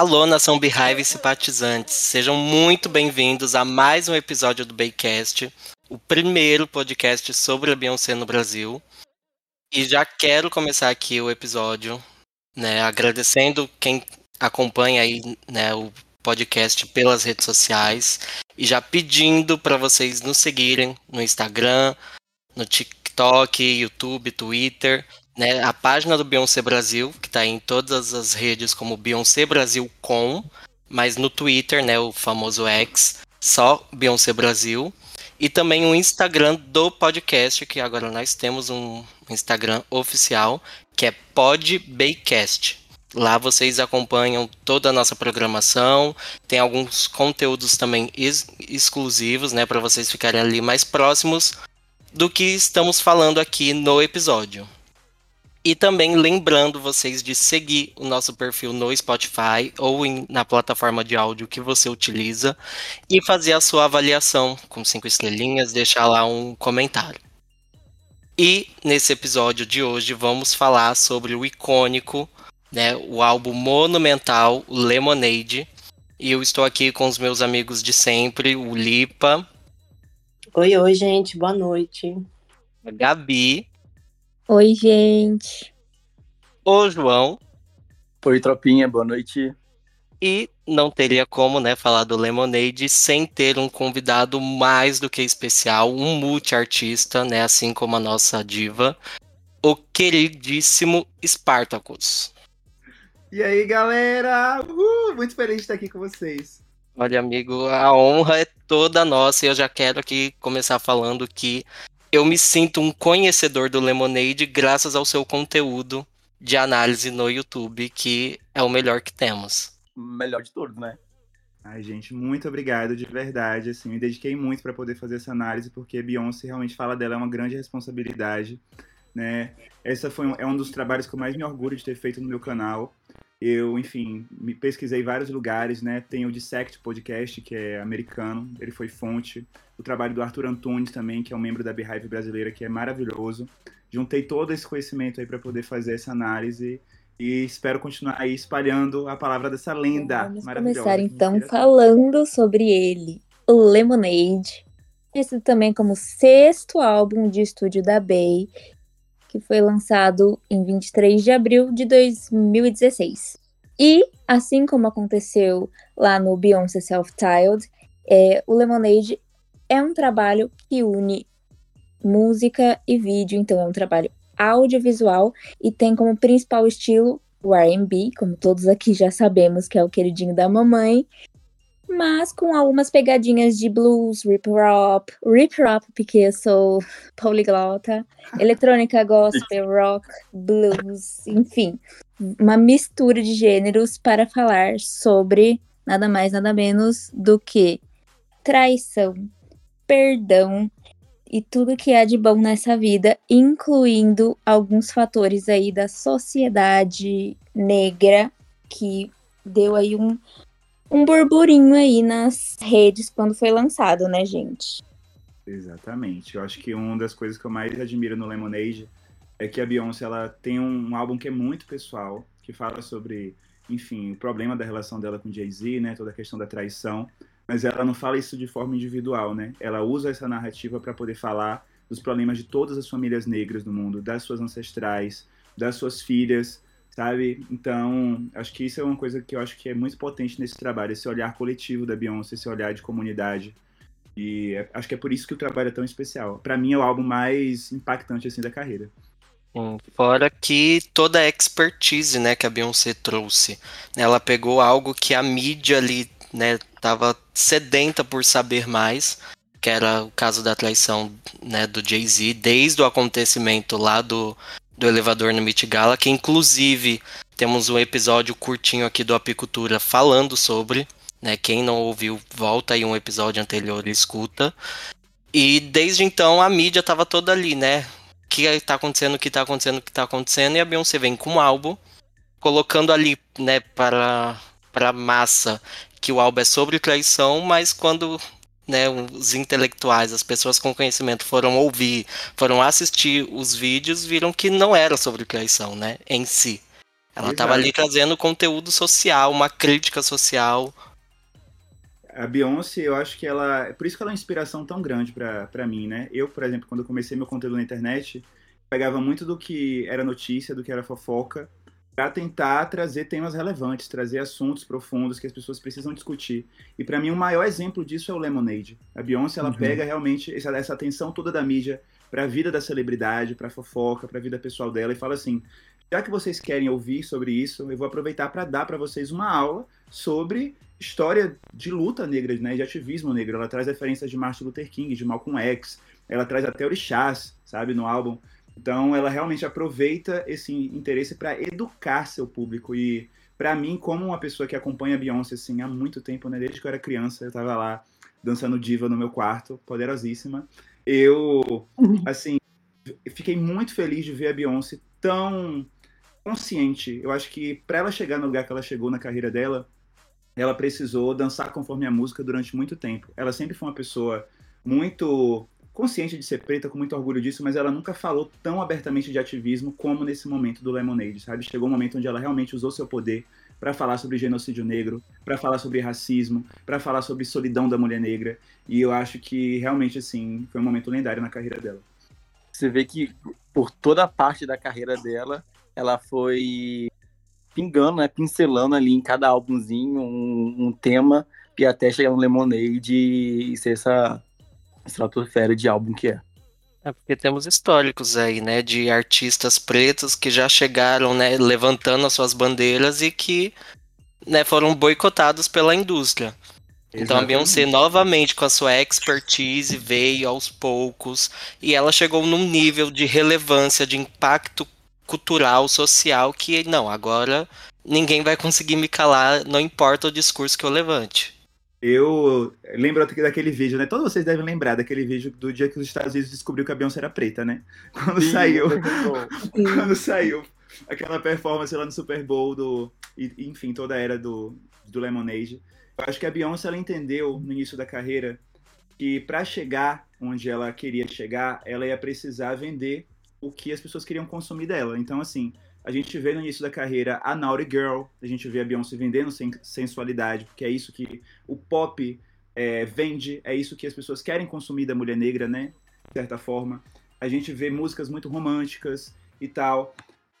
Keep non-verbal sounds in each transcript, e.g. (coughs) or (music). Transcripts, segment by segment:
Alô, nação Beehive simpatizantes, sejam muito bem-vindos a mais um episódio do Baycast, o primeiro podcast sobre a Beyoncé no Brasil. E já quero começar aqui o episódio, né, agradecendo quem acompanha aí, né, o podcast pelas redes sociais e já pedindo para vocês nos seguirem no Instagram, no TikTok, YouTube, Twitter, né, a página do Beyoncé Brasil, que está em todas as redes como Beyoncé Brasil com, mas no Twitter, né, o famoso X, só Beyoncé Brasil. E também o Instagram do podcast, que agora nós temos um Instagram oficial, que é PodBaycast. Lá vocês acompanham toda a nossa programação, tem alguns conteúdos também ex exclusivos, né, para vocês ficarem ali mais próximos do que estamos falando aqui no episódio. E também lembrando vocês de seguir o nosso perfil no Spotify ou em, na plataforma de áudio que você utiliza e fazer a sua avaliação com cinco estrelinhas, deixar lá um comentário. E nesse episódio de hoje vamos falar sobre o icônico, né, o álbum monumental Lemonade. E eu estou aqui com os meus amigos de sempre, o Lipa. Oi, oi, gente, boa noite. A Gabi. Oi, gente. O João. Oi, tropinha, boa noite. E não teria como, né, falar do Lemonade sem ter um convidado mais do que especial, um multi-artista, né, assim como a nossa diva, o queridíssimo Spartacus. E aí, galera? Uhul, muito feliz de estar aqui com vocês. Olha, amigo, a honra é toda nossa e eu já quero aqui começar falando que eu me sinto um conhecedor do Lemonade graças ao seu conteúdo de análise no YouTube, que é o melhor que temos. Melhor de todos, né? Ai, gente, muito obrigado de verdade. Assim, me dediquei muito para poder fazer essa análise, porque Beyoncé realmente fala dela é uma grande responsabilidade, né? Essa foi um, é um dos trabalhos que eu mais me orgulho de ter feito no meu canal. Eu, enfim, me pesquisei em vários lugares, né? Tem o Dissect Podcast, que é americano, ele foi fonte. O trabalho do Arthur Antunes também, que é um membro da Beehive brasileira, que é maravilhoso. Juntei todo esse conhecimento aí para poder fazer essa análise e espero continuar aí espalhando a palavra dessa lenda Vamos maravilhosa. começar então falando sobre ele, o Lemonade, conhecido também como sexto álbum de estúdio da Bey, que foi lançado em 23 de abril de 2016. E, assim como aconteceu lá no Beyoncé Self-Titled, é, o Lemonade é um trabalho que une música e vídeo, então é um trabalho audiovisual e tem como principal estilo o R&B, como todos aqui já sabemos que é o queridinho da mamãe, mas com algumas pegadinhas de blues, rip rop porque eu sou poliglota, (laughs) eletrônica, gospel, rock, blues, enfim, uma mistura de gêneros para falar sobre nada mais nada menos do que traição, perdão e tudo que há de bom nessa vida, incluindo alguns fatores aí da sociedade negra que deu aí um um burburinho aí nas redes quando foi lançado, né, gente? Exatamente. Eu acho que uma das coisas que eu mais admiro no Lemonade é que a Beyoncé ela tem um álbum que é muito pessoal, que fala sobre, enfim, o problema da relação dela com Jay-Z, né, toda a questão da traição, mas ela não fala isso de forma individual, né? Ela usa essa narrativa para poder falar dos problemas de todas as famílias negras do mundo, das suas ancestrais, das suas filhas, sabe? Então, acho que isso é uma coisa que eu acho que é muito potente nesse trabalho, esse olhar coletivo da Beyoncé, esse olhar de comunidade. E é, acho que é por isso que o trabalho é tão especial. Para mim é o álbum mais impactante assim da carreira. Fora que toda a expertise, né, que a Beyoncé trouxe, ela pegou algo que a mídia ali, né, tava sedenta por saber mais, que era o caso da traição, né, do Jay-Z, desde o acontecimento lá do do elevador no Meet Gala, que inclusive temos um episódio curtinho aqui do Apicultura falando sobre, né? Quem não ouviu, volta aí um episódio anterior e escuta. E desde então a mídia tava toda ali, né? O que tá acontecendo, o que tá acontecendo, o que tá acontecendo, e a Beyoncé vem com um álbum, colocando ali, né, para, para massa que o álbum é sobre traição, mas quando né, os intelectuais, as pessoas com conhecimento foram ouvir, foram assistir os vídeos, viram que não era sobre traição, né, em si. Ela estava ali trazendo conteúdo social, uma crítica social. A Beyoncé, eu acho que ela. Por isso que ela é uma inspiração tão grande para mim, né? Eu, por exemplo, quando eu comecei meu conteúdo na internet, pegava muito do que era notícia, do que era fofoca, para tentar trazer temas relevantes, trazer assuntos profundos que as pessoas precisam discutir. E para mim o maior exemplo disso é o Lemonade. A Beyoncé ela uhum. pega realmente essa, essa atenção toda da mídia para a vida da celebridade, para fofoca, para a vida pessoal dela e fala assim: já que vocês querem ouvir sobre isso, eu vou aproveitar para dar para vocês uma aula sobre história de luta negra, né, de ativismo negro. Ela traz referências de Martin Luther King, de Malcolm X, ela traz até orixás, sabe, no álbum. Então, ela realmente aproveita esse interesse para educar seu público. E, para mim, como uma pessoa que acompanha a Beyoncé assim, há muito tempo, né, desde que eu era criança, eu estava lá dançando diva no meu quarto, poderosíssima. Eu, assim, fiquei muito feliz de ver a Beyoncé tão consciente. Eu acho que para ela chegar no lugar que ela chegou na carreira dela, ela precisou dançar conforme a música durante muito tempo. Ela sempre foi uma pessoa muito consciente de ser preta, com muito orgulho disso, mas ela nunca falou tão abertamente de ativismo como nesse momento do Lemonade, sabe? Chegou um momento onde ela realmente usou seu poder para falar sobre genocídio negro, para falar sobre racismo, para falar sobre solidão da mulher negra, e eu acho que realmente assim, foi um momento lendário na carreira dela. Você vê que por toda a parte da carreira dela, ela foi pingando, né, pincelando ali em cada álbumzinho um, um tema e até chegar no Lemonade e ser essa estratosfera de álbum que é. É porque temos históricos aí, né, de artistas pretos que já chegaram, né, levantando as suas bandeiras e que, né, foram boicotados pela indústria. Exatamente. Então a Beyoncé novamente com a sua expertise veio aos poucos e ela chegou num nível de relevância, de impacto cultural, social que não, agora ninguém vai conseguir me calar, não importa o discurso que eu levante. Eu lembro daquele vídeo, né? Todos vocês devem lembrar daquele vídeo do dia que os Estados Unidos descobriu que a Beyoncé era preta, né? (laughs) Quando Sim, saiu. quando saiu aquela performance lá no Super Bowl do. Enfim, toda a era do, do Lemonade. Eu acho que a Beyoncé ela entendeu no início da carreira que para chegar onde ela queria chegar, ela ia precisar vender o que as pessoas queriam consumir dela. Então, assim, a gente vê no início da carreira a Naughty Girl, a gente vê a Beyoncé vendendo sensualidade, porque é isso que o pop é, vende, é isso que as pessoas querem consumir da mulher negra, né? De certa forma. A gente vê músicas muito românticas e tal.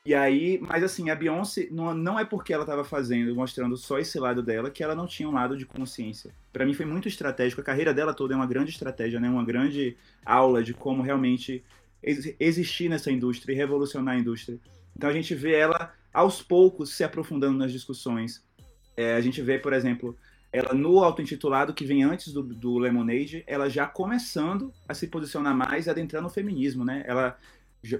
E aí, mas assim, a Beyoncé não, não é porque ela estava fazendo, mostrando só esse lado dela, que ela não tinha um lado de consciência. Para mim foi muito estratégico, a carreira dela toda é uma grande estratégia, né? Uma grande aula de como realmente existir nessa indústria e revolucionar a indústria. Então a gente vê ela aos poucos se aprofundando nas discussões. É, a gente vê, por exemplo, ela no auto-intitulado que vem antes do, do, Lemonade, ela já começando a se posicionar mais, adentrando o feminismo, né? Ela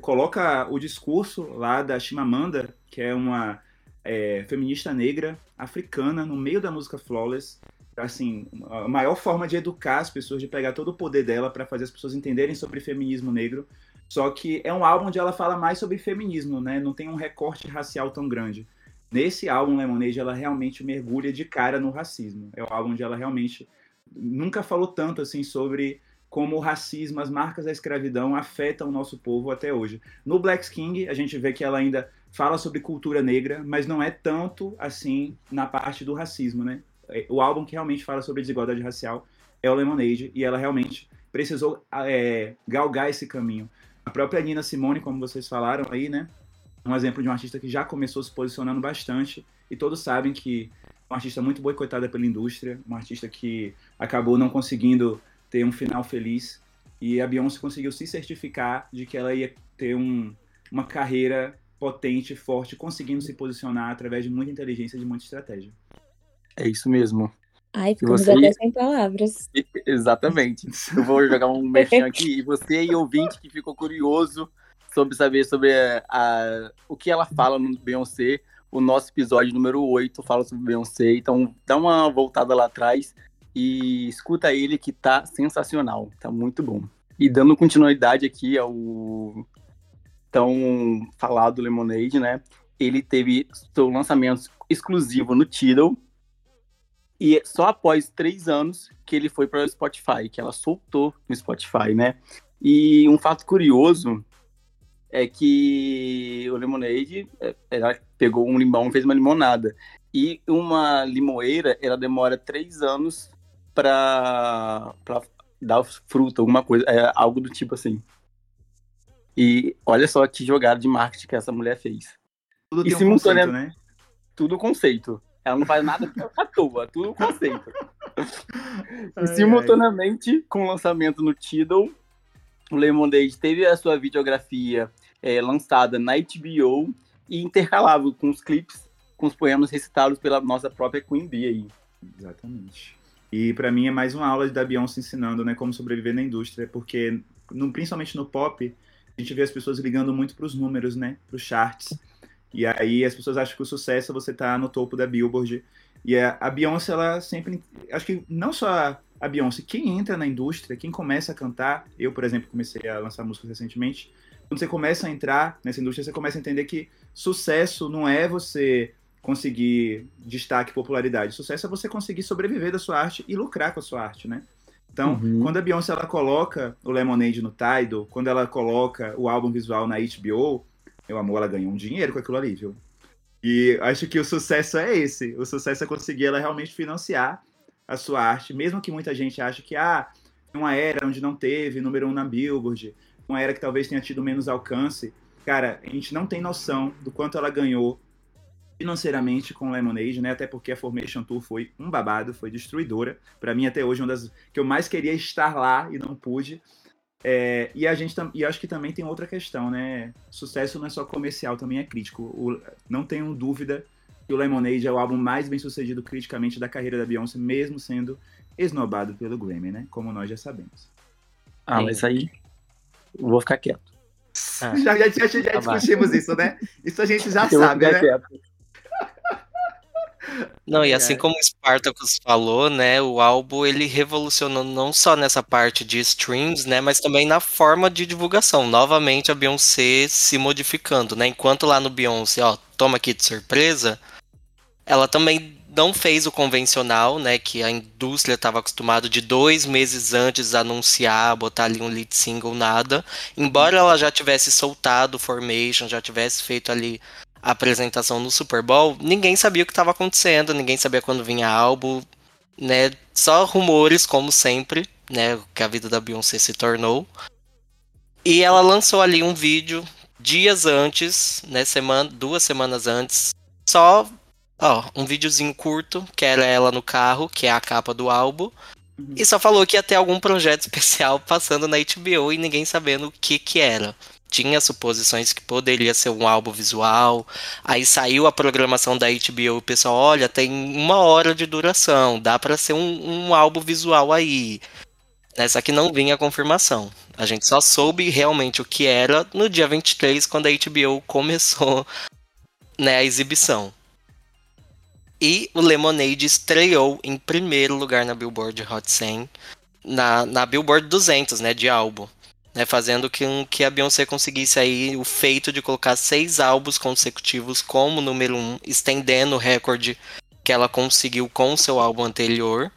coloca o discurso lá da Chimamanda, que é uma é, feminista negra africana, no meio da música Flawless. Assim, a maior forma de educar as pessoas, de pegar todo o poder dela para fazer as pessoas entenderem sobre feminismo negro, só que é um álbum onde ela fala mais sobre feminismo, né? Não tem um recorte racial tão grande. Nesse álbum, Lemonade, ela realmente mergulha de cara no racismo. É um álbum onde ela realmente nunca falou tanto assim sobre como o racismo, as marcas da escravidão afetam o nosso povo até hoje. No Black King, a gente vê que ela ainda fala sobre cultura negra, mas não é tanto assim na parte do racismo, né? O álbum que realmente fala sobre desigualdade racial é o Lemonade, e ela realmente precisou é, galgar esse caminho. A própria Nina Simone, como vocês falaram aí, né? Um exemplo de uma artista que já começou se posicionando bastante e todos sabem que é uma artista muito boicotada pela indústria, uma artista que acabou não conseguindo ter um final feliz e a Beyoncé conseguiu se certificar de que ela ia ter um, uma carreira potente, forte, conseguindo se posicionar através de muita inteligência e de muita estratégia. É isso mesmo. Ai, ficamos você... até sem palavras. (laughs) Exatamente. Eu vou jogar um mexão aqui. E você aí, ouvinte, que ficou curioso sobre saber sobre a, a, o que ela fala no Beyoncé, o nosso episódio número 8 fala sobre Beyoncé. Então, dá uma voltada lá atrás e escuta ele que tá sensacional. Tá muito bom. E dando continuidade aqui ao tão falado Lemonade, né? Ele teve seu lançamento exclusivo no Tidal, e só após três anos que ele foi para o Spotify, que ela soltou no Spotify, né? E um fato curioso é que o Lemonade, é, ela pegou um limão e fez uma limonada. E uma limoeira, ela demora três anos pra dar fruta, alguma coisa, é, algo do tipo assim. E olha só que jogada de marketing que essa mulher fez. Tudo E tem um conceito, né? Tudo conceito. Ela não faz nada à toa, tudo conceito. Ai, simultaneamente, com o lançamento no Tidal, o Lemonade teve a sua videografia é, lançada na HBO e intercalava com os clipes, com os poemas recitados pela nossa própria Queen Bee aí. Exatamente. E pra mim é mais uma aula da Beyoncé ensinando, né, como sobreviver na indústria, porque no- principalmente no pop, a gente vê as pessoas ligando muito pros números, né, pros charts. E aí as pessoas acham que o sucesso é você tá no topo da Billboard. E a, a Beyoncé ela sempre, acho que não só a, a Beyoncé, quem entra na indústria, quem começa a cantar, eu, por exemplo, comecei a lançar músicas recentemente, quando você começa a entrar nessa indústria, você começa a entender que sucesso não é você conseguir destaque e popularidade. Sucesso é você conseguir sobreviver da sua arte e lucrar com a sua arte, né? Então, Uhum. quando a Beyoncé ela coloca o Lemonade no Tidal, quando ela coloca o álbum visual na HBO, meu amor, ela ganhou um dinheiro com aquilo ali, viu? E acho que o sucesso é esse. O sucesso é conseguir ela realmente financiar a sua arte, mesmo que muita gente ache que ah, tem uma era onde não teve número um na Billboard, uma era que talvez tenha tido menos alcance. Cara, a gente não tem noção do quanto ela ganhou financeiramente com Lemonade, né? Até porque a Formation Tour foi um babado, foi destruidora. Pra mim até hoje uma das que eu mais queria estar lá e não pude. É, e a gente e acho que também tem outra questão, né? Sucesso não é só comercial, também é crítico. O- não tenho dúvida que o Lemonade é o álbum mais bem sucedido criticamente da carreira da Beyoncé, mesmo sendo esnobado pelo Grammy, né? Como nós já sabemos. Ah, mas aí eu vou ficar quieto. Ah. (laughs) Já, já, já, já Tá discutimos isso, né? Isso a gente já (laughs) Eu vou sabe, ficar né? quieto. (laughs) Não, e Ai, assim como Spartacus falou, né, o álbum ele revolucionou não só nessa parte de streams, né, mas também na forma de divulgação. Novamente a Beyoncé se modificando, né? Enquanto lá no Beyoncé, ó, toma aqui de surpresa, ela também não fez o convencional, né, que a indústria estava acostumado de dois meses antes anunciar, botar ali um lead single, nada. Embora ela já tivesse soltado Formation, já tivesse feito ali a apresentação no Super Bowl, ninguém sabia o que estava acontecendo, ninguém sabia quando vinha álbum, né? Só rumores, como sempre, né? Que a vida da Beyoncé se tornou. E ela lançou ali um vídeo dias antes, né? Semana, duas semanas antes, só ó, um videozinho curto, que era ela no carro, que é a capa do álbum. E só falou que ia ter algum projeto (laughs) especial passando na HBO e ninguém sabendo o que que era. Tinha suposições que poderia ser um álbum visual. Aí saiu a programação da HBO, o pessoal, olha, tem uma hora de duração, dá pra ser um, um álbum visual aí. Essa que não vinha a confirmação. A gente só soube realmente o que era no dia 23, quando a HBO começou né, a exibição. E o Lemonade estreou em primeiro lugar na Billboard Hot 100, na, na Billboard 200, né, de álbum. Né, fazendo com que a Beyoncé conseguisse aí o feito de colocar seis álbuns consecutivos como número um, estendendo o recorde que ela conseguiu com o seu álbum anterior.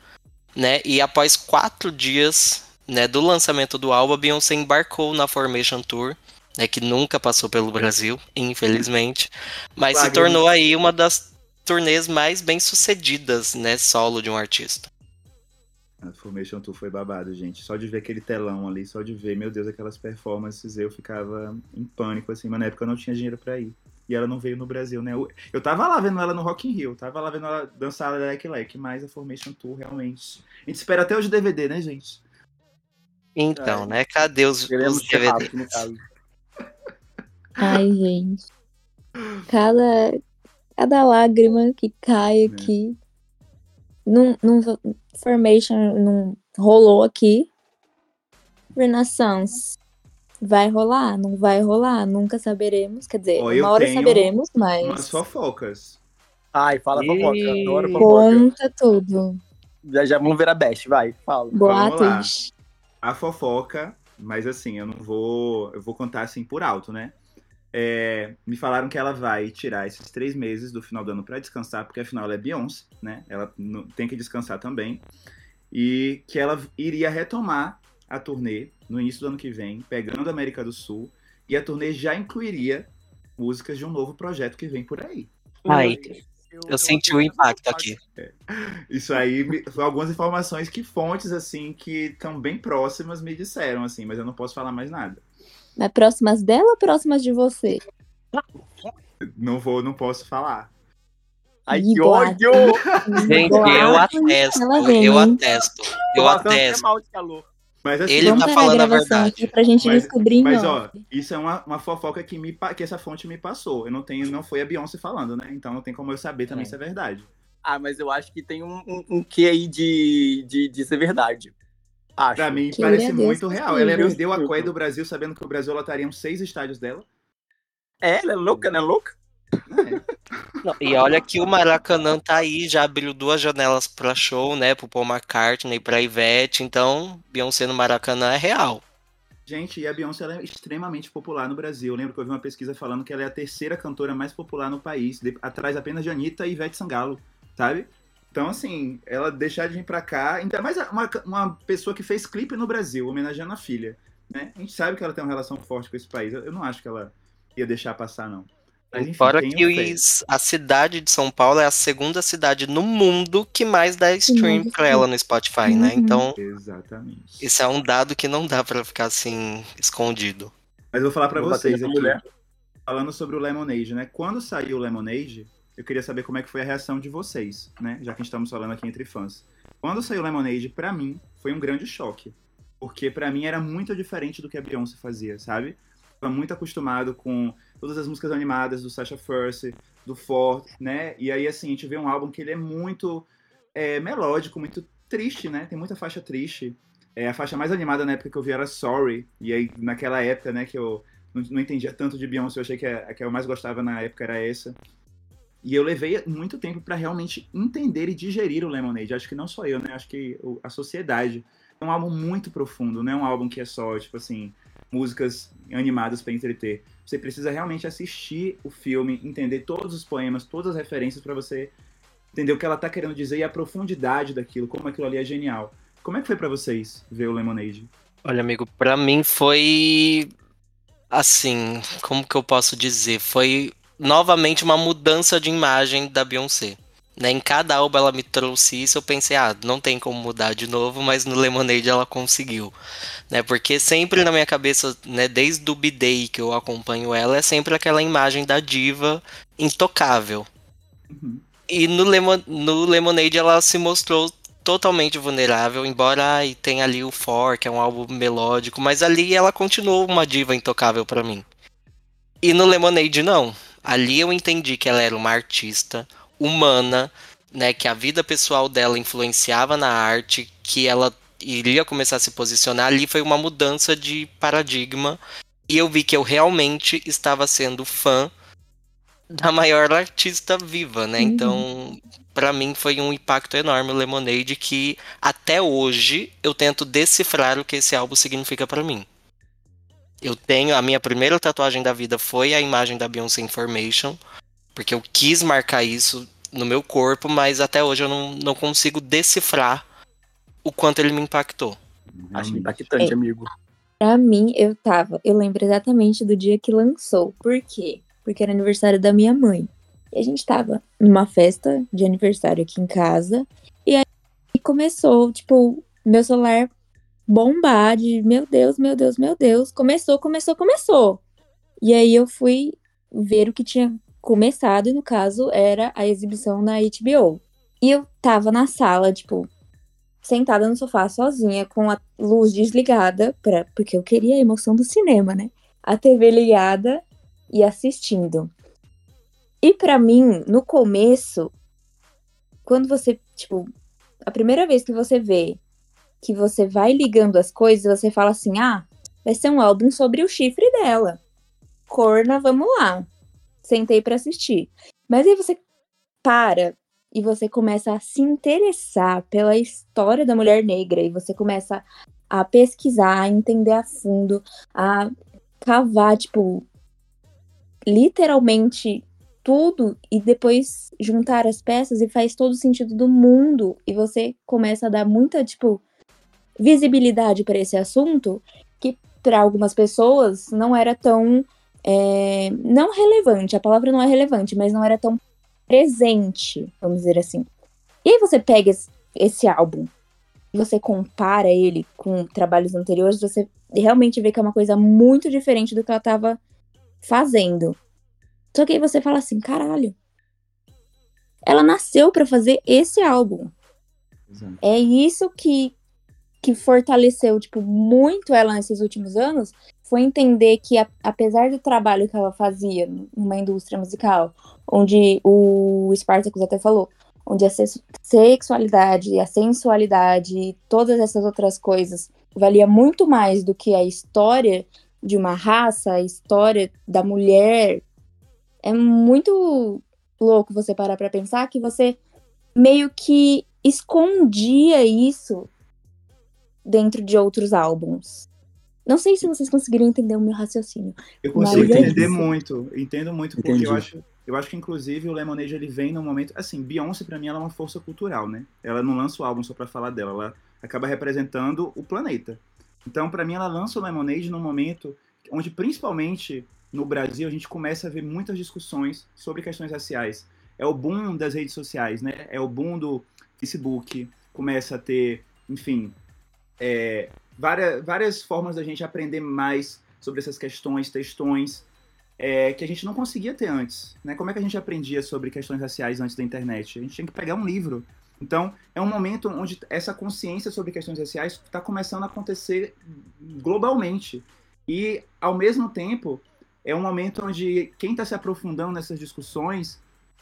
Né, e após quatro dias né, do lançamento do álbum, a Beyoncé embarcou na Formation Tour, né, que nunca passou pelo Brasil, infelizmente, mas se tornou aí uma das turnês mais bem sucedidas, né, solo de um artista. A Formation Tour foi babado, gente. Só de ver aquele telão ali, só de ver, meu Deus, aquelas performances, eu ficava em pânico, assim, mas na época eu não tinha dinheiro pra ir. E ela não veio no Brasil, né? Eu, eu tava lá vendo ela no Rock in Rio, tava lá vendo ela dançar Leque Leque, mas a Formation Tour realmente. A gente espera até hoje DVD, né, gente? Então, É. né, cadê os, Queremos os ser DVD? rápido. (laughs) Ai, gente. Cada, cada lágrima que cai aqui. Num, num Formation não rolou aqui. Renaissance. Vai rolar? Não vai rolar? Nunca saberemos. Quer dizer, eu uma hora saberemos, Umas mas. fofocas. Ai, fala Ih. fofoca. Adoro fofoca. Conta tudo. Já, já vamos ver a Best, vai, fala. Boatos. A fofoca, mas assim, eu não vou. Eu vou contar assim por alto, né? É, me falaram que ela vai tirar esses três meses do final do ano pra descansar, porque afinal ela é Beyoncé, né? Ela não- tem que descansar também. E que ela iria retomar a turnê no início do ano que vem, pegando a América do Sul. E a turnê já incluiria músicas de um novo projeto que vem por aí. Ai, eu senti o impacto aqui. Isso aí algumas informações que fontes assim que estão bem próximas me disseram assim, mas eu não posso falar mais nada. Mas próximas dela ou próximas de você? Não vou, não posso falar. Ai, que ódio! Gente, eu atesto, eu hein? atesto, eu atesto. Mas assim, Ele tá falando a gravação verdade. pra gente Mas- descobrir Mas ó, isso é uma, uma fofoca que, me, que essa fonte me passou. Eu não tenho, não foi a Beyoncé falando, né? Então não tem como eu saber também É. se é verdade. Ah, mas eu acho que tem um, um, um quê aí de, de, de ser verdade. Acho. Pra mim Que parece Deus muito real. Ela seja. perdeu a coia do Brasil sabendo que o Brasil lotariam seis estádios dela. É, ela é louca, né? Louca? Não, e olha que o Maracanã tá aí, já abriu duas janelas pra show, né? Pro Paul McCartney, pra Ivete, então Beyoncé no Maracanã é real. Gente, e a Beyoncé ela é extremamente popular no Brasil. Eu lembro que eu vi uma pesquisa falando que ela é a terceira cantora mais popular no país, de- atrás apenas de Anitta e Ivete Sangalo, sabe? Então, assim, ela deixar de vir pra cá, ainda mais uma, uma pessoa que fez clipe no Brasil, homenageando a filha, né? A gente sabe que ela tem uma relação forte com esse país. Eu não acho que ela ia deixar passar, não. Mas, enfim, Fora que a cidade de São Paulo é a segunda cidade no mundo que mais dá stream pra ela no Spotify, né? Uhum. Então, Exatamente. isso é um dado que não dá pra ficar assim, escondido. Mas eu vou falar bater vocês aqui. mulher. Falando sobre o Lemonade, né? Quando saiu o Lemonade, eu queria saber como é que foi a reação de vocês, né? Já que estamos falando aqui entre fãs. Quando saiu Lemonade, pra mim, foi um grande choque. Porque pra mim era muito diferente do que a Beyoncé fazia, sabe? Tava muito acostumado com todas as músicas animadas do Sasha Fierce, do Ford, né? E aí, assim, a gente vê um álbum que ele é muito é, melódico, muito triste, né? Tem muita faixa triste. É, a faixa mais animada na época que eu vi era Sorry. E aí, naquela época, né, que eu não, não entendia tanto de Beyoncé, eu achei que a, a que eu mais gostava na época era essa. E eu levei muito tempo pra realmente entender e digerir o Lemonade. Acho que não só eu, né? Acho que a sociedade. É um álbum muito profundo, não é um álbum que é só, tipo assim, músicas animadas pra entreter. Você precisa realmente assistir o filme, entender todos os poemas, todas as referências pra você entender o que ela tá querendo dizer e a profundidade daquilo, como aquilo ali é genial. Como é que foi pra vocês ver o Lemonade? Olha, amigo, pra mim foi assim, como que eu posso dizer? Foi novamente uma mudança de imagem da Beyoncé. Né? Em cada álbum ela me trouxe isso, eu pensei, ah, não tem como mudar de novo, mas no Lemonade ela conseguiu. Né? Porque sempre na minha cabeça, né, desde o B-Day que eu acompanho ela, é sempre aquela imagem da diva intocável. Uhum. E no, Lemon, no Lemonade ela se mostrou totalmente vulnerável, embora ai, tenha ali o For, que é um álbum melódico, mas ali ela continuou uma diva intocável pra mim. E no Lemonade não. Ali eu entendi que ela era uma artista humana, né, que a vida pessoal dela influenciava na arte, que ela iria começar a se posicionar. Ali foi uma mudança de paradigma e eu vi que eu realmente estava sendo fã da maior artista viva, né? Uhum. Então, pra mim foi um impacto enorme o Lemonade que até hoje eu tento decifrar o que esse álbum significa pra mim. Eu tenho a minha primeira tatuagem da vida foi a imagem da Beyoncé Information, porque eu quis marcar isso no meu corpo, mas até hoje eu não, não consigo decifrar o quanto ele me impactou. Acho impactante, É. amigo. Pra mim, eu tava. Eu lembro exatamente do dia que lançou. Por quê? Porque era aniversário da minha mãe. E a gente tava numa festa de aniversário aqui em casa. E aí começou, tipo, meu celular bombar de meu Deus, meu Deus, meu Deus. Começou, começou, começou. E aí eu fui ver o que tinha começado, e no caso era a exibição na HBO. E eu tava na sala, tipo, sentada no sofá sozinha, com a luz desligada, pra, porque eu queria a emoção do cinema, né? A TV ligada e assistindo. E pra mim, no começo, quando você, tipo, a primeira vez que você vê que você vai ligando as coisas, você fala assim: ah, vai ser um álbum sobre o chifre dela. Corna, vamos lá. Sentei pra assistir. Mas aí você para e você começa a se interessar pela história da mulher negra e você começa a pesquisar, a entender a fundo, a cavar, tipo, literalmente tudo e depois juntar as peças e faz todo o sentido do mundo e você começa a dar muita, tipo, visibilidade para esse assunto que para algumas pessoas não era tão é, não relevante, a palavra não é relevante, mas não era tão presente, vamos dizer assim. E aí você pega esse, esse álbum, você compara ele com trabalhos anteriores, você realmente vê que é uma coisa muito diferente do que ela estava fazendo. Só que aí você fala assim, caralho. Ela nasceu para fazer esse álbum. Exato. É isso que que fortaleceu tipo muito ela nesses últimos anos, foi entender que a, apesar do trabalho que ela fazia numa indústria musical, onde o Spartacus até falou, onde a sexualidade, a sensualidade e todas essas outras coisas valia muito mais do que a história de uma raça, a história da mulher. É muito louco você parar para pensar que você meio que escondia isso dentro de outros álbuns. Não sei se vocês conseguiram entender o meu raciocínio. Eu consigo é entender muito, entendo muito, porque Entendi. eu acho, eu acho que inclusive o Lemonade ele vem no momento, assim, Beyoncé para mim ela é uma força cultural, né? Ela não lança o álbum só para falar dela, ela acaba representando o planeta. Então, para mim ela lança o Lemonade num momento onde principalmente no Brasil a gente começa a ver muitas discussões sobre questões raciais. É o boom das redes sociais, né? É o boom do Facebook, começa a ter, enfim, é, várias, várias formas da gente aprender mais sobre essas questões, textões, é, que a gente não conseguia ter antes. Né? Como é que a gente aprendia sobre questões raciais antes da internet? A gente tinha que pegar um livro. Então, é um momento onde essa consciência sobre questões raciais está começando a acontecer globalmente. E, ao mesmo tempo, é um momento onde quem está se aprofundando nessas discussões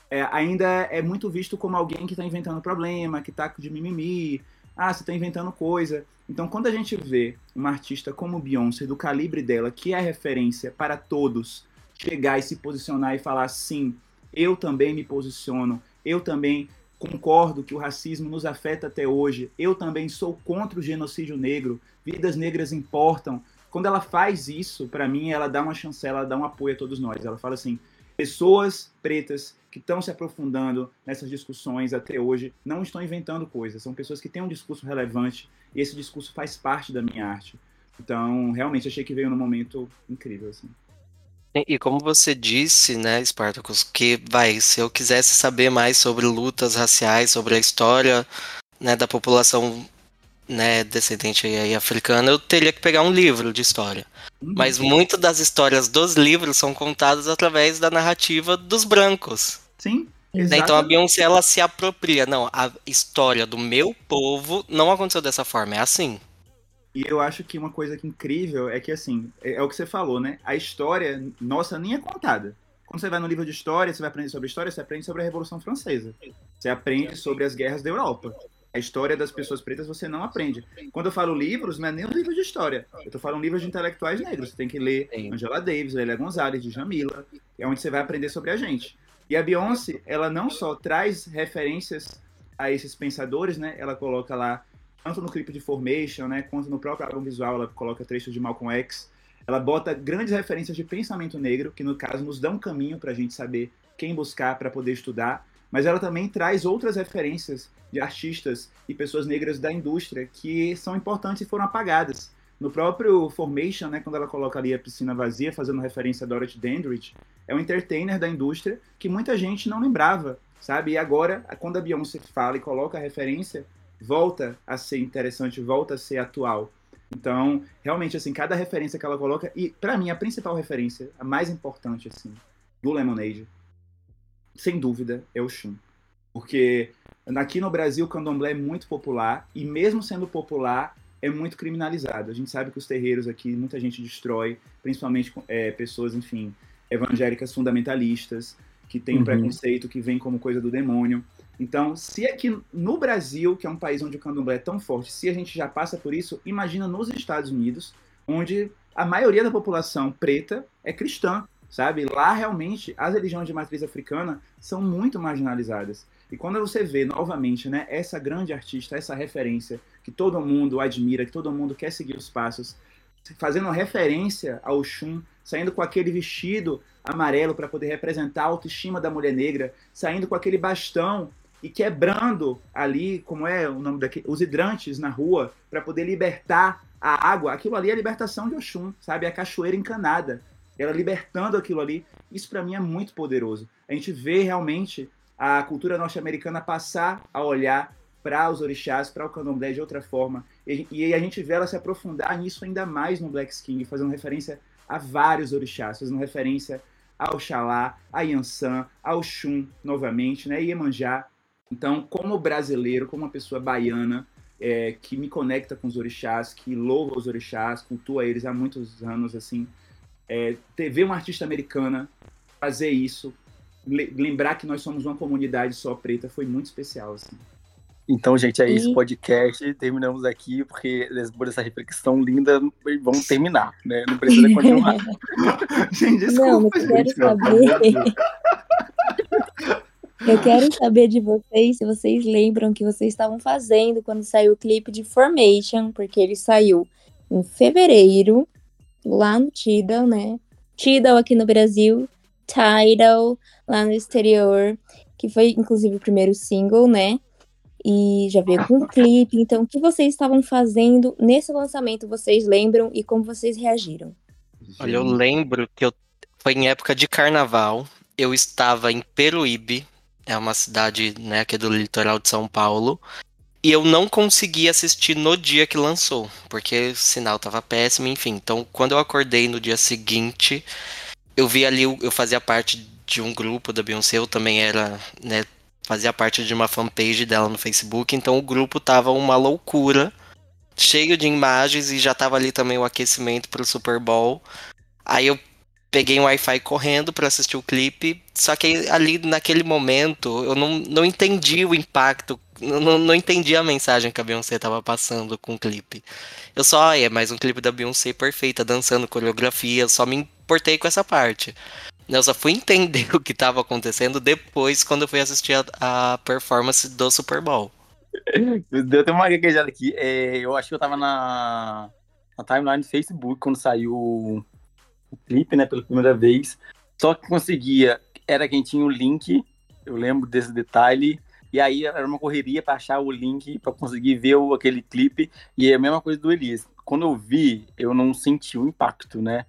é, ainda é muito visto como alguém que está inventando problema, que está de mimimi, ah, você está inventando coisa. Então, quando a gente vê uma artista como Beyoncé, do calibre dela, que é referência para todos, chegar e se posicionar e falar sim, eu também me posiciono, eu também concordo que o racismo nos afeta até hoje, eu também sou contra o genocídio negro, vidas negras importam. Quando ela faz isso, para mim, ela dá uma chancela, ela dá um apoio a todos nós. Ela fala assim: pessoas pretas que estão se aprofundando nessas discussões até hoje não estão inventando coisas, são pessoas que têm um discurso relevante e esse discurso faz parte da minha arte. Então, realmente achei que veio num momento incrível assim. E como você disse, né, Spartacus, que vai, se eu quisesse saber mais sobre lutas raciais, sobre a história, né, da população, né, descendente aí africana, eu teria que pegar um livro de história. Uhum. Mas muitas das histórias dos livros são contadas através da narrativa dos brancos. Sim. Exatamente. Né, então a Beyoncé ela se apropria. Não, a história do meu povo não aconteceu dessa forma, é assim. E eu acho que uma coisa que incrível é que, assim, é, é, o que você falou, né? A história nossa nem é contada. Quando você vai no livro de história, você vai aprender sobre história, você aprende sobre a Revolução Francesa. Você aprende sobre as guerras da Europa. A história das pessoas pretas você não aprende. Quando eu falo livros, não é nem um livro de história. Eu estou falando livros de intelectuais negros. Você tem que ler Angela Davis, Lélia Gonzalez, de Jamila, é onde você vai aprender sobre a gente. E a Beyoncé, ela não só traz referências a esses pensadores, né? Ela coloca lá, tanto no clipe de Formation, né? Quanto no próprio álbum visual, ela coloca trechos de Malcolm X. Ela bota grandes referências de pensamento negro, que no caso nos dão um caminho para a gente saber quem buscar para poder estudar. Mas ela também traz outras referências de artistas e pessoas negras da indústria que são importantes e foram apagadas. No próprio Formation, né, quando ela coloca ali a piscina vazia, fazendo referência a Dorothy Dandridge, é um entertainer da indústria que muita gente não lembrava, sabe? E agora, quando a Beyoncé fala e coloca a referência, volta a ser interessante, volta a ser atual. Então, realmente, assim, cada referência que ela coloca, e para mim, a principal referência, a mais importante, assim, do Lemonade, sem dúvida, é o Shun. Porque aqui no Brasil o candomblé é muito popular, e mesmo sendo popular, é muito criminalizado. A gente sabe que os terreiros aqui muita gente destrói, principalmente é, pessoas, enfim, evangélicas fundamentalistas, que têm uhum. um preconceito que vem como coisa do demônio. Então, se aqui no Brasil, que é um país onde o candomblé é tão forte, se a gente já passa por isso, imagina nos Estados Unidos, onde a maioria da população preta é cristã, sabe? Lá realmente as religiões de matriz africana são muito marginalizadas. E quando você vê novamente, né, essa grande artista, essa referência que todo mundo admira, que todo mundo quer seguir os passos, fazendo referência ao Shun, saindo com aquele vestido amarelo para poder representar a autoestima da mulher negra, saindo com aquele bastão e quebrando ali, como é o nome daquele, os hidrantes na rua para poder libertar a água. Aquilo ali é a libertação de Oxum, sabe? É a cachoeira encanada. ela libertando aquilo ali. Isso para mim é muito poderoso. A gente vê realmente a cultura norte-americana passar a olhar para os orixás, para o candomblé de outra forma. E, e, a gente vê ela se aprofundar nisso ainda mais no Black King, fazendo referência a vários orixás, fazendo referência ao Xalá, a Yansan, ao Xum, novamente, né, Iemanjá. Então, como brasileiro, como uma pessoa baiana, é, que me conecta com os orixás, que louva os orixás, cultua eles há muitos anos, assim, é, ver uma artista americana fazer isso, lembrar que nós somos uma comunidade só preta, foi muito especial, assim. Então, gente, é isso, podcast. Terminamos aqui, porque por essa reflexão linda, vamos terminar, né? Não precisa (laughs) continuar. (laughs) gente, desculpa, Não, eu quero saber. (laughs) eu quero saber de vocês se vocês lembram que vocês estavam fazendo quando saiu o clipe de Formation, porque ele saiu em fevereiro, lá no Tidal, né? Tidal aqui no Brasil, Tidal lá no exterior, que foi inclusive o primeiro single, né? E já veio com um clipe. Então, o que vocês estavam fazendo nesse lançamento? Vocês lembram e como vocês reagiram? Olha, eu lembro que eu foi em época de carnaval. Eu estava em Peruíbe, é uma cidade, né, que é do litoral de São Paulo. E eu não consegui assistir no dia que lançou, porque o sinal tava péssimo, enfim. Então, quando eu acordei no dia seguinte, eu vi ali, eu fazia parte de um grupo da Beyoncé, eu também era, né, fazia parte de uma fanpage dela no Facebook, então o grupo tava uma loucura, cheio de imagens e já tava ali também o aquecimento pro Super Bowl. Aí eu peguei um Wi-Fi correndo para assistir o clipe, só que ali naquele momento eu não, não entendi o impacto, não, não entendi a mensagem que a Beyoncé tava passando com o clipe. Eu só, é mais um clipe da Beyoncé perfeita, dançando coreografia, só me importei com essa parte. Eu só fui entender (laughs) o que estava acontecendo depois, quando eu fui assistir a, a performance do Super Bowl. Deu até uma gaguejada aqui. É, eu acho que eu tava na, na timeline do Facebook quando saiu o, clipe, né, pela primeira vez. Só que conseguia, era quem tinha o link, eu lembro desse detalhe, e aí era uma correria para achar o link para conseguir ver o, aquele clipe. E é a mesma coisa do Elias. Quando eu vi, eu não senti o impacto, né?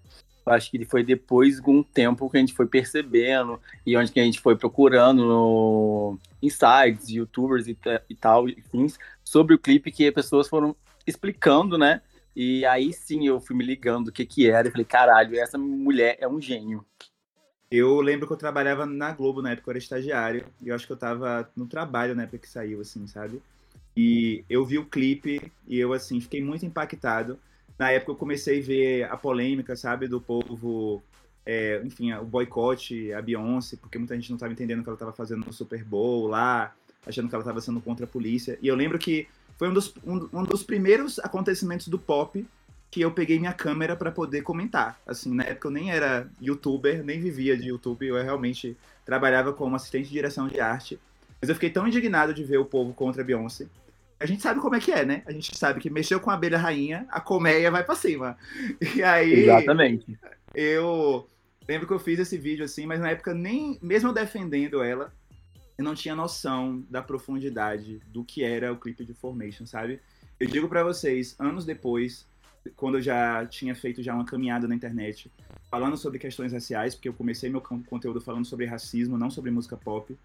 Acho que foi depois de um tempo que a gente foi percebendo e onde que a gente foi procurando no insights, youtubers e, e tal, enfim, sobre o clipe que as pessoas foram explicando, né? E aí sim eu fui me ligando o que que era e falei, caralho, essa mulher é um gênio. Eu lembro que eu trabalhava na Globo na época, eu era estagiário, e eu acho que eu tava no trabalho na época que saiu, assim, sabe? E eu vi o clipe e eu, assim, fiquei muito impactado na época eu comecei a ver a polêmica, sabe, do povo, é, enfim, o boicote a Beyoncé, porque muita gente não estava entendendo o que ela estava fazendo no Super Bowl lá, achando que ela estava sendo contra a polícia. E eu lembro que foi um dos, um, um dos primeiros acontecimentos do pop que eu peguei minha câmera para poder comentar. Assim, na época eu nem era youtuber, nem vivia de YouTube, eu realmente trabalhava como assistente de direção de arte. Mas eu fiquei tão indignado de ver o povo contra a Beyoncé a gente sabe como é que é, né? A gente sabe que mexeu com a abelha rainha, a colmeia vai para cima. (laughs) E aí. Exatamente. Eu lembro que eu fiz esse vídeo assim, mas na época, nem mesmo defendendo ela, eu não tinha noção da profundidade do que era o clipe de Formation, sabe? Eu digo para vocês, anos depois, quando eu já tinha feito já uma caminhada na internet, falando sobre questões raciais, porque eu comecei meu conteúdo falando sobre racismo, não sobre música pop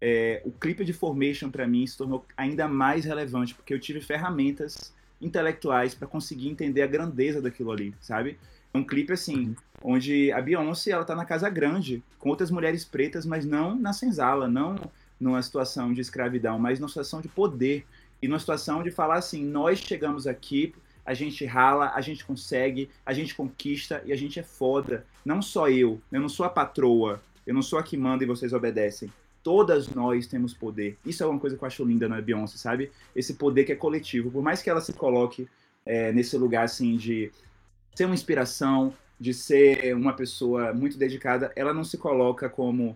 é, o clipe de Formation para mim se tornou ainda mais relevante, porque eu tive ferramentas intelectuais para conseguir entender a grandeza daquilo ali, sabe? É um clipe assim, onde a Beyoncé ela tá na casa grande, com outras mulheres pretas, mas não na senzala, não numa situação de escravidão, mas numa situação de poder e numa situação de falar assim, nós chegamos aqui, a gente rala, a gente consegue, a gente conquista e a gente é foda. Não só eu, eu não sou a patroa, eu não sou a que manda e vocês obedecem todas nós temos poder. Isso é uma coisa que eu acho linda na Beyoncé, sabe? Esse poder que é coletivo. Por mais que ela se coloque é, nesse lugar assim de ser uma inspiração, de ser uma pessoa muito dedicada, ela não se coloca como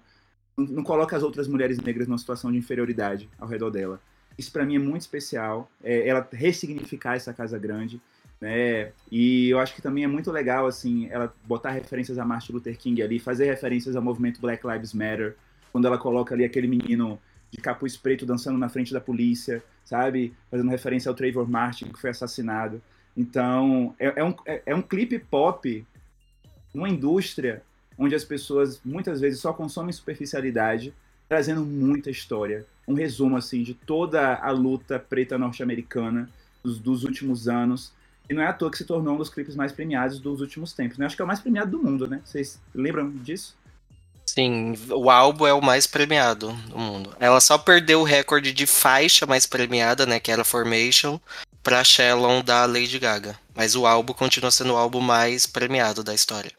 não coloca as outras mulheres negras numa situação de inferioridade ao redor dela. Isso para mim é muito especial. É, ela ressignificar essa casa grande, né? E eu acho que também é muito legal assim ela botar referências a Martin Luther King ali, fazer referências ao movimento Black Lives Matter quando ela coloca ali aquele menino de capuz preto dançando na frente da polícia, sabe? Fazendo referência ao Trayvon Martin, que foi assassinado. Então, é, é um, é, é, um clipe pop uma indústria onde as pessoas muitas vezes só consomem superficialidade, trazendo muita história. Um resumo assim de toda a luta preta norte-americana dos, dos, últimos anos. E não é à toa que se tornou um dos clipes mais premiados dos últimos tempos. Né? Acho que é o mais premiado do mundo, né? Vocês lembram disso? Sim, o álbum é o mais premiado do mundo. Ela só perdeu o recorde de faixa mais premiada, né? Que era Formation, pra Shellon da Lady Gaga. Mas o álbum continua sendo o álbum mais premiado da história.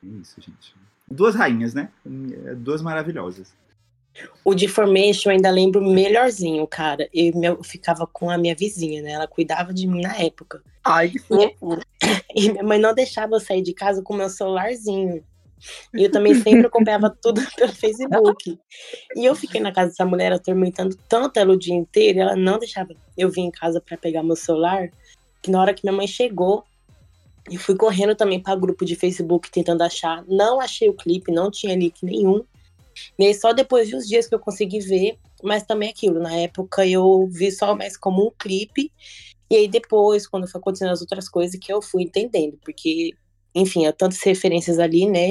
Isso, gente. Duas rainhas, né? Duas maravilhosas. O de Formation eu ainda lembro melhorzinho, cara. Eu, eu ficava com a minha vizinha, né? Ela cuidava de mim na época. Ai, que fofo. E, (coughs) e minha mãe não deixava eu sair de casa com meu celularzinho. E eu também sempre acompanhava tudo (laughs) pelo Facebook. E eu fiquei na casa dessa mulher atormentando tanto ela o dia inteiro, ela não deixava eu vir em casa para pegar meu celular, que na hora que minha mãe chegou, eu fui correndo também para grupo de Facebook tentando achar. Não achei o clipe, não tinha link nenhum. E aí só depois de uns dias que eu consegui ver, mas também aquilo, na época eu vi só mais como um clipe. E aí depois, quando foi acontecendo as outras coisas, que eu fui entendendo, porque enfim, há tantas referências ali, né?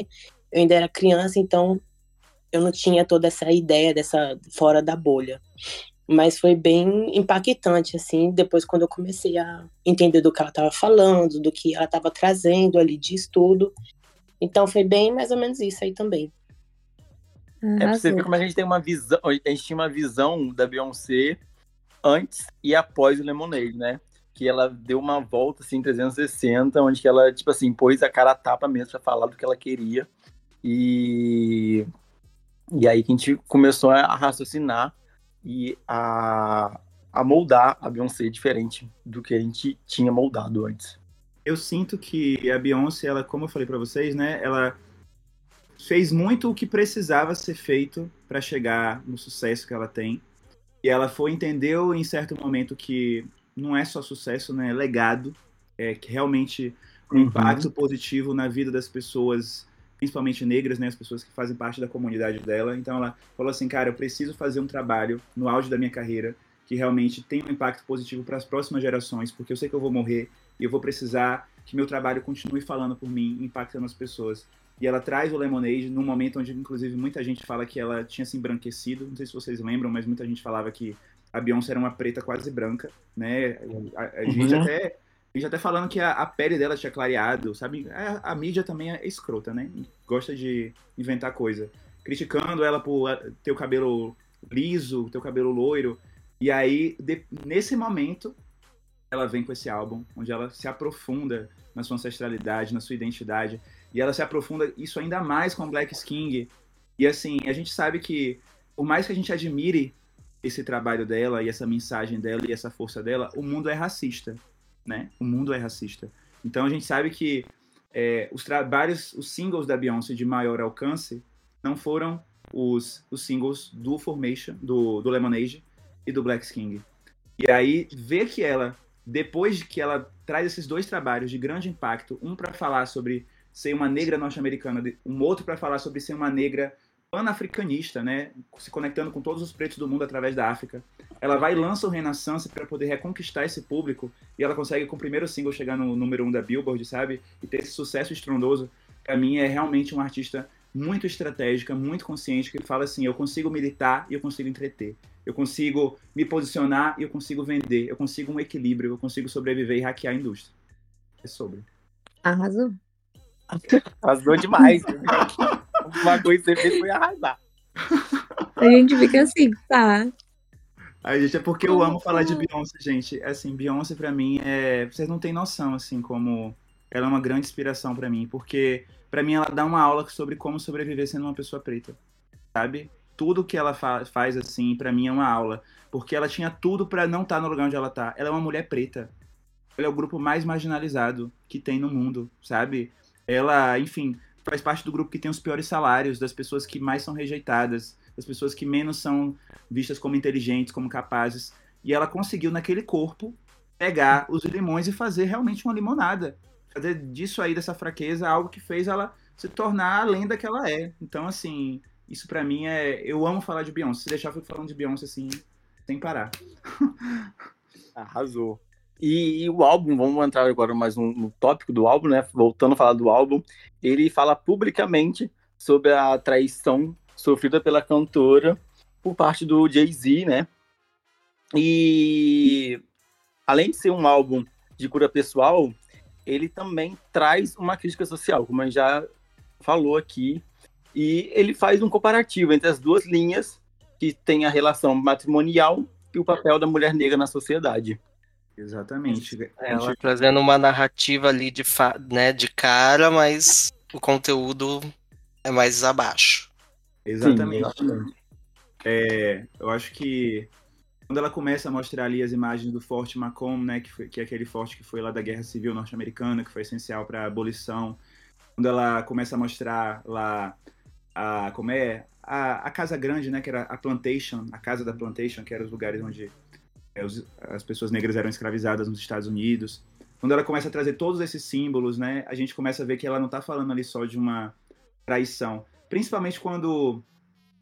Eu ainda era criança, então eu não tinha toda essa ideia dessa fora da bolha. Mas foi bem impactante, assim, depois quando eu comecei a entender do que ela estava falando, do que ela estava trazendo ali de estudo. Então foi bem mais ou menos isso aí também. É pra você ver como a gente tem uma visão, a gente tinha uma visão da Beyoncé antes e após o Lemonade, né? Que ela deu uma volta assim 360, onde que ela tipo assim pôs a cara a tapa mesmo para falar do que ela queria e e aí que a gente começou a raciocinar e a, a moldar a Beyoncé diferente do que a gente tinha moldado antes. Eu sinto que a Beyoncé, ela, como eu falei para vocês, né, ela fez muito o que precisava ser feito para chegar no sucesso que ela tem. E ela foi entendeu em certo momento que não é só sucesso, né? É legado, é que realmente um uhum. impacto positivo na vida das pessoas, principalmente negras, né? As pessoas que fazem parte da comunidade dela. Então ela falou assim, cara, eu preciso fazer um trabalho no auge da minha carreira que realmente tenha um impacto positivo para as próximas gerações, porque eu sei que eu vou morrer e eu vou precisar que meu trabalho continue falando por mim, impactando as pessoas. E ela traz o Lemonade num momento onde, inclusive, muita gente fala que ela tinha se embranquecido. Não sei se vocês lembram, mas muita gente falava que a Beyoncé era uma preta quase branca, né? A, a gente uhum. até a gente até falando que a, a, pele dela tinha clareado, sabe? A, a, mídia também é escrota, né? Gosta de inventar coisa. Criticando ela por ter o cabelo liso, ter o cabelo loiro. E aí, de, nesse momento, ela vem com esse álbum, onde ela se aprofunda na sua ancestralidade, na sua identidade. E ela se aprofunda isso ainda mais com Black King. E assim, a gente sabe que, por mais que a gente admire esse trabalho dela e essa mensagem dela e essa força dela, o mundo é racista, né? O mundo é racista. Então a gente sabe que é, os trabalhos, os singles da Beyoncé de maior alcance não foram os, os singles do Formation, do, do Lemonade e do Black King. E aí ver que ela, depois de que ela traz esses dois trabalhos de grande impacto, um para falar sobre ser uma negra norte-americana, um outro para falar sobre ser uma negra pan-africanista, né? Se conectando com todos os pretos do mundo através da África. Ela vai e lança o Renaissance para poder reconquistar esse público e ela consegue com o primeiro single chegar no número um da Billboard, sabe? E ter esse sucesso estrondoso. Para mim é realmente um artista muito estratégica, muito consciente que fala assim: eu consigo militar e eu consigo entreter. Eu consigo me posicionar e eu consigo vender. Eu consigo um equilíbrio, eu consigo sobreviver e hackear a indústria. É sobre. Arrasou. Arrasou demais. (laughs) Uma coisa que você fez foi arrasar. A gente fica assim, tá. Aí, gente, é porque eu amo falar de Beyoncé, gente. Assim, Beyoncé pra mim é. Vocês não têm noção, assim, como ela é uma grande inspiração para mim, porque para mim ela dá uma aula sobre como sobreviver sendo uma pessoa preta, sabe? Tudo que ela fa faz, assim, para mim é uma aula, porque ela tinha tudo para não estar tá no lugar onde ela tá. Ela é uma mulher preta. Ela é o grupo mais marginalizado que tem no mundo, sabe? Ela, enfim, faz parte do grupo que tem os piores salários, das pessoas que mais são rejeitadas, das pessoas que menos são vistas como inteligentes, como capazes. E ela conseguiu, naquele corpo, pegar os limões e fazer realmente uma limonada. Fazer disso aí, dessa fraqueza, algo que fez ela se tornar a lenda que ela é. Então, assim, isso para mim é. Eu amo falar de Beyoncé. Se deixar, eu fico falando de Beyoncé assim, sem parar. (laughs) Arrasou. E, e, o álbum, vamos entrar agora mais no, no, tópico do álbum, né? Voltando a falar do álbum, ele fala publicamente sobre a traição sofrida pela cantora por parte do Jay-Z, né? E além de ser um álbum de cura pessoal, ele também traz uma crítica social, como a gente já falou aqui, e ele faz um comparativo entre as duas linhas que tem a relação matrimonial e o papel da mulher negra na sociedade. Exatamente. Ela trazendo uma narrativa ali de, né, de cara, mas o conteúdo é mais abaixo. Exatamente. Sim, exatamente. É, eu acho que quando ela começa a mostrar ali as imagens do Forte Macomb, né, que, foi, que é aquele forte que foi lá da Guerra Civil Norte-Americana, que foi essencial para a abolição, quando ela começa a mostrar lá a como é a, a casa grande, né, que era a plantation, a casa da plantation, que eram os lugares onde as pessoas negras eram escravizadas nos Estados Unidos. Quando ela começa a trazer todos esses símbolos, né, a gente começa a ver que ela não está falando ali só de uma traição. Principalmente quando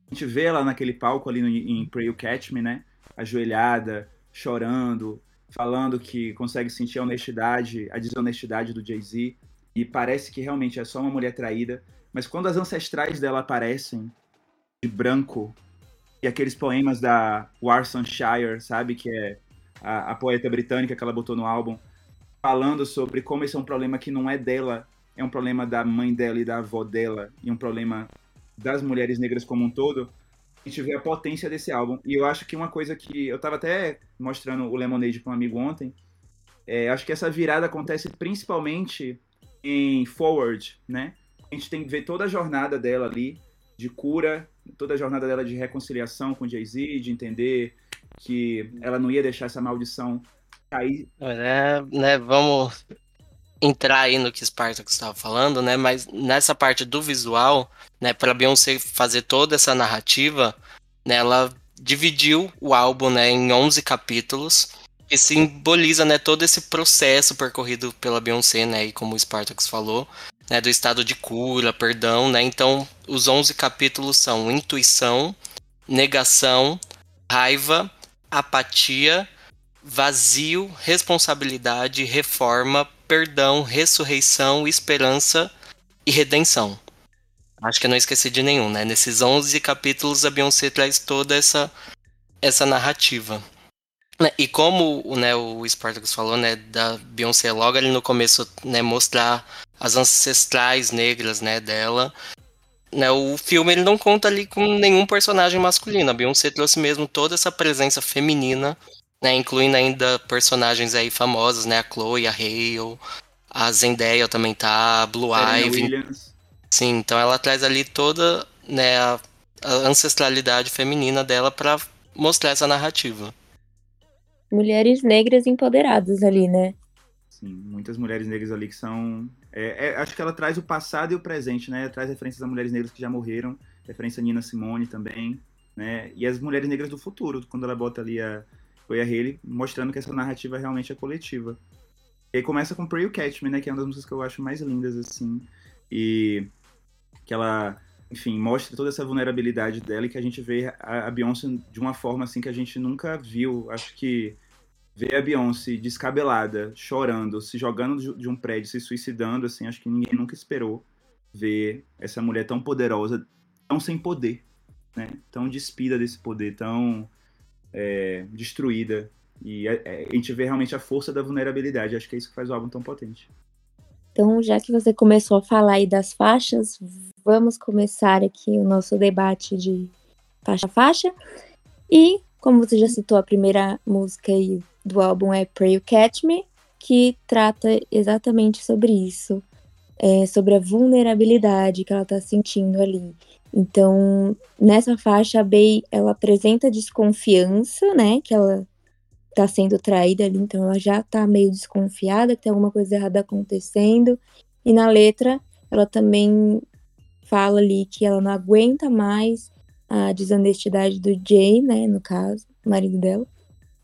a gente vê ela naquele palco ali no, em Pray You Catch Me, né, ajoelhada, chorando, falando que consegue sentir a honestidade, a desonestidade do Jay-Z, e parece que realmente é só uma mulher traída. Mas quando as ancestrais dela aparecem de branco, e aqueles poemas da Warson Shire, sabe? Que é a, a, poeta britânica que ela botou no álbum, falando sobre como esse é um problema que não é dela, é um problema da mãe dela e da avó dela, e um problema das mulheres negras como um todo. A gente vê a potência desse álbum. E eu acho que uma coisa que. Eu tava até mostrando o Lemonade para um amigo ontem. É, acho que essa virada acontece principalmente em Forward, né? A gente tem que ver toda a jornada dela ali, de cura, toda a jornada dela de reconciliação com Jay-Z, de entender que ela não ia deixar essa maldição cair. É, né, vamos entrar aí no que Spartacus estava falando, né? Mas nessa parte do visual, né, para Beyoncé fazer toda essa narrativa, né, ela dividiu o álbum, né, em 11 capítulos que simboliza, né, todo esse processo percorrido pela Beyoncé, né, e como o Spartacus falou, né, do estado de cura, perdão, né? Então, os 11 capítulos são intuição, negação, raiva, apatia, vazio, responsabilidade, reforma, perdão, ressurreição, esperança e redenção. Acho que eu não esqueci de nenhum, né? Nesses 11 capítulos a Beyoncé traz toda essa essa narrativa. Né, e como né, o Spartacus falou, né, da Beyoncé logo ali no começo, né, mostrar as ancestrais negras, né, dela. Né, o filme ele não conta ali com nenhum personagem masculino. A Beyoncé trouxe mesmo toda essa presença feminina, né, incluindo ainda personagens aí famosos, né, a Chloe, a Hale, a Zendaya também tá, a Blue Ivy. Williams. Sim, então ela traz ali toda, né, a, a ancestralidade feminina dela para mostrar essa narrativa. Mulheres negras empoderadas ali, né? Sim, muitas mulheres negras ali que são é, é, acho que ela traz o passado e o presente, né? Traz referências a mulheres negras que já morreram, referência a Nina Simone também, né? E as mulheres negras do futuro, quando ela bota ali a foi a Haley, mostrando que essa narrativa realmente é coletiva. E aí começa com Pray You Catch Me, né? Que é uma das músicas que eu acho mais lindas, assim. E que ela, enfim, mostra toda essa vulnerabilidade dela e que a gente vê a, a Beyoncé de uma forma, assim, que a gente nunca viu. Acho que ver a Beyoncé descabelada, chorando, se jogando de um prédio, se suicidando, assim, acho que ninguém nunca esperou ver essa mulher tão poderosa, tão sem poder, né? Tão despida desse poder, tão é, destruída. E a, a, gente vê realmente a força da vulnerabilidade. Acho que é isso que faz o álbum tão potente. Então, já que você começou a falar aí das faixas, vamos começar aqui o nosso debate de faixa a faixa. E, como você já citou a primeira música aí do álbum é Pray You Catch Me, que trata exatamente sobre isso, é, sobre a vulnerabilidade que ela está sentindo ali. Então, nessa faixa, a Bey, ela apresenta desconfiança, né, que ela está sendo traída ali, então ela já está meio desconfiada que tem alguma coisa errada acontecendo. E na letra, ela também fala ali que ela não aguenta mais a desonestidade do Jay, né, no caso, marido dela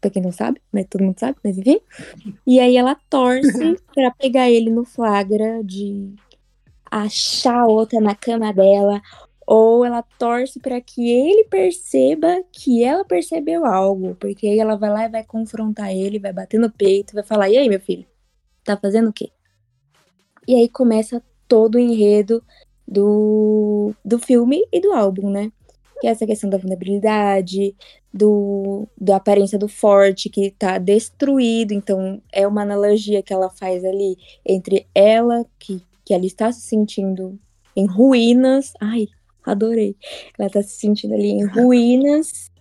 pra quem não sabe, mas todo mundo sabe, mas enfim. E aí ela torce para pegar ele no flagra de achar outra na cama dela, ou ela torce para que ele perceba que ela percebeu algo, porque aí ela vai lá e vai confrontar ele, vai bater no peito, vai falar: "E aí, meu filho? Tá fazendo o quê?" E aí começa todo o enredo do, do filme e do álbum, né? Que é essa questão da vulnerabilidade, do, da aparência do forte que tá destruído. Então, é uma analogia que ela faz ali entre ela, que, que ela está se sentindo em ruínas. Ai, adorei. Ela tá se sentindo ali em ruínas.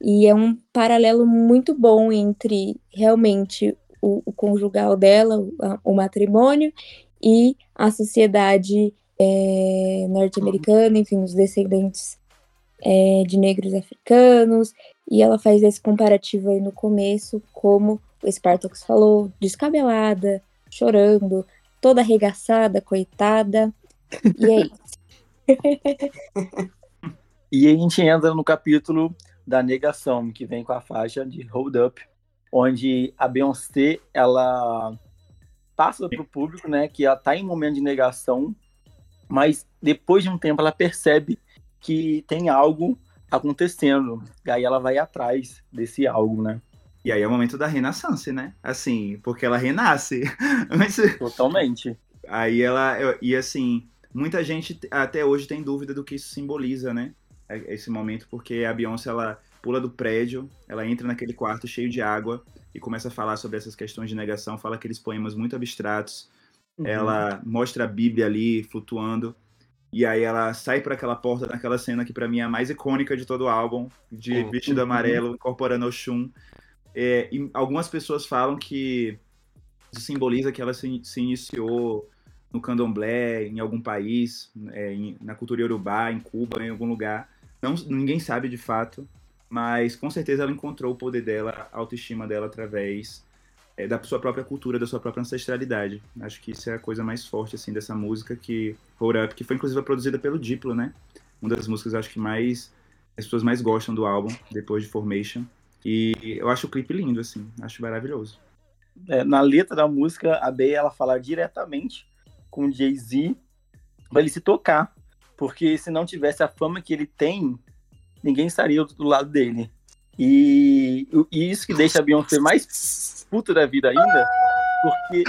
E é um paralelo muito bom entre realmente o, o conjugal dela, o, o matrimônio, e a sociedade é, norte-americana, enfim, os descendentes é, de negros africanos, e ela faz esse comparativo aí no começo, como o Spartacus falou, descabelada, chorando, toda arregaçada, coitada, e é isso. (laughs) e a gente entra no capítulo da negação, que vem com a faixa de Hold Up, onde a Beyoncé, ela passa para o público, né, que ela está em um momento de negação, mas depois de um tempo ela percebe que tem algo acontecendo. E aí ela vai atrás desse algo, né? E aí é o momento da renaissance, né? Assim, porque ela renasce. (laughs) Totalmente. Aí ela. E assim, muita gente até hoje tem dúvida do que isso simboliza, né? É, esse momento, porque a Beyoncé ela pula do prédio, ela entra naquele quarto cheio de água e começa a falar sobre essas questões de negação, fala aqueles poemas muito abstratos. Uhum. Ela mostra a Bíblia ali flutuando. E aí ela sai para aquela porta naquela cena que para mim é a mais icônica de todo o álbum, de vestido amarelo, incorporando o Shun. É, e algumas pessoas falam que simboliza que ela se, se iniciou no candomblé, em algum país, é, em, na cultura iorubá, em Cuba, em algum lugar. Não, ninguém sabe de fato, mas com certeza ela encontrou o poder dela, a autoestima dela através é, da sua própria cultura, da sua própria ancestralidade. Acho que isso é a coisa mais forte assim dessa música que Hold Up, que foi inclusive produzida pelo Diplo, né? Uma das músicas acho que mais as pessoas mais gostam do álbum depois de Formation. E eu acho o clipe lindo assim, acho maravilhoso. É, na letra da música, a Bey ela fala diretamente com o Jay-Z para ele se tocar, porque se não tivesse a fama que ele tem, ninguém estaria do lado dele. E, e isso que deixa a Beyoncé mais puta da vida ainda, porque.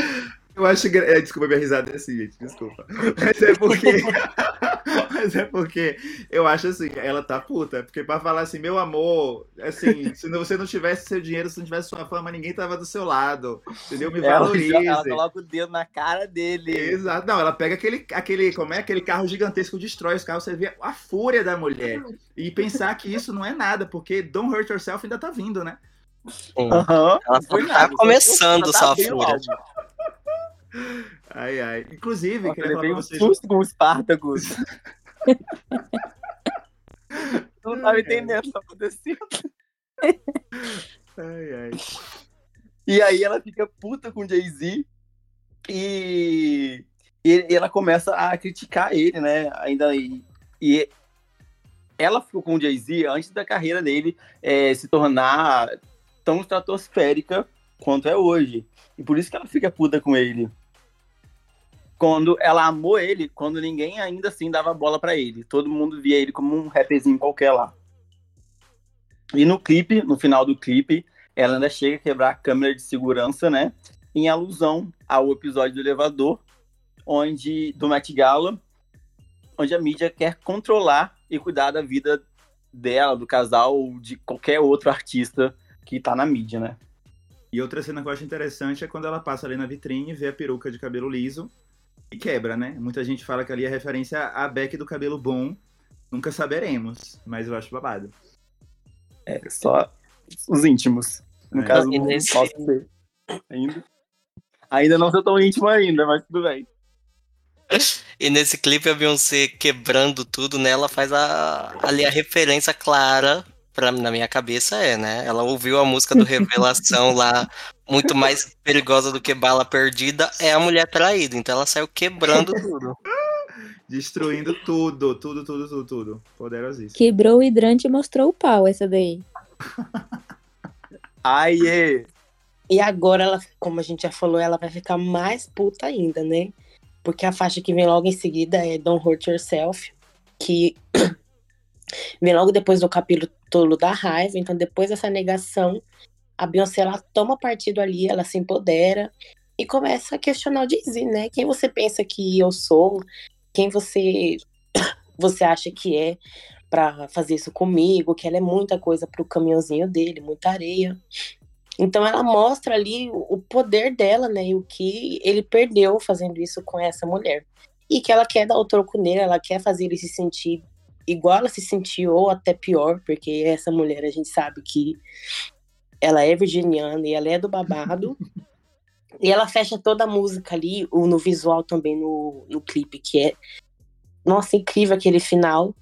Eu acho. É, desculpa, minha risada é assim, gente, desculpa. Mas é porque. (laughs) (laughs) Mas é porque eu acho assim, ela tá puta. Porque pra falar assim, meu amor, assim, se você não tivesse seu dinheiro, se não tivesse sua fama, ninguém tava do seu lado. Entendeu? Me valorize. Ela, ela coloca o dedo na cara dele. Exato. Não, ela pega aquele, aquele, como é? Aquele carro gigantesco, destrói os carros, você vê a fúria da mulher. E pensar que isso não é nada, porque Don't Hurt Yourself ainda tá vindo, né? Uhum. Ela foi tá começando só a fúria. Ai, ai. Inclusive, eu queria falar pra vocês. Um susto com o Spartacus. (laughs) não tava entendendo o que tá acontecendo. Ai, ai. E aí ela fica puta com o Jay-Z e... e ela começa a criticar ele, né? Ainda e, e ela ficou com o Jay-Z antes da carreira dele é, se tornar tão estratosférica quanto é hoje. E por isso que ela fica puta com ele. Quando ela amou ele, quando ninguém ainda assim dava bola para ele. Todo mundo via ele como um rapperzinho qualquer lá. E no clipe, no final do clipe, ela ainda chega a quebrar a câmera de segurança, né? Em alusão ao episódio do elevador, onde do Met Gala, onde a mídia quer controlar e cuidar da vida dela, do casal ou de qualquer outro artista que tá na mídia, né? E outra cena que eu acho interessante é quando ela passa ali na vitrine, vê a peruca de cabelo liso e quebra, né? Muita gente fala que ali é referência à Beck do cabelo bom. Nunca saberemos, mas eu acho babado. É, só os íntimos. No é. caso, não nesse... posso ser ainda. Ainda não sou tão íntimo ainda, mas tudo bem. E nesse clipe a Beyoncé quebrando tudo, né? Ela faz a, ali a referência clara pra, na minha cabeça é, né? Ela ouviu a música do Revelação lá, muito mais perigosa do que bala perdida, é a mulher traída. Então ela saiu quebrando tudo. Destruindo tudo, tudo, tudo, tudo, tudo. Poderosíssimo. Quebrou o hidrante e mostrou o pau, essa daí. (laughs) Aie! E agora, ela, como a gente já falou, ela vai ficar mais puta ainda, né? Porque a faixa que vem logo em seguida é Don't Hurt Yourself. que vem logo depois do capítulo da raiva. Então, depois dessa negação, a Beyoncé ela toma partido ali, ela se empodera e começa a questionar o Jay-Z, né? Quem você pensa que eu sou? Quem você (coughs) você acha que é para fazer isso comigo? Que ela é muita coisa pro caminhãozinho dele, muita areia. Então ela mostra ali o poder dela, né? E o que ele perdeu fazendo isso com essa mulher. E que ela quer dar o troco nele, ela quer fazer ele se sentir igual ela se sentiu, ou até pior, porque essa mulher a gente sabe que ela é virginiana e ela é do babado. (laughs) e ela fecha toda a música ali, no visual também, no, no clipe, que é. Nossa, incrível aquele final.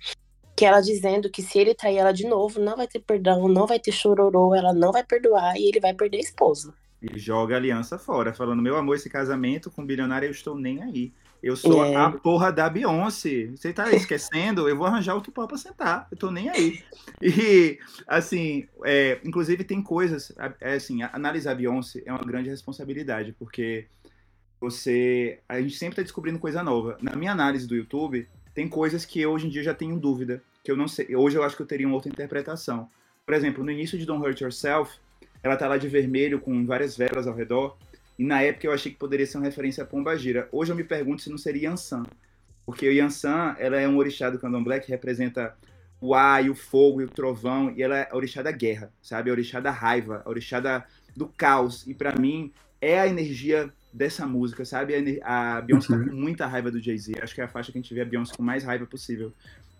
Que ela dizendo que se ele trair ela de novo, não vai ter perdão, não vai ter chororô, ela não vai perdoar e ele vai perder a esposa. E joga a aliança fora, falando: meu amor, esse casamento com bilionário eu estou nem aí. Eu sou é. a porra da Beyoncé. Você tá esquecendo? Eu vou arranjar outro pau pra sentar. Eu tô nem aí. E, assim, é, inclusive tem coisas. É, assim, analisar a Beyoncé é uma grande responsabilidade, porque você. A gente sempre tá descobrindo coisa nova. Na minha análise do YouTube, tem coisas que eu, hoje em dia já tenho dúvida. Que eu não sei. Hoje eu acho que eu teria uma outra interpretação. Por exemplo, no início de Don't Hurt Yourself, ela tá lá de vermelho com várias velas ao redor. E na época eu achei que poderia ser uma referência a Pomba Gira. Hoje eu me pergunto se não seria Yansan. Porque o Yansan, ela é um orixá do candomblé que representa o ar e o fogo e o trovão. E ela é a orixá da guerra, sabe? A orixá da raiva, a orixá da, do caos. E para mim, é a energia dessa música, sabe? A, a Beyoncé uhum. tá com muita raiva do Jay-Z. Acho que é a faixa que a gente vê a Beyoncé com mais raiva possível.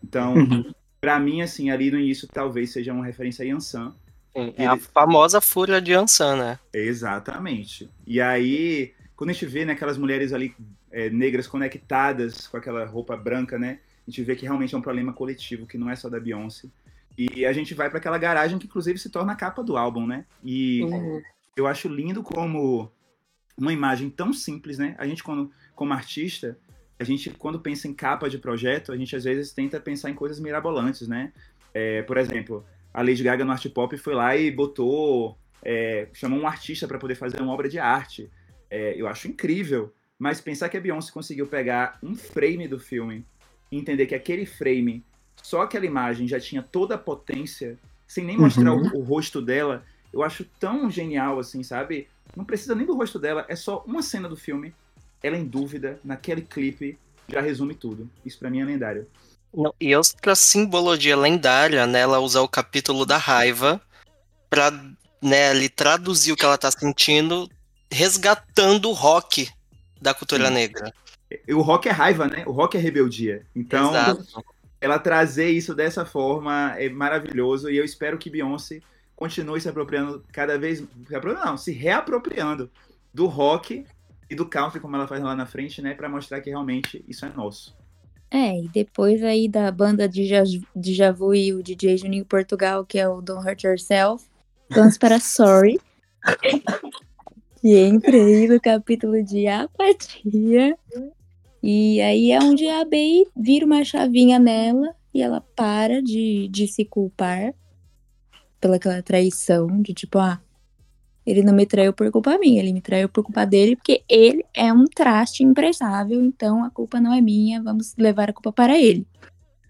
Então, uhum. para mim, assim, ali no início talvez seja uma referência a Yansan. É a famosa fúria de Ansan, né? Exatamente. E aí, quando a gente vê né, aquelas mulheres ali é, negras conectadas com aquela roupa branca, né? A gente vê que realmente é um problema coletivo, que não é só da Beyoncé. E a gente vai para aquela garagem que, inclusive, se torna a capa do álbum, né? E uhum. eu acho lindo como uma imagem tão simples, né? A gente, quando, como artista, a gente, quando pensa em capa de projeto, a gente às vezes tenta pensar em coisas mirabolantes, né? É, por exemplo, a Lady Gaga no Art Pop foi lá e botou, é, chamou um artista para poder fazer uma obra de arte. É, eu acho incrível, mas pensar que a Beyoncé conseguiu pegar um frame do filme e entender que aquele frame, só aquela imagem já tinha toda a potência, sem nem mostrar uhum. o, o rosto dela, eu acho tão genial assim, sabe? Não precisa nem do rosto dela, é só uma cena do filme, ela em dúvida, naquele clipe, já resume tudo. Isso para mim é lendário. Não, e outra simbologia lendária, né? Ela usa o capítulo da raiva pra né, ali, traduzir o que ela tá sentindo, resgatando o rock da cultura Sim. negra. O rock é raiva, né? O rock é rebeldia. Então, Exato. ela trazer isso dessa forma é maravilhoso e eu espero que Beyoncé continue se apropriando cada vez, não, se reapropriando do rock e do country como ela faz lá na frente, né, para mostrar que realmente isso é nosso. É, e depois aí da banda de, Javu e o DJ Juninho Portugal, que é o Don't Hurt Yourself, vamos para Sorry. (laughs) que entra aí no capítulo de apatia. E aí é onde a Bey vira uma chavinha nela e ela para de, de se culpar pelaquela traição, de tipo, ah, ele não me traiu por culpa minha, ele me traiu por culpa dele, porque ele é um traste imprestável, então a culpa não é minha, vamos levar a culpa para ele.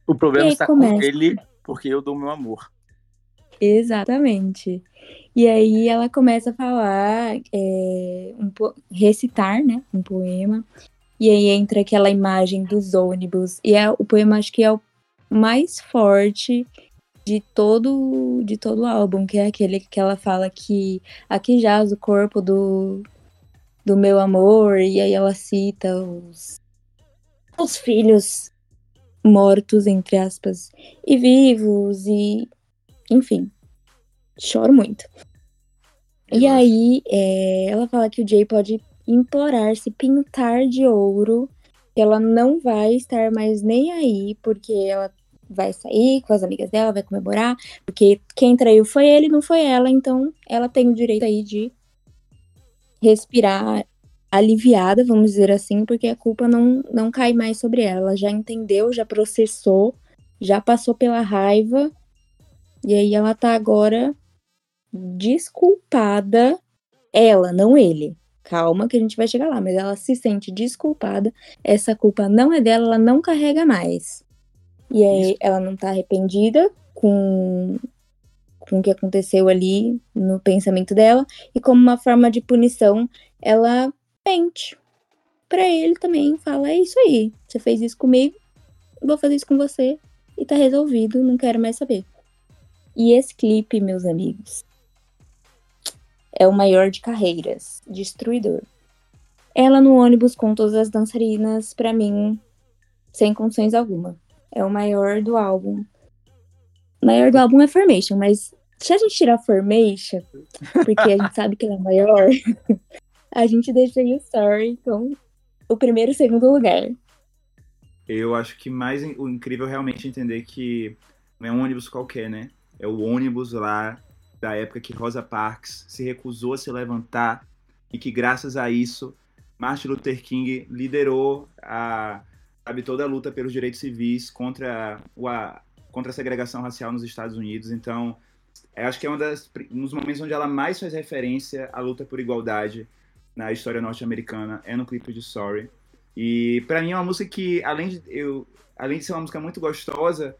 O problema está começa... com ele, porque eu dou meu amor. Exatamente. E aí ela começa a falar, é, um recitar, né, um poema. E aí entra aquela imagem dos ônibus. E é, o poema acho que é o mais forte de todo de todo o álbum, que é aquele que ela fala que aqui jaz o corpo do, do meu amor, e aí ela cita os, os filhos mortos, entre aspas, e vivos, e enfim, choro muito. E aí é, ela fala que o Jay pode implorar se pintar de ouro, que ela não vai estar mais nem aí, porque ela vai sair com as amigas dela, vai comemorar, porque quem traiu foi ele, não foi ela, então ela tem o direito aí de respirar aliviada, vamos dizer assim, porque a culpa não, não cai mais sobre ela. Ela já entendeu, já processou, já passou pela raiva, e aí ela tá agora desculpada, ela, não ele. Calma que a gente vai chegar lá, mas ela se sente desculpada. Essa culpa não é dela, ela não carrega mais. E aí ela não tá arrependida com, com o que aconteceu ali no pensamento dela. E como uma forma de punição, ela mente pra ele também. Fala: é isso aí, você fez isso comigo, vou fazer isso com você. E tá resolvido, não quero mais saber. E esse clipe, meus amigos, é o maior de carreiras, destruidor. Ela no ônibus com todas as dançarinas, para mim, sem condições alguma. É o maior do álbum. O maior do álbum é Formation, mas se a gente tirar Formation, porque a gente sabe que ela é maior, (laughs) a gente deixa o Story com o primeiro e segundo lugar. Eu acho que mais o incrível é realmente entender que não é um ônibus qualquer, né? É o ônibus lá da época que Rosa Parks se recusou a se levantar e que graças a isso Martin Luther King liderou a, sabe, toda a luta pelos direitos civis contra, o, a, contra a segregação racial nos Estados Unidos. Então, acho que é um das, um dos momentos onde ela mais faz referência à luta por igualdade na história norte-americana, é no clipe de Sorry. E para mim é uma música que, além de, eu, além de ser uma música muito gostosa,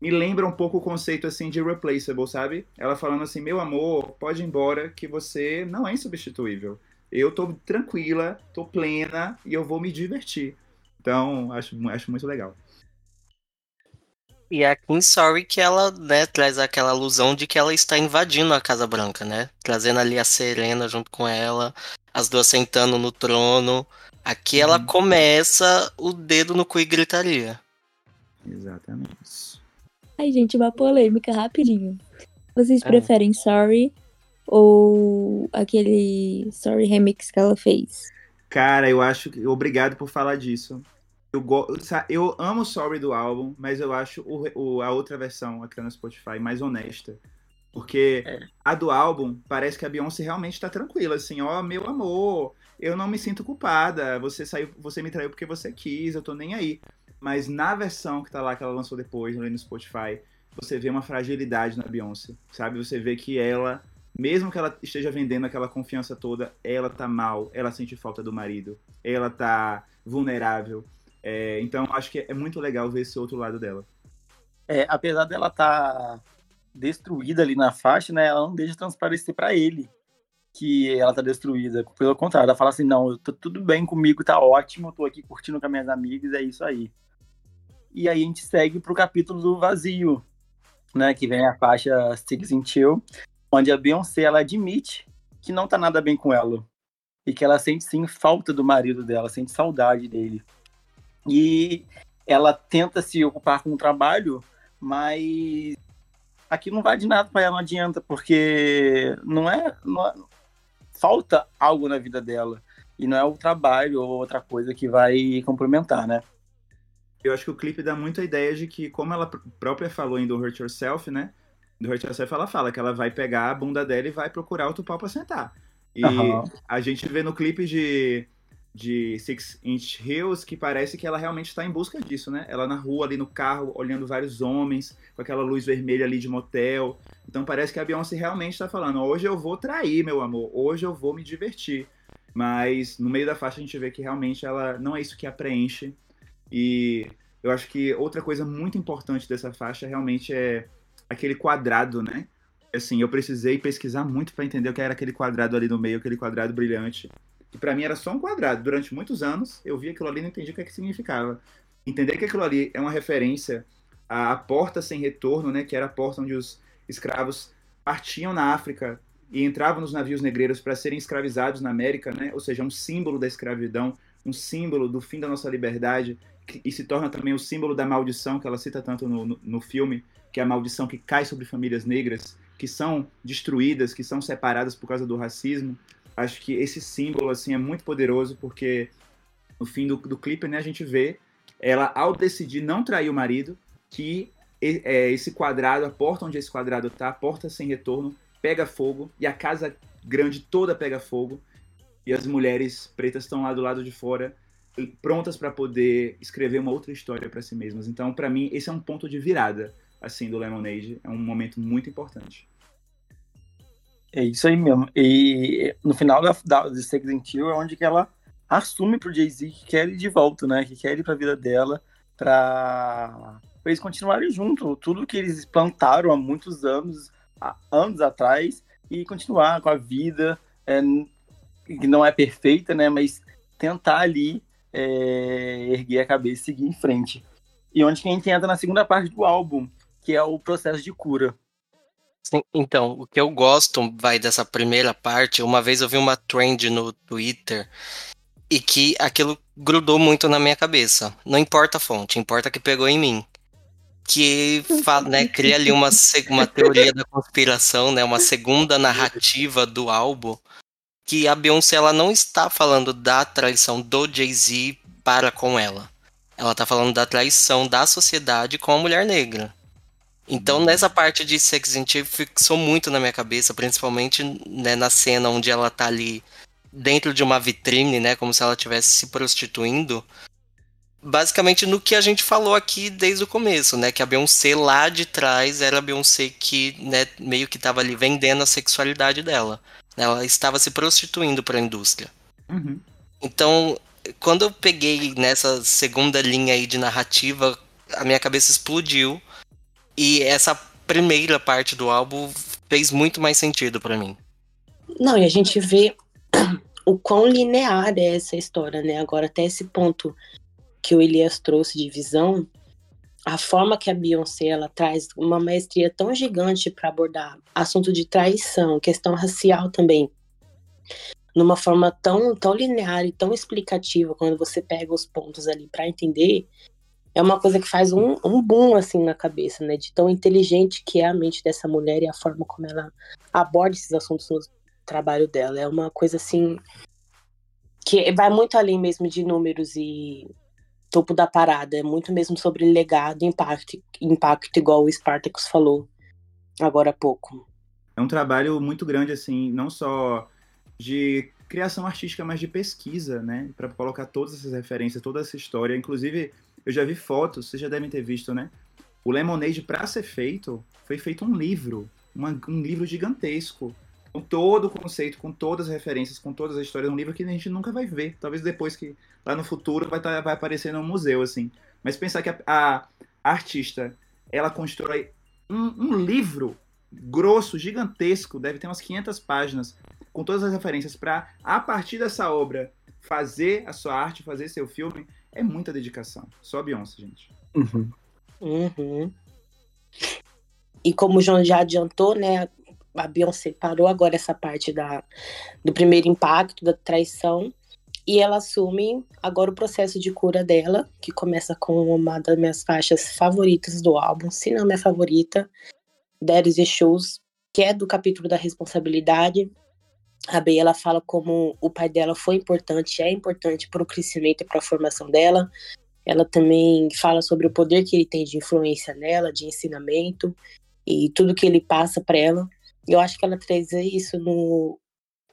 me lembra um pouco o conceito assim de replaceable, sabe? Ela falando assim, meu amor, pode ir embora que você não é insubstituível eu tô tranquila, tô plena e eu vou me divertir. Então, acho, acho muito legal. E é aqui em Sorry que ela né, traz aquela alusão de que ela está invadindo a Casa Branca, né? Trazendo ali a Serena junto com ela, as duas sentando no trono. Aqui uhum. ela começa o dedo no cu e gritaria. Exatamente. Ai, gente, uma polêmica rapidinho. Vocês é. preferem Sorry ou aquele Sorry Remix que ela fez? Cara, eu acho que. Obrigado por falar disso. Eu, go... eu amo o Sorry do álbum, mas eu acho o, o, a outra versão aqui no Spotify mais honesta. Porque é. a do álbum parece que a Beyoncé realmente tá tranquila, assim, ó, oh, meu amor, eu não me sinto culpada, você saiu, você me traiu porque você quis, eu tô nem aí. Mas na versão que tá lá, que ela lançou depois, ali no Spotify, você vê uma fragilidade na Beyoncé, sabe? Você vê que ela mesmo que ela esteja vendendo aquela confiança toda, ela tá mal, ela sente falta do marido, ela tá vulnerável. É, então, acho que é muito legal ver esse outro lado dela. É, apesar dela tá destruída ali na faixa, né, ela não deixa transparecer para ele que ela tá destruída. Pelo contrário, ela fala assim: não, tô tudo bem comigo, tá ótimo, tô aqui curtindo com as minhas amigas, é isso aí. E aí a gente segue pro capítulo do vazio, né, que vem a faixa Six in Chill, onde a Beyoncé ela admite que não tá nada bem com ela e que ela sente sim falta do marido dela, sente saudade dele. E ela tenta se ocupar com o trabalho, mas aqui não vai de nada para ela, não adianta, porque não é, não é, falta algo na vida dela e não é o trabalho ou outra coisa que vai complementar, né? Eu acho que o clipe dá muito a ideia de que, como ela própria falou em Do Hurt Yourself, né? Do Hurt Yourself, ela fala que ela vai pegar a bunda dela e vai procurar outro pau pra sentar. E uhum. a gente vê no clipe de, de Six Inch Hills que parece que ela realmente está em busca disso, né? Ela na rua, ali no carro, olhando vários homens, com aquela luz vermelha ali de motel. Então parece que a Beyoncé realmente está falando: hoje eu vou trair, meu amor, hoje eu vou me divertir. Mas no meio da faixa a gente vê que realmente ela não é isso que a preenche. E eu acho que outra coisa muito importante dessa faixa realmente é aquele quadrado, né? Assim, eu precisei pesquisar muito para entender o que era aquele quadrado ali no meio, aquele quadrado brilhante. Que para mim era só um quadrado. Durante muitos anos, eu via aquilo ali e não entendia o que, é que significava. Entender que aquilo ali é uma referência à porta sem retorno, né? Que era a porta onde os escravos partiam na África e entravam nos navios negreiros para serem escravizados na América, né? Ou seja, um símbolo da escravidão, um símbolo do fim da nossa liberdade, e se torna também o símbolo da maldição que ela cita tanto no, no, no filme, que é a maldição que cai sobre famílias negras, que são destruídas, que são separadas por causa do racismo. Acho que esse símbolo assim é muito poderoso porque no fim do, do clipe né, a gente vê ela ao decidir não trair o marido, que é, esse quadrado, a porta onde esse quadrado tá, a porta sem retorno, pega fogo e a casa grande toda pega fogo e as mulheres pretas estão lá do lado de fora prontas para poder escrever uma outra história para si mesmas. Então, para mim, esse é um ponto de virada assim do Lemonade. É um momento muito importante. É isso aí mesmo. E no final da, da de and Chill é onde que ela assume pro Jay-Z que quer ir de volta, né? Que quer ir pra vida dela pra pra eles continuarem junto. Tudo que eles plantaram há muitos anos, há anos atrás, e continuar com a vida, é, que não é perfeita, né? Mas tentar ali é, erguer a cabeça e seguir em frente. E onde que a gente entra na segunda parte do álbum, que é o processo de cura. Sim, então, o que eu gosto vai dessa primeira parte, uma vez eu vi uma trend no Twitter e que aquilo grudou muito na minha cabeça. Não importa a fonte, importa que pegou em mim. Que fala, né, cria ali uma, uma teoria da conspiração, né, uma segunda narrativa do álbum, que a Beyoncé ela não está falando da traição do Jay-Z para com ela. Ela está falando da traição da sociedade com a mulher negra. Então, nessa parte de Sex and fixou muito na minha cabeça, principalmente né, na cena onde ela tá ali dentro de uma vitrine, né, como se ela estivesse se prostituindo. Basicamente no que a gente falou aqui desde o começo, né, que a Beyoncé lá de trás era a Beyoncé que, né, meio que estava ali vendendo a sexualidade dela. Ela estava se prostituindo para a indústria. Uhum. Então, quando eu peguei nessa segunda linha aí de narrativa, a minha cabeça explodiu e essa primeira parte do álbum fez muito mais sentido para mim. Não, e a gente vê o quão linear é essa história, né? Agora, até esse ponto que o Elias trouxe de visão, a forma que a Beyoncé ela traz uma maestria tão gigante para abordar assunto de traição, questão racial também, numa forma tão, tão linear e tão explicativa, quando você pega os pontos ali para entender, é uma coisa que faz um, um boom assim na cabeça, né? De tão inteligente que é a mente dessa mulher e a forma como ela aborda esses assuntos no trabalho dela. É uma coisa assim que vai muito além mesmo de números e topo da parada. É muito mesmo sobre legado, impacto, impacto igual o Spartacus falou agora há pouco. É um trabalho muito grande assim, não só de criação artística, mas de pesquisa, né? Para colocar todas essas referências, toda essa história, inclusive eu já vi fotos, vocês já devem ter visto, né? O Lemonade, para ser feito, foi feito um livro, uma, um livro gigantesco, com todo o conceito, com todas as referências, com todas as histórias, um livro que a gente nunca vai ver. Talvez depois que, lá no futuro, vai, tá, vai aparecer no museu, assim. Mas pensar que a, a artista, ela constrói um, um livro grosso, gigantesco, deve ter umas 500 páginas, com todas as referências, para, a partir dessa obra, fazer a sua arte, fazer seu filme, é muita dedicação. Só a Beyoncé, gente. Uhum. Uhum. E como o João já adiantou, né? A Beyoncé parou agora essa parte da, do primeiro impacto, da traição, e ela assume agora o processo de cura dela, que começa com uma das minhas faixas favoritas do álbum, se não minha favorita, There is a Shoes, que é do capítulo da responsabilidade, a Bey ela fala como o pai dela foi importante, é importante para o crescimento e para a formação dela. Ela também fala sobre o poder que ele tem de influência nela, de ensinamento e tudo que ele passa para ela. Eu acho que ela traz isso no,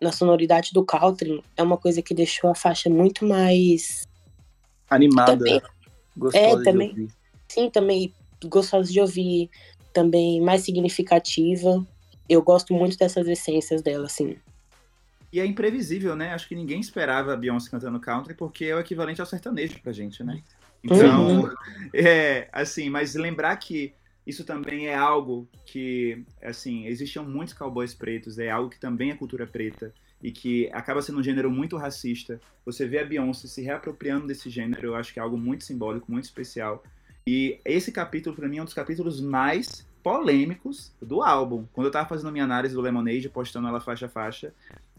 na sonoridade do country é uma coisa que deixou a faixa muito mais animada, também, gostosa é, também, ouvir. Sim, também gostosa de ouvir, também mais significativa. Eu gosto muito dessas essências dela, assim. E é imprevisível, né? Acho que ninguém esperava a Beyoncé cantando country, porque é o equivalente ao sertanejo pra gente, né? Então, uhum. é, assim, mas lembrar que isso também é algo que, assim, existiam muitos cowboys pretos, é algo que também é cultura preta e que acaba sendo um gênero muito racista. Você vê a Beyoncé se reapropriando desse gênero, eu acho que é algo muito simbólico, muito especial. E esse capítulo, para mim, é um dos capítulos mais polêmicos do álbum. Quando eu tava fazendo minha análise do Lemonade, postando ela faixa a faixa,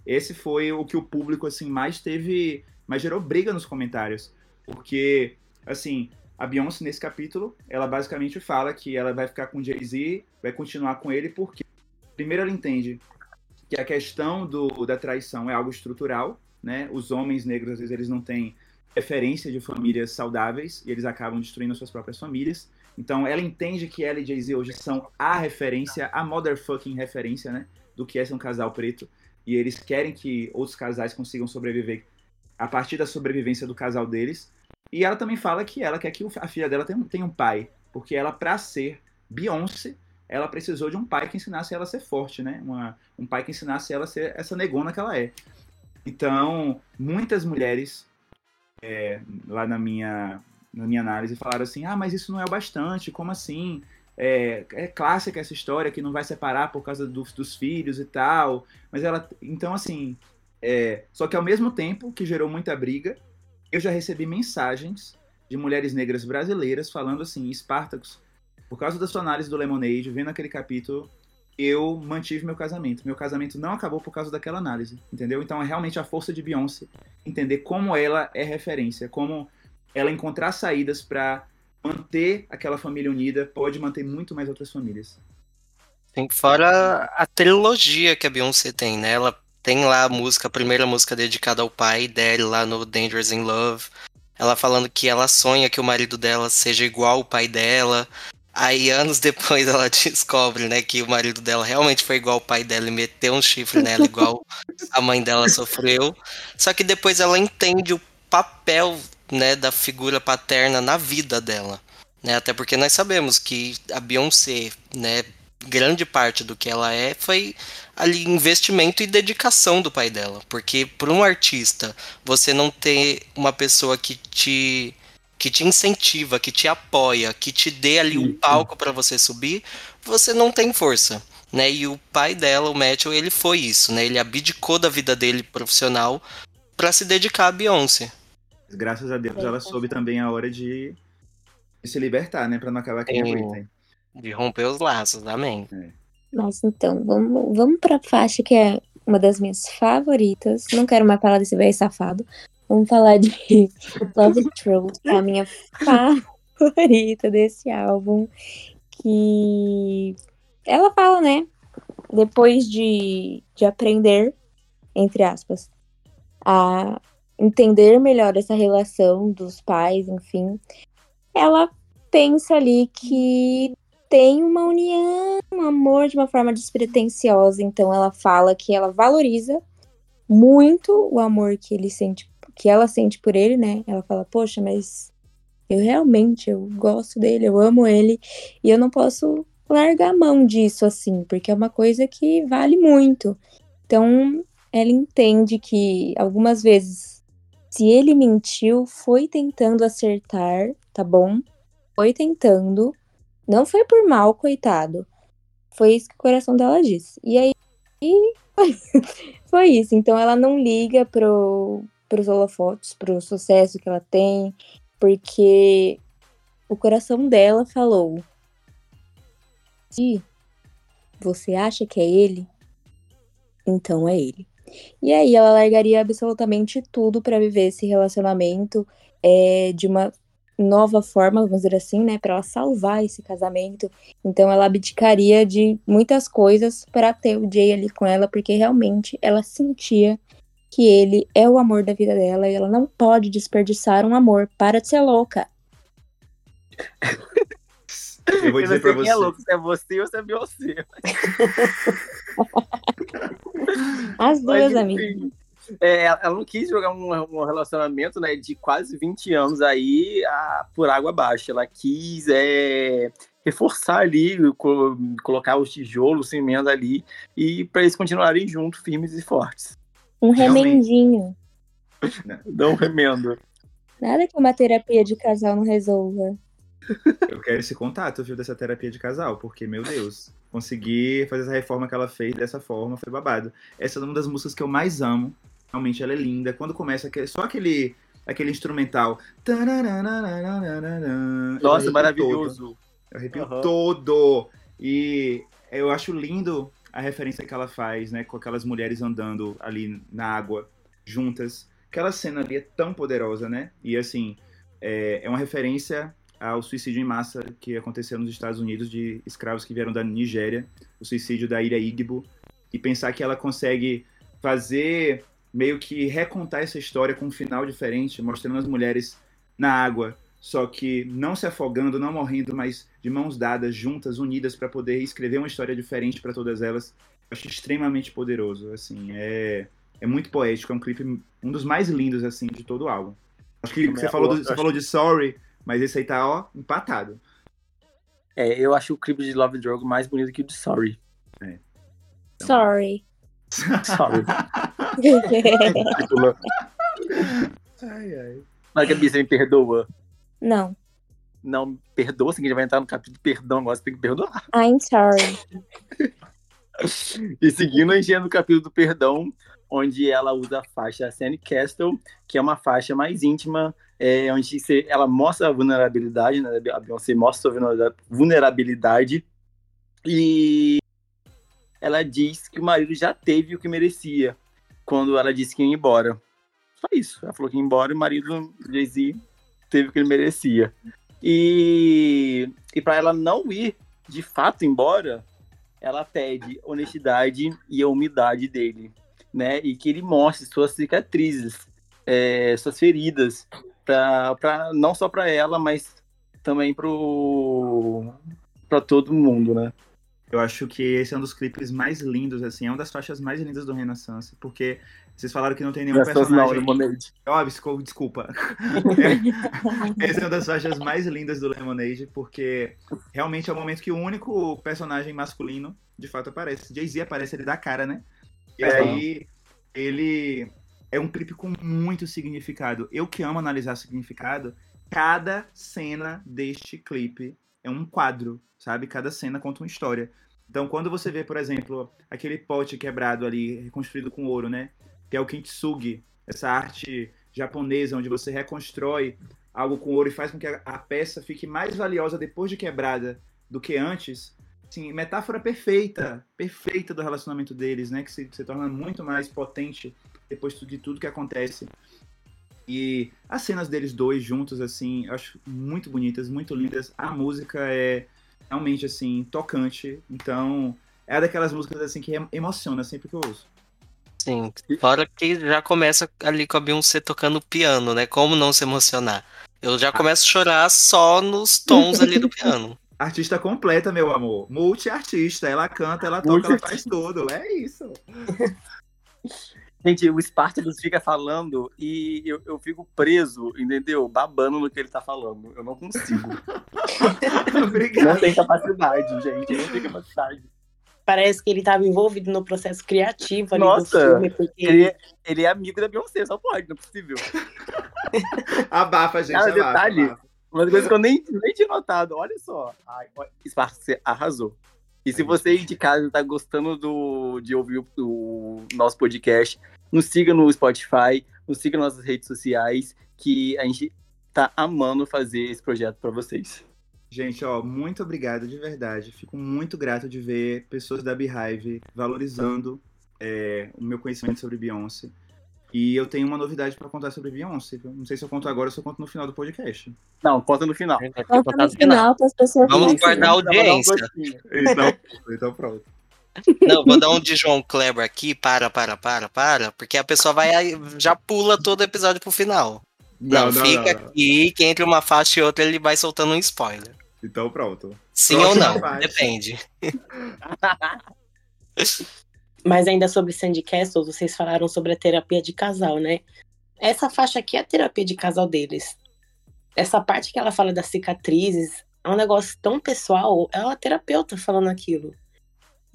esse foi o que o público assim mais teve, mais gerou briga nos comentários, porque assim, a Beyoncé nesse capítulo, ela basicamente fala que ela vai ficar com Jay-Z, vai continuar com ele porque primeiro ela entende que a questão do, da traição é algo estrutural, né? Os homens negros às vezes eles não têm referência de famílias saudáveis e eles acabam destruindo suas próprias famílias. Então ela entende que ela e Jay-Z hoje são a referência, a motherfucking referência, né? Do que é ser um casal preto e eles querem que outros casais consigam sobreviver a partir da sobrevivência do casal deles. E ela também fala que ela quer que a filha dela tenha, tenha um pai, porque ela, para ser Beyoncé, ela precisou de um pai que ensinasse ela a ser forte, né? Uma, um pai que ensinasse ela a ser essa negona que ela é. Então, muitas mulheres, é, lá na minha, na minha análise, falaram assim: ah, mas isso não é o bastante, como assim? É, é clássica essa história que não vai separar por causa dos, dos filhos e tal. Mas ela. Então, assim. É, só que ao mesmo tempo que gerou muita briga, eu já recebi mensagens de mulheres negras brasileiras falando assim: Spartacus, por causa da sua análise do Lemonade, vendo aquele capítulo, eu mantive meu casamento. Meu casamento não acabou por causa daquela análise, entendeu? Então é realmente a força de Beyoncé entender como ela é referência, como ela encontrar saídas para manter aquela família unida, pode manter muito mais outras famílias. Tem fora a trilogia que a Beyoncé tem, né? Ela tem lá a música, a primeira música dedicada ao pai dele lá no Dangerous in Love. Ela falando que ela sonha que o marido dela seja igual ao pai dela. Aí, anos (laughs) depois, ela descobre, né, que o marido dela realmente foi igual ao pai dela e meteu um chifre nela, igual (laughs) a mãe dela sofreu. Só que depois ela entende o papel, né, da figura paterna na vida dela. Né? Até porque nós sabemos que a Beyoncé, né, grande parte do que ela é foi ali investimento e dedicação do pai dela. Porque para um artista, você não ter uma pessoa que te que te incentiva, que te apoia, que te dê ali um palco para você subir, você não tem força. Né? E o pai dela, o Matthew, ele foi isso, né? Ele abdicou da vida dele profissional para se dedicar a Beyoncé. Graças a Deus, ela soube também a hora de se libertar, né? Para não acabar com a Britney. De romper os laços, amém. É. Nossa, então, vamos, vamos pra faixa que é uma das minhas favoritas. Não quero mais falar desse velho safado. Vamos falar de (laughs) Love Truth, a minha favorita desse álbum. Que ela fala, né? Depois de, de aprender, entre aspas, a entender melhor essa relação dos pais, enfim, ela pensa ali que tem uma união, um amor de uma forma despretensiosa. Então ela fala que ela valoriza muito o amor que ele sente que ela sente por ele, né? Ela fala, poxa, mas eu realmente eu gosto dele, eu amo ele e eu não posso largar a mão disso assim, porque é uma coisa que vale muito. Então, ela entende que algumas vezes se ele mentiu, foi tentando acertar, tá bom? Foi tentando, não foi por mal, coitado. Foi isso que o coração dela disse. E aí (laughs) foi isso. Então ela não liga pro, para os holofotes, para o sucesso que ela tem, porque o coração dela falou: se você acha que é ele, então é ele. E aí ela largaria absolutamente tudo para viver esse relacionamento é, de uma nova forma, vamos dizer assim, né, para ela salvar esse casamento. Então ela abdicaria de muitas coisas para ter o Jay ali com ela, porque realmente ela sentia que ele é o amor da vida dela e ela não pode desperdiçar um amor. Para de ser louca. Eu vou dizer pra você. Quem é louco, se é você ou se é Beyoncé. (laughs) As duas, amigas. É, ela não quis jogar um, um, relacionamento né, de quase 20 anos aí a, por água abaixo. Ela quis é, reforçar ali, co colocar os tijolos, cimento ali, e para eles continuarem juntos, firmes e fortes. Um remendinho. Dá um remendo. Nada que uma terapia de casal não resolva. Eu quero esse contato, viu, dessa terapia de casal, porque, meu Deus, conseguir fazer essa reforma que ela fez dessa forma foi babado. Essa é uma das músicas que eu mais amo. Realmente ela é linda. Quando começa só aquele, aquele instrumental. Nossa, maravilhoso. Eu arrepio uhum. todo. E eu acho lindo a referência que ela faz, né, com aquelas mulheres andando ali na água juntas. Aquela cena ali é tão poderosa, né? E assim, é, é uma referência ao suicídio em massa que aconteceu nos Estados Unidos de escravos que vieram da Nigéria, o suicídio da Ilha Igbo, e pensar que ela consegue fazer meio que recontar essa história com um final diferente, mostrando as mulheres na água, só que não se afogando, não morrendo, mas de mãos dadas, juntas, unidas para poder escrever uma história diferente para todas elas. Eu acho extremamente poderoso, assim, é é muito poético, é um clipe um dos mais lindos assim de todo o álbum. Acho que você falou, do, você falou de Sorry, mas esse aí tá ó empatado. É, eu acho o clipe de Love Drug mais bonito que o de Sorry. É. Então... Sorry. (laughs) Sorry. (laughs) ai, ai. Mas Gabi, você me perdoa. Não. Não, perdoa, assim, que a gente vai entrar no capítulo perdão agora, você tem que perdoar. I'm sorry. (laughs) E seguindo, a gente entra no capítulo do perdão, onde ela usa a faixa Sandy Castle, que é uma faixa mais íntima, é, onde você- ela mostra a vulnerabilidade, né? A Beyoncé mostra a vulnera- vulnerabilidade e ela diz que o marido já teve o que merecia quando ela disse que ia embora. Só isso. Ela falou que ia embora e o marido Jay-Z teve o que ele merecia. E, e para ela não ir de fato embora, ela pede honestidade e a umidade dele, né? E que ele mostre suas cicatrizes, é, suas feridas, pra, não só para ela, mas também pro para todo mundo, né? Eu acho que esse é um dos clipes mais lindos, assim, é uma das faixas mais lindas do Renaissance, porque vocês falaram que não tem nenhum Essas não, personagem. Lemonade. Óbvio, desculpa- desculpa. (laughs) Essa é uma das faixas mais lindas do Lemonade, porque realmente é o momento que o único personagem masculino de fato aparece. Jay-Z aparece, ele dá cara, né? E É. aí ele é um clipe com muito significado. Eu que amo analisar significado, cada cena deste clipe é um quadro, sabe? Cada cena conta uma história. Então, quando você vê, por exemplo, aquele pote quebrado ali, reconstruído com ouro, né? Que é o kintsugi, essa arte japonesa onde você reconstrói algo com ouro e faz com que a, peça fique mais valiosa depois de quebrada do que antes. Assim, metáfora perfeita, perfeita do relacionamento deles, né? Que se, se torna muito mais potente depois de tudo que acontece. E as cenas deles dois juntos, assim, eu acho muito bonitas, muito lindas. A música é realmente, assim, tocante. Então, é daquelas músicas, assim, que emociona sempre que eu ouço. Sim. Fora que já começa ali com a Beyoncé tocando piano, né? Como não se emocionar? Eu já começo a chorar só nos tons ali do piano. Artista completa, meu amor. Multi-artista. Ela canta, ela toca, ela faz tudo. É isso. (laughs) Gente, o Spartacus fica falando e eu, eu fico preso, entendeu? Babando no que ele tá falando. Eu não consigo. (laughs) Não Obrigado. tem capacidade, gente. Não tem capacidade. Parece que ele estava envolvido no processo criativo ali Nossa, do filme, porque Ele, ele é amigo da Beyoncé, só pode, não é possível. (laughs) Abafa, gente. Cara, abafa, detalhe. abafa. Uma coisa que eu nem, nem tinha notado, olha só. Ai, você arrasou. E se você aí de casa tá gostando do, de ouvir o, o nosso podcast, nos siga no Spotify, nos siga nas nossas redes sociais, que a gente tá amando fazer esse projeto para vocês. Gente, ó, muito obrigado de verdade. Fico muito grato de ver pessoas da Beehive valorizando é, o meu conhecimento sobre Beyoncé. E eu tenho uma novidade pra contar sobre Beyoncé. Não sei se eu conto agora ou se eu conto no final do podcast. Não, conta no final. Conta no final para as pessoas Vamos guardar a audiência. Então, então pronto. (laughs) Não, vou dar um de João Kleber aqui. Para, para, para, para. Porque a pessoa vai aí, já pula todo o episódio pro final. Não, fica não, não. aqui que entre uma faixa e outra ele vai soltando um spoiler. Então pronto. Sim Próxima ou não, faixa. depende. (laughs) (laughs) Mas ainda sobre Sandy Castle, vocês falaram sobre a terapia de casal, né? Essa faixa aqui é a terapia de casal deles. Essa parte que ela fala das cicatrizes é um negócio tão pessoal. É uma terapeuta falando aquilo.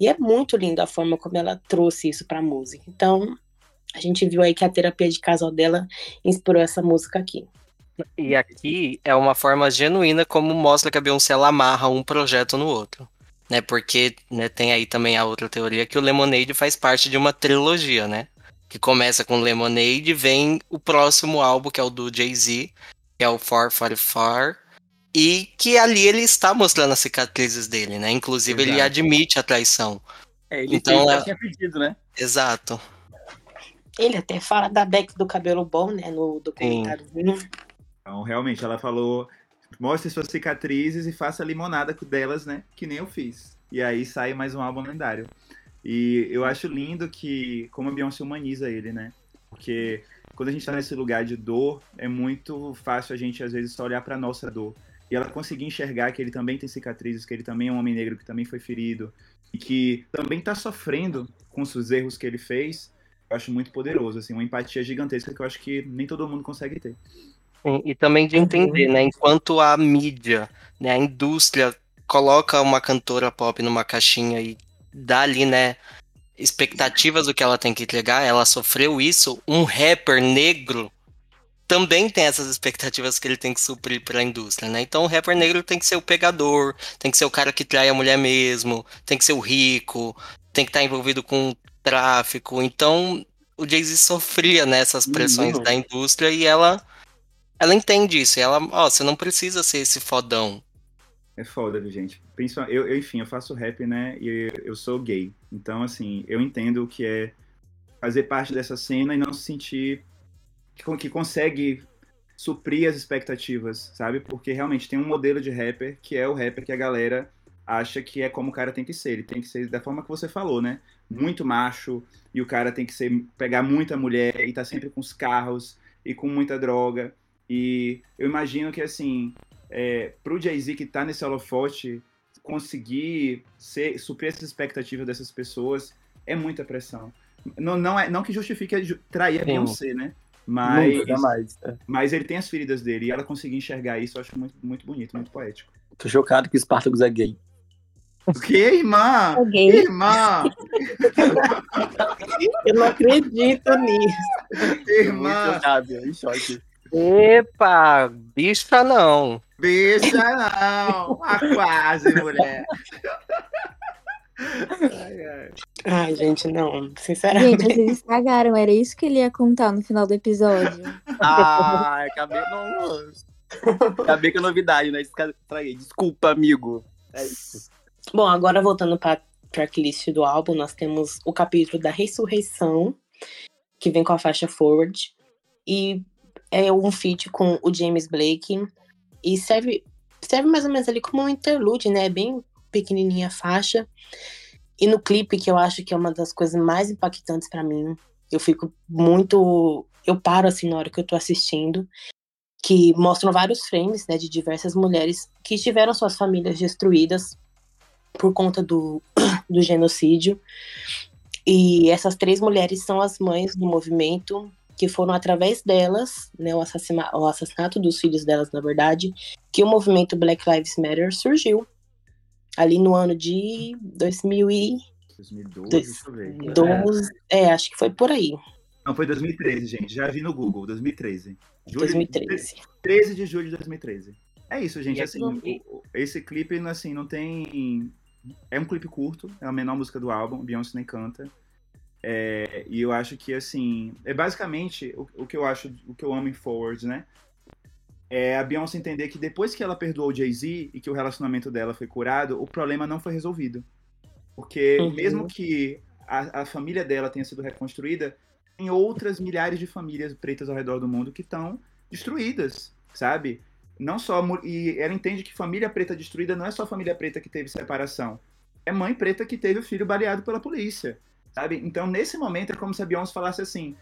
E é muito lindo a forma como ela trouxe isso pra música. Então, a gente viu aí que a terapia de casal dela inspirou essa música aqui. E aqui é uma forma genuína como mostra que a Beyoncé ela amarra um projeto no outro. Né? Porque né, tem aí também a outra teoria que o Lemonade faz parte de uma trilogia, né? Que começa com Lemonade, vem o próximo álbum, que é o do Jay-Z, que é o 444, e que ali ele está mostrando as cicatrizes dele, né? Inclusive ele admite a traição. É, ele Então, já é- tinha pedido, né? Exato. Ele até fala da Beck do cabelo bom, né? No documentáriozinho. Então, realmente, ela falou: mostre suas cicatrizes e faça limonada delas, né? Que nem eu fiz. E aí sai mais um álbum lendário. E eu acho lindo que, como a Beyoncé humaniza ele, né? Porque quando a gente tá nesse lugar de dor, é muito fácil a gente, às vezes, só olhar pra nossa dor. E ela conseguir enxergar que ele também tem cicatrizes, que ele também é um homem negro, que também foi ferido, e que também tá sofrendo com os erros que ele fez, eu acho muito poderoso, assim, uma empatia gigantesca que eu acho que nem todo mundo consegue ter. Sim, E também de entender, né? Enquanto a mídia, né, a indústria coloca uma cantora pop numa caixinha e dá ali, né, expectativas do que ela tem que entregar, ela sofreu isso, um rapper negro também tem essas expectativas que ele tem que suprir para a indústria, né? Então o rapper negro tem que ser o pegador, tem que ser o cara que trai a mulher mesmo, tem que ser o rico, tem que estar tá envolvido com tráfico. Então o Jay-Z sofria nessas pressões uhum. da indústria e ela ela entende isso. ela, ó, você não precisa ser esse fodão. É foda, gente? Eu, eu, enfim, eu faço rap, né? E eu sou gay. Então, assim, eu entendo o que é fazer parte dessa cena e não se sentir que, que consegue suprir as expectativas, sabe? Porque realmente tem um modelo de rapper que é o rapper que a galera acha que é como o cara tem que ser. Ele tem que ser da forma que você falou, né? Muito macho, e o cara tem que ser pegar muita mulher e tá sempre com os carros e com muita droga. E eu imagino que, assim, é, pro Jay-Z que tá nesse holofote, conseguir ser, suprir essas expectativas dessas pessoas é muita pressão. Não, não, é, não que justifique trair a Beyoncé, né? Mas, Nunca, jamais, é. mas ele tem as feridas dele e ela conseguir enxergar isso, eu acho muito, muito bonito, muito poético. Tô chocado que o Spartacus é gay. O que, irmã? É gay. Irmã! eu não acredito nisso. Irmã! Muito chocado, em choque. Epa, bicha não. Bicha não. Ah, quase, mulher. Ai, ai. ai, gente, não, sinceramente. Gente, vocês estragaram, era isso que ele ia contar no final do episódio. Ah, acabei não. Acabei com a novidade, né? Estraguei. Desculpa, amigo. É isso. Bom, agora voltando para tracklist do álbum, nós temos o capítulo da ressurreição, que vem com a faixa Forward. E é um feat com o James Blake. E serve, serve mais ou menos ali como um interlude, né? Bem pequenininha a faixa. E no clipe, que eu acho que é uma das coisas mais impactantes para mim, eu fico muito. Eu paro assim na hora que eu tô assistindo, que mostram vários frames né, de diversas mulheres que tiveram suas famílias destruídas por conta do, (clears throat) do genocídio. E essas três mulheres são as mães do movimento, que foram através delas, né, o, assassinato, o assassinato dos filhos delas, na verdade, que o movimento Black Lives Matter surgiu ali no ano de 2000 e... 2012, deixa eu ver. 12, é. é, acho que foi por aí. Não, foi 2013, gente. Já vi no Google, 2013. Julho, 2013. 13 de julho de 2013. É isso, gente. Assim, o, esse clipe, assim, não tem. É um clipe curto, é a menor música do álbum, Beyoncé nem canta. É, e eu acho que, assim, é basicamente o, o, que eu acho, o que eu amo em Forward, né? é a Beyoncé entender que depois que ela perdoou o Jay-Z e que o relacionamento dela foi curado, o problema não foi resolvido. Porque uhum. mesmo que a, a, família dela tenha sido reconstruída, tem outras milhares de famílias pretas ao redor do mundo que estão destruídas, sabe? Não só e ela entende que família preta destruída não é só família preta que teve separação, é mãe preta que teve o filho baleado pela polícia, sabe? Então nesse momento é como se a Beyoncé falasse assim: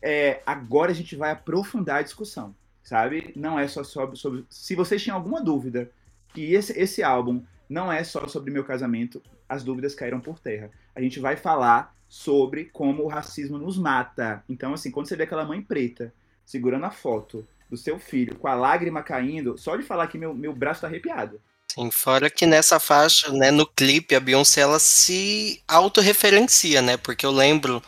é, agora a gente vai aprofundar a discussão sabe? Não é só sobre, sobre. Se vocês tinham alguma dúvida que esse, esse álbum não é só sobre meu casamento, as dúvidas caíram por terra. A gente vai falar sobre como o racismo nos mata. Então, assim, quando você vê aquela mãe preta segurando a foto do seu filho com a lágrima caindo, só de falar que meu, meu braço tá arrepiado. Sim, fora que nessa faixa, né, no clipe, a Beyoncé ela se autorreferencia, né? Porque eu lembro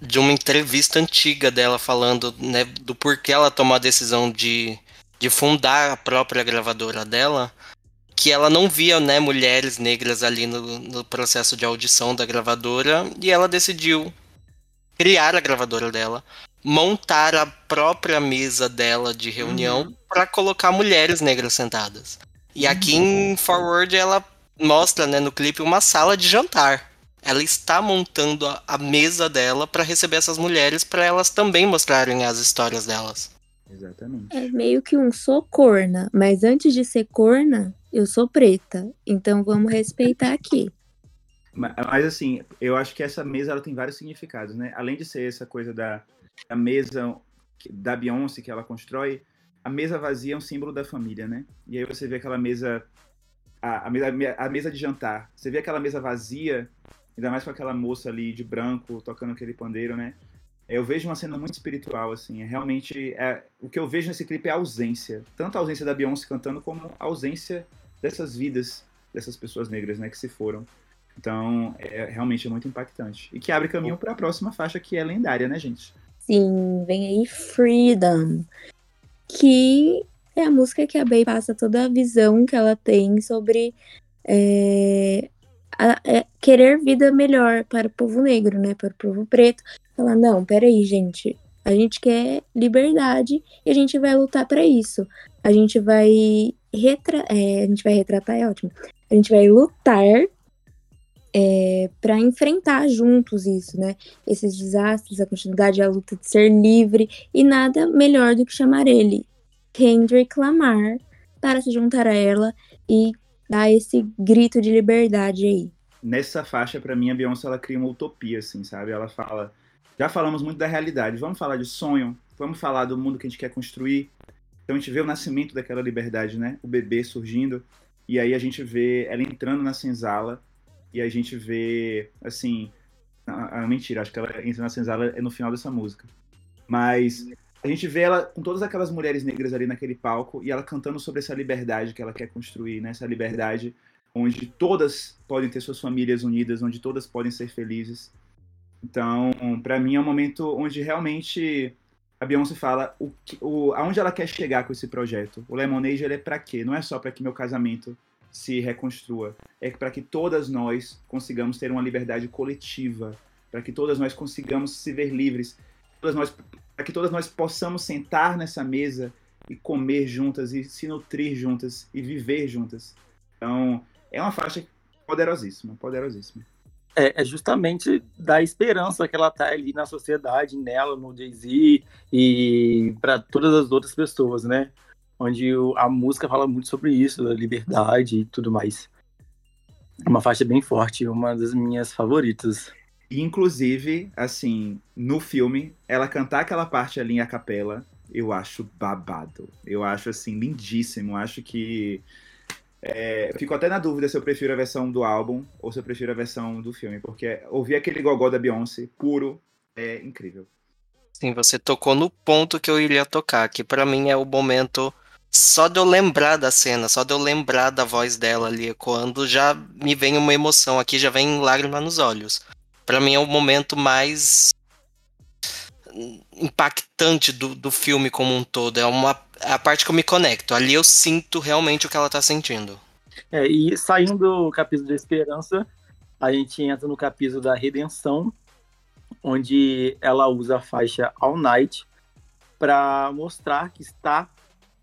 de uma entrevista antiga dela falando né, do porquê ela tomou a decisão de, de fundar a própria gravadora dela, que ela não via né, mulheres negras ali no, no processo de audição da gravadora e ela decidiu criar a gravadora dela, montar a própria mesa dela de reunião uhum. para colocar mulheres negras sentadas. E aqui em Forward ela mostra né, no clipe uma sala de jantar ela está montando a, a mesa dela para receber essas mulheres para elas também mostrarem as histórias delas. Exatamente. É meio que um sou corna, mas antes de ser corna, eu sou preta. Então vamos respeitar aqui. Mas, mas, assim, eu acho que essa mesa ela tem vários significados, né? Além de ser essa coisa da, da mesa da Beyoncé que ela constrói, a mesa vazia é um símbolo da família, né? E aí você vê aquela mesa a, a, a mesa de jantar, você vê aquela mesa vazia, Ainda mais com aquela moça ali de branco tocando aquele pandeiro, né? Eu vejo uma cena muito espiritual, assim. É realmente. É, o que eu vejo nesse clipe é a ausência. Tanto a ausência da Beyoncé cantando, como a ausência dessas vidas, dessas pessoas negras, né, que se foram. Então, é, realmente é muito impactante. E que abre caminho para a próxima faixa, que é lendária, né, gente? Sim, vem aí Freedom, que é a música que a Bey passa toda a visão que ela tem sobre é, a, é, querer vida melhor para o povo negro, né? Para o povo preto. Falar, não, peraí, gente. A gente quer liberdade e a gente vai lutar para isso. A gente vai retra é, a gente vai retratar, é ótimo. A gente vai lutar é, para enfrentar juntos isso, né? Esses desastres, a continuidade, a luta de ser livre e nada melhor do que chamar ele, Kendrick Lamar, para se juntar a ela e dar esse grito de liberdade aí. Nessa faixa, para mim, a Beyoncé ela cria uma utopia, assim, sabe? Ela fala, já falamos muito da realidade, vamos falar de sonho, vamos falar do mundo que a gente quer construir. Então a gente vê o nascimento daquela liberdade, né? O bebê surgindo e aí a gente vê ela entrando na senzala e a gente vê, assim. Ah, mentira, acho que ela entra na senzala é no final dessa música. Mas a gente vê ela com todas aquelas mulheres negras ali naquele palco e ela cantando sobre essa liberdade que ela quer construir, né? Essa liberdade onde todas podem ter suas famílias unidas, onde todas podem ser felizes. Então, para mim é um momento onde realmente a Beyoncé fala o, o, aonde ela quer chegar com esse projeto. O Lemonade ele é para quê? Não é só para que meu casamento se reconstrua. É para que todas nós consigamos ter uma liberdade coletiva, para que todas nós consigamos se ver livres, para que todas nós possamos sentar nessa mesa e comer juntas e se nutrir juntas e viver juntas. Então, é uma faixa poderosíssima, poderosíssima. É, é justamente da esperança que ela tá ali na sociedade, nela, no Jay-Z e para todas as outras pessoas, né? Onde o, a música fala muito sobre isso, da liberdade e tudo mais. Uma faixa bem forte, uma das minhas favoritas. Inclusive, assim, no filme, ela cantar aquela parte ali em a capela, eu acho babado. Eu acho, assim, lindíssimo. Acho que. É, fico até na dúvida se eu prefiro a versão do álbum ou se eu prefiro a versão do filme, porque ouvir aquele gogó da Beyoncé puro é incrível. Sim, você tocou no ponto que eu iria tocar, que para mim é o momento só de eu lembrar da cena, só de eu lembrar da voz dela ali ecoando, já me vem uma emoção aqui, já vem lágrima nos olhos. Para mim é o momento mais impactante do, do filme como um todo. É uma é a parte que eu me conecto. Ali eu sinto realmente o que ela tá sentindo. É, e saindo do capítulo da esperança, a gente entra no capítulo da redenção, onde ela usa a faixa All Night para mostrar que está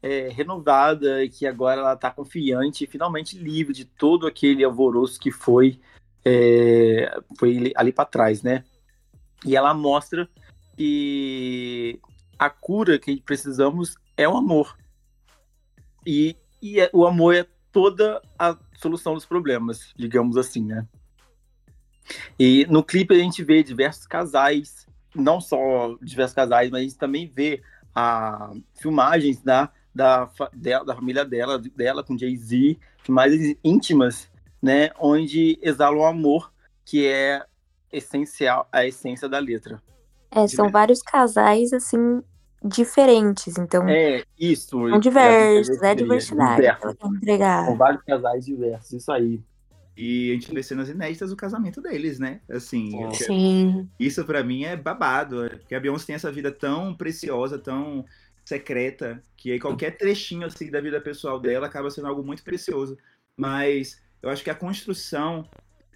é, renovada e que agora ela está confiante e finalmente livre de todo aquele alvoroço que foi, é, foi ali para trás, né? E ela mostra que a cura que precisamos é o amor. E, e é, o amor é toda a solução dos problemas, digamos assim, né? E no clipe a gente vê diversos casais, não só diversos casais, mas a gente também vê a filmagens da da, dela, da família dela, dela com Jay-Z, mais íntimas, né? Onde exala o amor, que é essencial, a essência da letra. É, são vários casais, assim, diferentes, então... É, isso. São diversos, é, diversidade que ela quer entregar. São vários casais diversos, isso aí. E a gente vê cenas inéditas do casamento deles, né? Assim, Sim. isso para mim é babado, é, porque a Beyoncé tem essa vida tão preciosa, tão secreta, que aí qualquer trechinho assim da vida pessoal dela acaba sendo algo muito precioso. Mas eu acho que a construção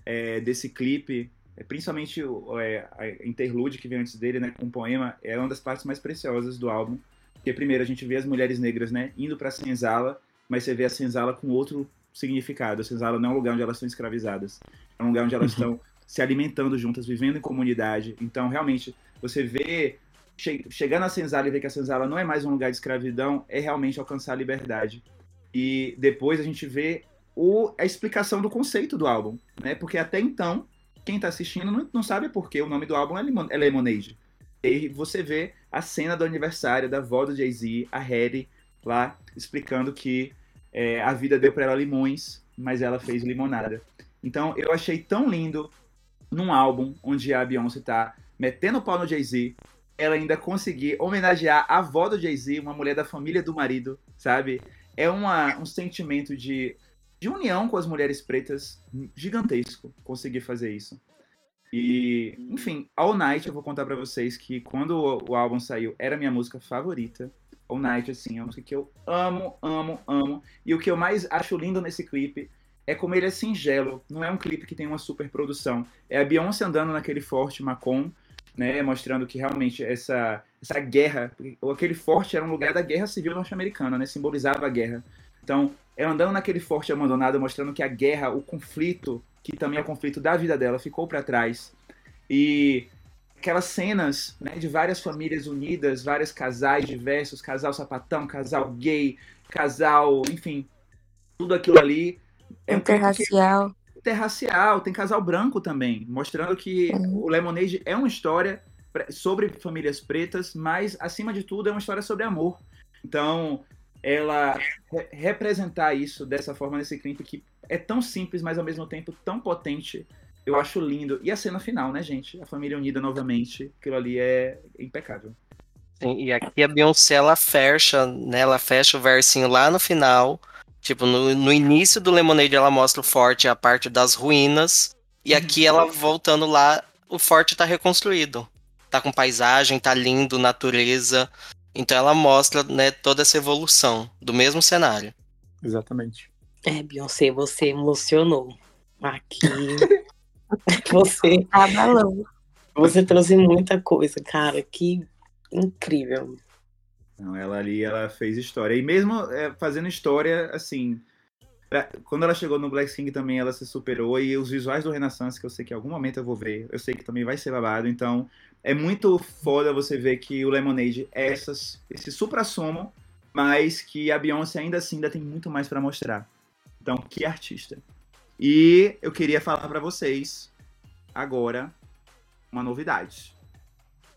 é, desse clipe, é, principalmente é, a interlude que vem antes dele, né, com o poema, é uma das partes mais preciosas do álbum. Porque primeiro a gente vê as mulheres negras, né, indo para a senzala, mas você vê a senzala com outro significado. A senzala não é um lugar onde elas estão escravizadas, é um lugar onde elas uhum. estão se alimentando juntas, vivendo em comunidade. Então, realmente, você vê che chegar na senzala e ver que a senzala não é mais um lugar de escravidão é realmente alcançar a liberdade. E depois a gente vê o, a explicação do conceito do álbum, né? Porque até então, quem está assistindo não, não sabe por que o nome do álbum é, Lemon é Lemonade. E você vê a cena do aniversário da avó do Jay-Z, a Harry, lá explicando que é, a vida deu para ela limões, mas ela fez limonada. Então eu achei tão lindo num álbum onde a Beyoncé tá metendo o pau no Jay-Z, ela ainda conseguir homenagear a avó do Jay-Z, uma mulher da família do marido, sabe? É uma, um sentimento de, de união com as mulheres pretas gigantesco conseguir fazer isso. E, enfim, All Night eu vou contar pra vocês que quando o, álbum saiu era minha música favorita. All Night, assim, é uma música que eu amo, amo, amo. E o que eu mais acho lindo nesse clipe é como ele é singelo. Não é um clipe que tem uma super produção. É a Beyoncé andando naquele forte Macon, né, mostrando que realmente essa, essa guerra, aquele forte era um lugar da guerra civil norte-americana, né, simbolizava a guerra. Então, ela andando naquele forte abandonado, mostrando que a guerra, o conflito, que também é o conflito da vida dela, ficou para trás. E aquelas cenas né, de várias famílias unidas, vários casais diversos, casal sapatão, casal gay, casal, enfim, tudo aquilo ali. É interracial. Um interracial, tem casal branco também, mostrando que uhum. o Lemonade é uma história sobre famílias pretas, mas acima de tudo é uma história sobre amor. Então, ela re representar isso dessa forma nesse clipe que é tão simples, mas ao mesmo tempo tão potente, eu acho lindo. E a cena final, né, gente? A família unida novamente, aquilo ali é impecável. Sim, e aqui a Beyoncé, ela fecha, né, ela fecha o versinho lá no final, tipo, no, no início do Lemonade ela mostra o forte, a parte das ruínas, e aqui ela voltando lá, o forte tá reconstruído. Tá com paisagem, tá lindo, natureza, então ela mostra né, toda essa evolução do mesmo cenário. Exatamente. É, Beyoncé, você emocionou. Aqui. (laughs) você. Abalou. Você trouxe muita coisa, cara. Que incrível. Não, ela ali, ela fez história. E mesmo é, fazendo história, assim, quando ela chegou no Black King também ela se superou e os visuais do Renaissance que eu sei que em algum momento eu vou ver, eu sei que também vai ser babado, então é muito foda você ver que o Lemonade é essas, esse supra-sumo, mas que a Beyoncé ainda assim ainda tem muito mais para mostrar. Então, que artista. E eu queria falar para vocês agora uma novidade.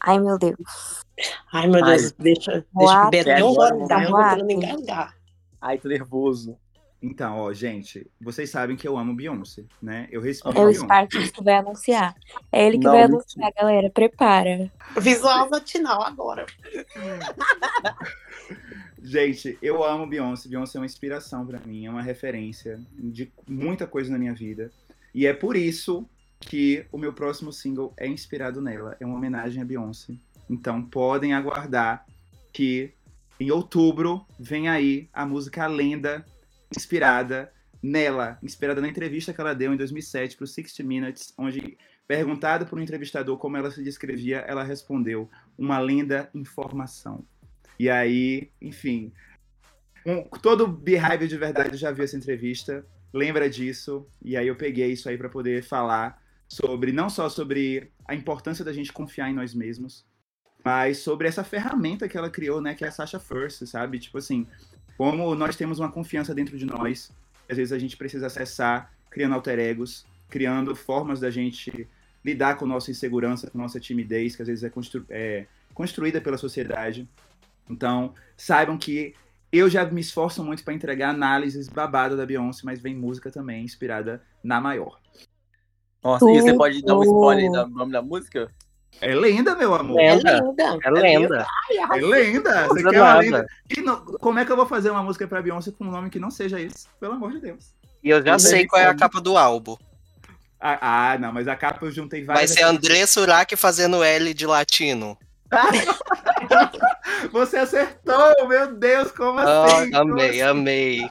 Ai, meu Deus. Ai, meu Deus, Ai. deixa, deixa o Betão agora, eu engasgar. Ai, tô nervoso. Então, ó, gente, vocês sabem que eu amo Beyoncé, né? Eu respeito É o Sparks que vai anunciar. É ele que Não, vai anunciar, galera. Prepara. Visual matinal agora. (laughs) gente, eu amo Beyoncé. Beyoncé é uma inspiração para mim, é uma referência de muita coisa na minha vida. E é por isso que o meu próximo single é inspirado nela. É uma homenagem a Beyoncé. Então podem aguardar que em outubro vem aí a música Lenda inspirada nela, inspirada na entrevista que ela deu em 2007 para o 60 Minutes, onde, perguntado por um entrevistador como ela se descrevia, ela respondeu: uma lenda em formação. E aí, enfim, um, todo Beehive de verdade já viu essa entrevista, lembra disso, e aí eu peguei isso aí para poder falar sobre, não só sobre a importância da gente confiar em nós mesmos, mas sobre essa ferramenta que ela criou, né, que é a Sasha First, sabe? Tipo assim, como nós temos uma confiança dentro de nós, às vezes a gente precisa acessar criando alter egos, criando formas da gente lidar com nossa insegurança, com nossa timidez, que às vezes é, constru é construída pela sociedade. Então, saibam que eu já me esforço muito para entregar análises babado da Beyoncé, mas vem música também inspirada na maior. Nossa, e você pode dar um spoiler do nome da música? É lenda, meu amor. É lenda. É lenda. É lenda. Você quer uma lenda? Não, como é que eu vou fazer uma música pra Beyoncé com um nome que não seja esse? Pelo amor de Deus. E eu já não sei qual é a capa do álbum. Ah, ah, não, mas a capa eu juntei várias. Vai ser André Surak fazendo L de latino. (laughs) Você acertou, meu Deus, como assim? Oh, amei, assim? amei. (laughs)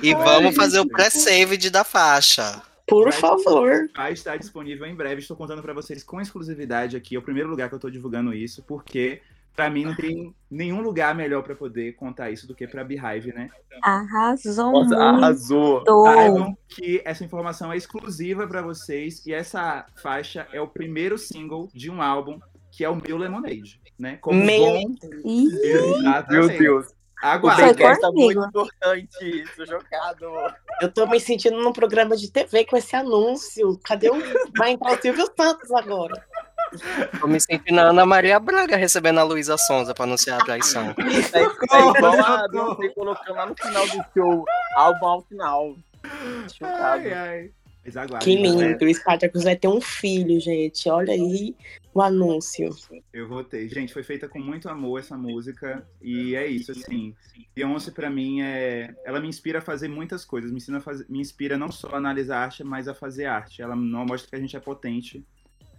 E Ai, vamos fazer o pré-save da faixa. Por vai, favor. Vai estar disponível em breve. Estou contando para vocês com exclusividade aqui. É o primeiro lugar que eu estou divulgando isso, porque para mim não tem nenhum lugar melhor para poder contar isso do que para Beehive, né? Arrasou. Nossa, arrasou. Saibam que essa informação é exclusiva para vocês e essa faixa é o primeiro single de um álbum que é o meu Lemonade, né? Como meu bom... Meu Deus. Aguarda. O tá muito importante. Tô chocado. Eu tô me sentindo num programa de TV com esse anúncio. Cadê o. Vai entrar o Silvio Santos agora. Tô me sentindo na Ana Maria Braga recebendo a Luísa Sonza pra anunciar a traição. É, é igual a Beyoncé colocando lá no final do show, álbum ao final. Chocado. Ai, ai. Que lindo, o Spartacus vai ter um filho, gente. Olha aí, o anúncio. Eu votei. Gente, foi feita com muito amor essa música. E é isso, assim. Beyoncé, pra mim, é. Ela me inspira a fazer muitas coisas. Me, ensina a fazer... me inspira não só a analisar arte, mas a fazer arte. Ela não mostra que a gente é potente.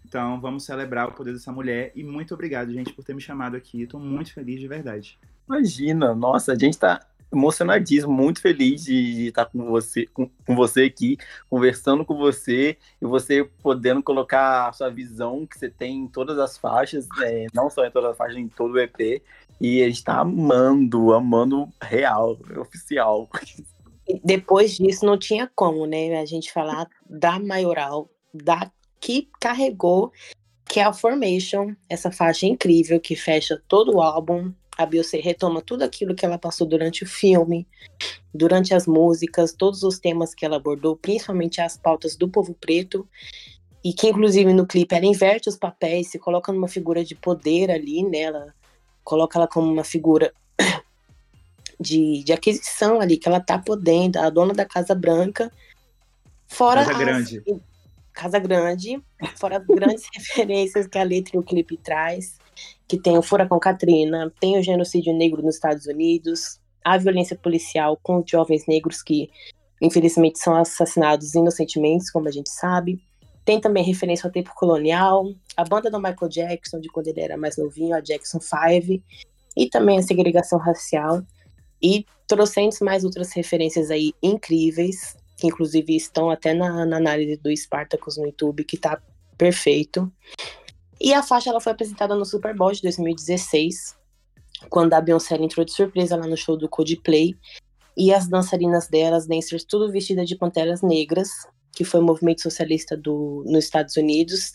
Então, vamos celebrar o poder dessa mulher. E muito obrigado, gente, por ter me chamado aqui. Estou muito feliz de verdade. Imagina, nossa, a gente tá emocionadíssimo, muito feliz de estar com você, com, com, você aqui, conversando com você e você podendo colocar a sua visão que você tem em todas as faixas, é, não só em todas as faixas, em todo o EP. E a gente tá amando, amando real, oficial. Depois disso, não tinha como, né? A gente falar da maioral, da que carregou, que é a Formation, essa faixa incrível que fecha todo o álbum. A Beyoncé retoma tudo aquilo que ela passou durante o filme, durante as músicas, todos os temas que ela abordou, principalmente as pautas do povo preto, e que inclusive no clipe ela inverte os papéis, se coloca numa figura de poder ali, né? Ela coloca ela como uma figura (coughs) de, de aquisição ali, que ela tá podendo, a dona da Casa Branca. Fora Casa Grande. Casa Grande, fora as grandes (laughs) referências que a letra e o clipe traz, que tem o Furacão Katrina, tem o genocídio negro nos Estados Unidos, a violência policial com jovens negros que, infelizmente, são assassinados inocentemente, como a gente sabe. Tem também referência ao tempo colonial, a banda do Michael Jackson, de quando ele era mais novinho, a Jackson 5, e também a segregação racial. E trouxemos mais outras referências aí incríveis que inclusive estão até na, na análise do Spartacus no YouTube, que tá perfeito. E a faixa ela foi apresentada no Super Bowl de 2016, quando a Beyoncé entrou de surpresa lá no show do Coldplay. E as dançarinas delas, dancers, tudo vestidas de panteras negras, que foi o movimento socialista do, nos Estados Unidos.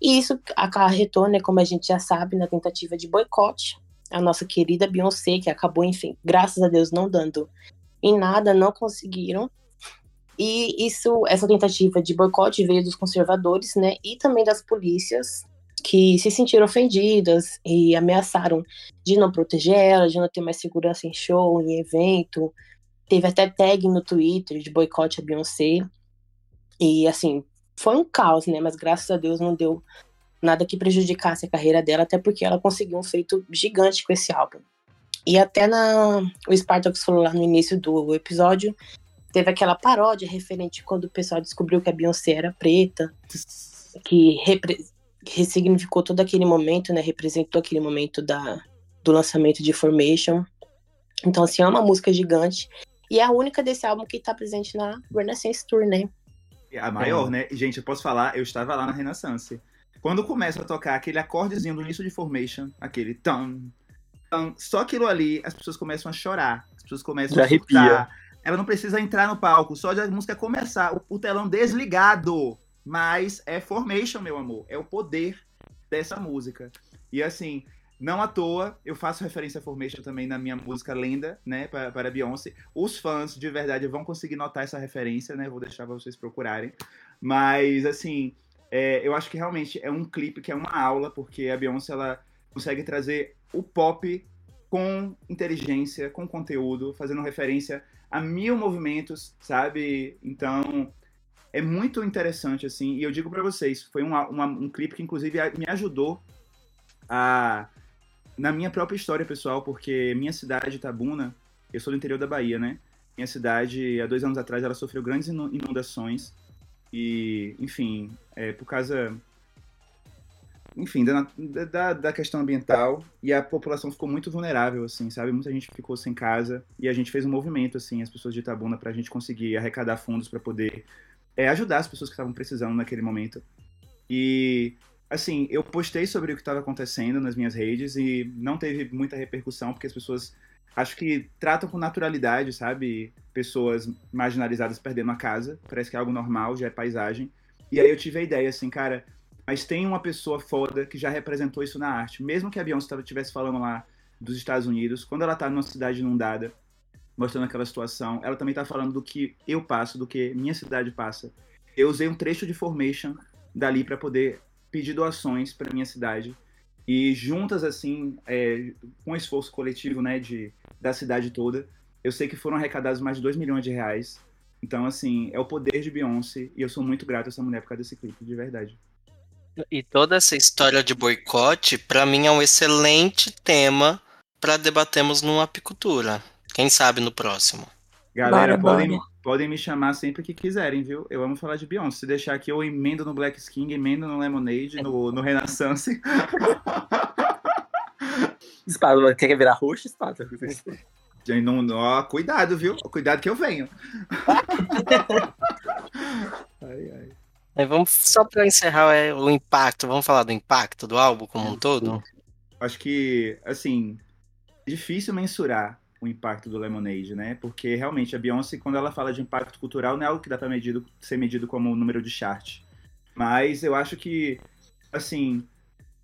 E isso acarretou, né, como a gente já sabe, na tentativa de boicote a nossa querida Beyoncé, que acabou, enfim, graças a Deus, não dando em nada, não conseguiram. E isso, essa tentativa de boicote veio dos conservadores, né, e também das polícias, que se sentiram ofendidas e ameaçaram de não proteger ela, de não ter mais segurança em show, em evento. Teve até tag no Twitter de boicote a Beyoncé. E assim, foi um caos, né? Mas graças a Deus não deu nada que prejudicasse a carreira dela, até porque ela conseguiu um feito gigante com esse álbum. E até na o Spartacus falou lá no início do episódio Teve aquela paródia referente quando o pessoal descobriu que a Beyoncé era preta, que ressignificou todo aquele momento, né? Representou aquele momento da, do lançamento de Formation. Então, assim, é uma música gigante. E é a única desse álbum que tá presente na Renaissance Tour, né? É a maior, é. né? Gente, eu posso falar, eu estava lá na Renaissance. Quando começa a tocar aquele acordezinho do início de Formation, aquele tam, tam, só aquilo ali, as pessoas começam a chorar, as pessoas começam Já a arrepia. Ela não precisa entrar no palco, só de a música começar, o, o telão desligado. Mas é Formation, meu amor. É o poder dessa música. E assim, não à toa, eu faço referência a Formation também na minha música Lenda, né, para, para Beyoncé. Os fãs, de verdade, vão conseguir notar essa referência, né, vou deixar vocês procurarem. Mas, assim, é, eu acho que realmente é um clipe que é uma aula, porque a Beyoncé, ela consegue trazer o pop com inteligência, com conteúdo, fazendo referência a mil movimentos, sabe? Então, é muito interessante, assim. E eu digo para vocês, foi uma, uma, um clipe que, inclusive, me ajudou a na minha própria história pessoal, porque minha cidade, Tabuna, eu sou do interior da Bahia, né? Minha cidade, há dois anos atrás, ela sofreu grandes inundações. E, enfim, é, por causa enfim, da, da, da, questão ambiental e a população ficou muito vulnerável, assim, sabe? Muita gente ficou sem casa e a gente fez um movimento, assim, as pessoas de Itabuna, para a gente conseguir arrecadar fundos para poder é, ajudar as pessoas que estavam precisando naquele momento. E, assim, eu postei sobre o que estava acontecendo nas minhas redes e não teve muita repercussão porque as pessoas acho que tratam com naturalidade, sabe? Pessoas marginalizadas perdendo a casa, parece que é algo normal, já é paisagem. E aí eu tive a ideia, assim, cara mas tem uma pessoa foda que já representou isso na arte. Mesmo que a Beyoncé estivesse falando lá dos Estados Unidos, quando ela tá numa cidade inundada, mostrando aquela situação, ela também tá falando do que eu passo, do que minha cidade passa. Eu usei um trecho de Formation dali para poder pedir doações para minha cidade. E juntas, assim, é, com um esforço coletivo, né, de, da cidade toda, eu sei que foram arrecadados mais de 2 milhões de reais. Então, assim, é o poder de Beyoncé e eu sou muito grato a essa mulher por causa desse clipe, de verdade. E toda essa história de boicote, para mim, é um excelente tema para debatermos numa apicultura. Quem sabe no próximo. Galera, bora, podem, bora. podem me chamar sempre que quiserem, viu? Eu amo falar de Beyoncé. Se deixar aqui, eu emendo no Black Skin, emendo no Lemonade, no, no Renaissance. (laughs) Espada, quer virar roxo, espada? Não, não, cuidado, viu? Cuidado que eu venho. (laughs) ai, ai. Aí vamos só para encerrar é, o impacto, vamos falar do impacto do álbum como um todo? Acho que, assim, é difícil mensurar o impacto do Lemonade, né? Porque realmente a Beyoncé, quando ela fala de impacto cultural, não é algo que dá para medido, ser medido como o número de chart. Mas eu acho que, assim,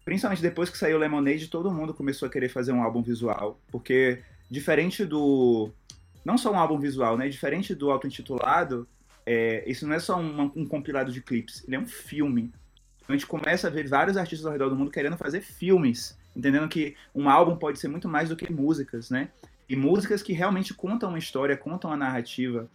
principalmente depois que saiu o Lemonade, todo mundo começou a querer fazer um álbum visual, porque diferente do não só um álbum visual, né? Diferente do auto-intitulado, é, isso não é só um, um, compilado de clipes, ele é um filme. Então a gente começa a ver vários artistas ao redor do mundo querendo fazer filmes, entendendo que um álbum pode ser muito mais do que músicas, né? E músicas que realmente contam uma história, contam a narrativa.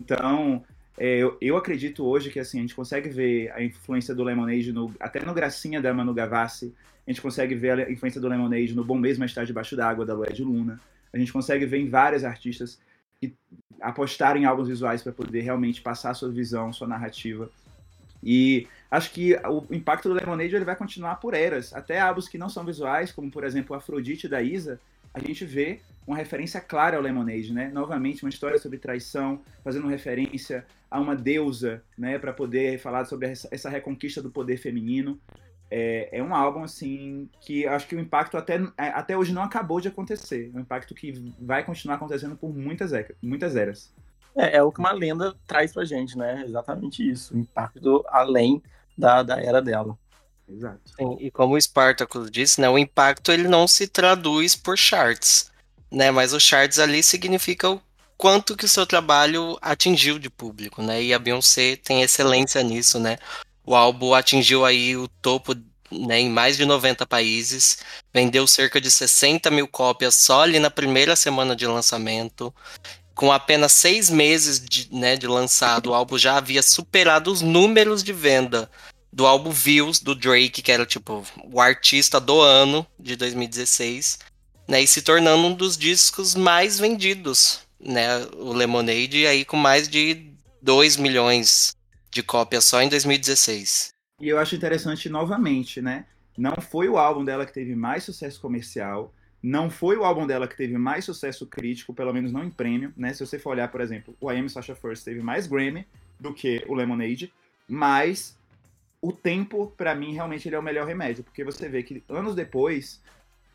Então, é, eu, eu, acredito hoje que assim a gente consegue ver a influência do Lemonade no, até no Gracinha da Manu Gavassi, a gente consegue ver a influência do Lemonade no Bom Mesmo Estar Debaixo d'Água, da Lued Luna. A gente consegue ver em vários artistas que apostaram em álbuns visuais para poder realmente passar sua visão, sua narrativa. E acho que o impacto do Lemonade ele vai continuar por eras. Até álbuns que não são visuais, como por exemplo Afrodite da Isa, a gente vê uma referência clara ao Lemonade, né? Novamente, uma história sobre traição, fazendo referência a uma deusa, né? Para poder falar sobre essa reconquista do poder feminino. É, é, um álbum, assim, que acho que o impacto até, até hoje não acabou de acontecer. É um impacto que vai continuar acontecendo por muitas, muitas eras. É, é o que uma lenda traz pra gente, né? Exatamente isso. O impacto além da, da era dela. Exato. Sim, e como o Spartacus disse, né, o impacto ele não se traduz por charts, né, mas os charts ali significa o quanto que o seu trabalho atingiu de público, né, e a Beyoncé tem excelência nisso, né, o álbum atingiu aí o topo né, em mais de 90 países, vendeu cerca de 60 mil cópias só ali na primeira semana de lançamento, com apenas seis meses de, né, de lançado, o álbum já havia superado os números de venda do álbum Views do Drake, que era tipo o artista do ano de 2016, né, e se tornando um dos discos mais vendidos, né, o Lemonade, aí com mais de 2 milhões de cópias só em 2016. E eu acho interessante novamente, né? Não foi o álbum dela que teve mais sucesso comercial, não foi o álbum dela que teve mais sucesso crítico, pelo menos não em prêmio, né? Se você for olhar, por exemplo, o I Am Sasha First teve mais Grammy do que o Lemonade, mas o tempo, para mim, realmente ele é o melhor remédio, porque você vê que anos depois,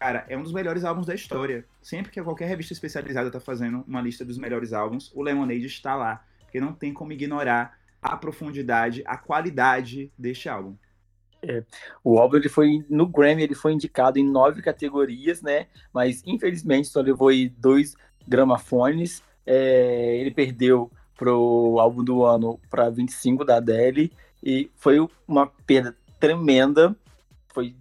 cara, é um dos melhores álbuns da história. Sempre que qualquer revista especializada tá fazendo uma lista dos melhores álbuns, o Lemonade está lá, porque não tem como ignorar a profundidade, a qualidade deste álbum. É, o álbum ele foi no Grammy ele foi indicado em nove categorias, né? Mas infelizmente só levou aí dois gramafones. É, ele perdeu pro álbum do ano para 25 da Adele e foi uma perda tremenda. Foi,